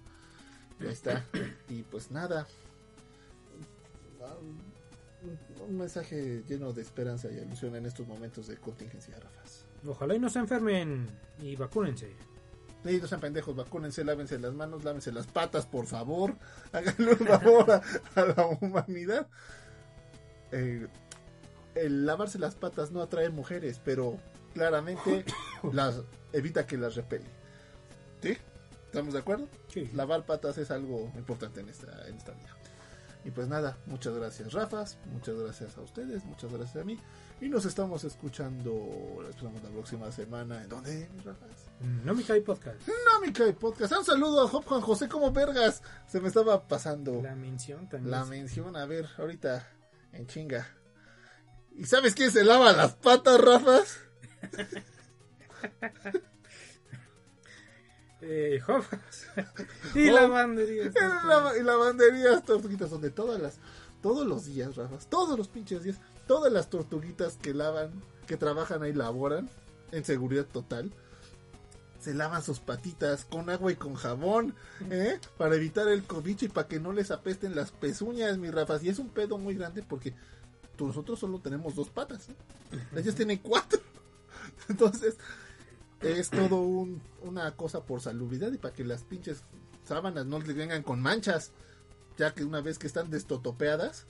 Ya está. Y pues nada. Un, mensaje lleno de esperanza y ilusión en estos momentos de contingencia, Rafas. Ojalá y no se enfermen y vacúnense. Sí, no sean pendejos, vacúnense, lávense las manos, lávense las patas, por favor. Háganle un favor a, a la humanidad. Eh, el lavarse las patas no atrae mujeres, pero claramente las evita que las repele. ¿Sí? ¿Estamos de acuerdo? Sí. Lavar patas es algo importante en esta, en esta vida. Y pues nada, muchas gracias Rafas, muchas gracias a ustedes, muchas gracias a mí. Y nos estamos escuchando, la próxima semana. ¿En dónde, Rafas? No me cae podcast. No me cae podcast. Un saludo a Juan José como vergas. Se me estaba pasando La mención también. la mención. A ver, ahorita en chinga. ¿Y sabes quién se lava las patas, Rafas? Eh, y la bandería. En la, en lavanderías, tortuguitas, donde todas las, todos los días, Rafas, todos los pinches días, todas las tortuguitas que lavan, que trabajan ahí, laboran, en seguridad total, se lavan sus patitas con agua y con jabón, ¿eh? Para evitar el cobicho y para que no les apesten las pezuñas, mi Rafas. Y es un pedo muy grande porque nosotros solo tenemos dos patas, ¿eh? Ellas tienen cuatro. Entonces, es todo un- una cosa por salubridad y para que las pinches sábanas no les vengan con manchas, ya que una vez que están destotopeadas,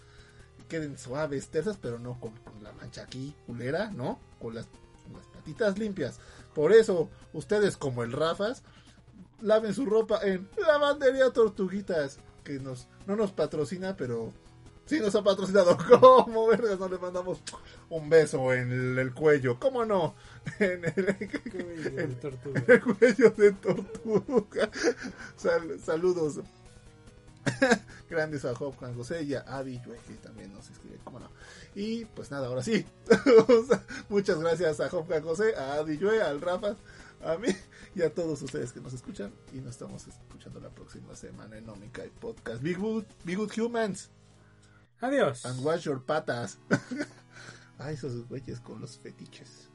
queden suaves, tersas, pero no con, la mancha aquí, culera, ¿no? Con las, con las patitas limpias. Por eso, ustedes como el Rafas, laven su ropa en Lavandería Tortuguitas, que nos, no nos patrocina, pero sí nos ha patrocinado. ¿Cómo, vergas? No le mandamos un beso en el, el cuello. ¿Cómo no? En el, Cuello de tortuga. el cuello de tortuga. Sal- saludos. Grandes a Job Juan José y a Adi Yue, que también nos escribe, cómo no. Y pues nada, ahora sí. Muchas gracias a Job Juan José, a Adi Yue, al Rafa, a mí y a todos ustedes que nos escuchan. Y nos estamos escuchando la próxima semana en Omica y Podcast. Be good, be good humans Adiós. and wash your patas. Ay, esos güeyes con los fetiches.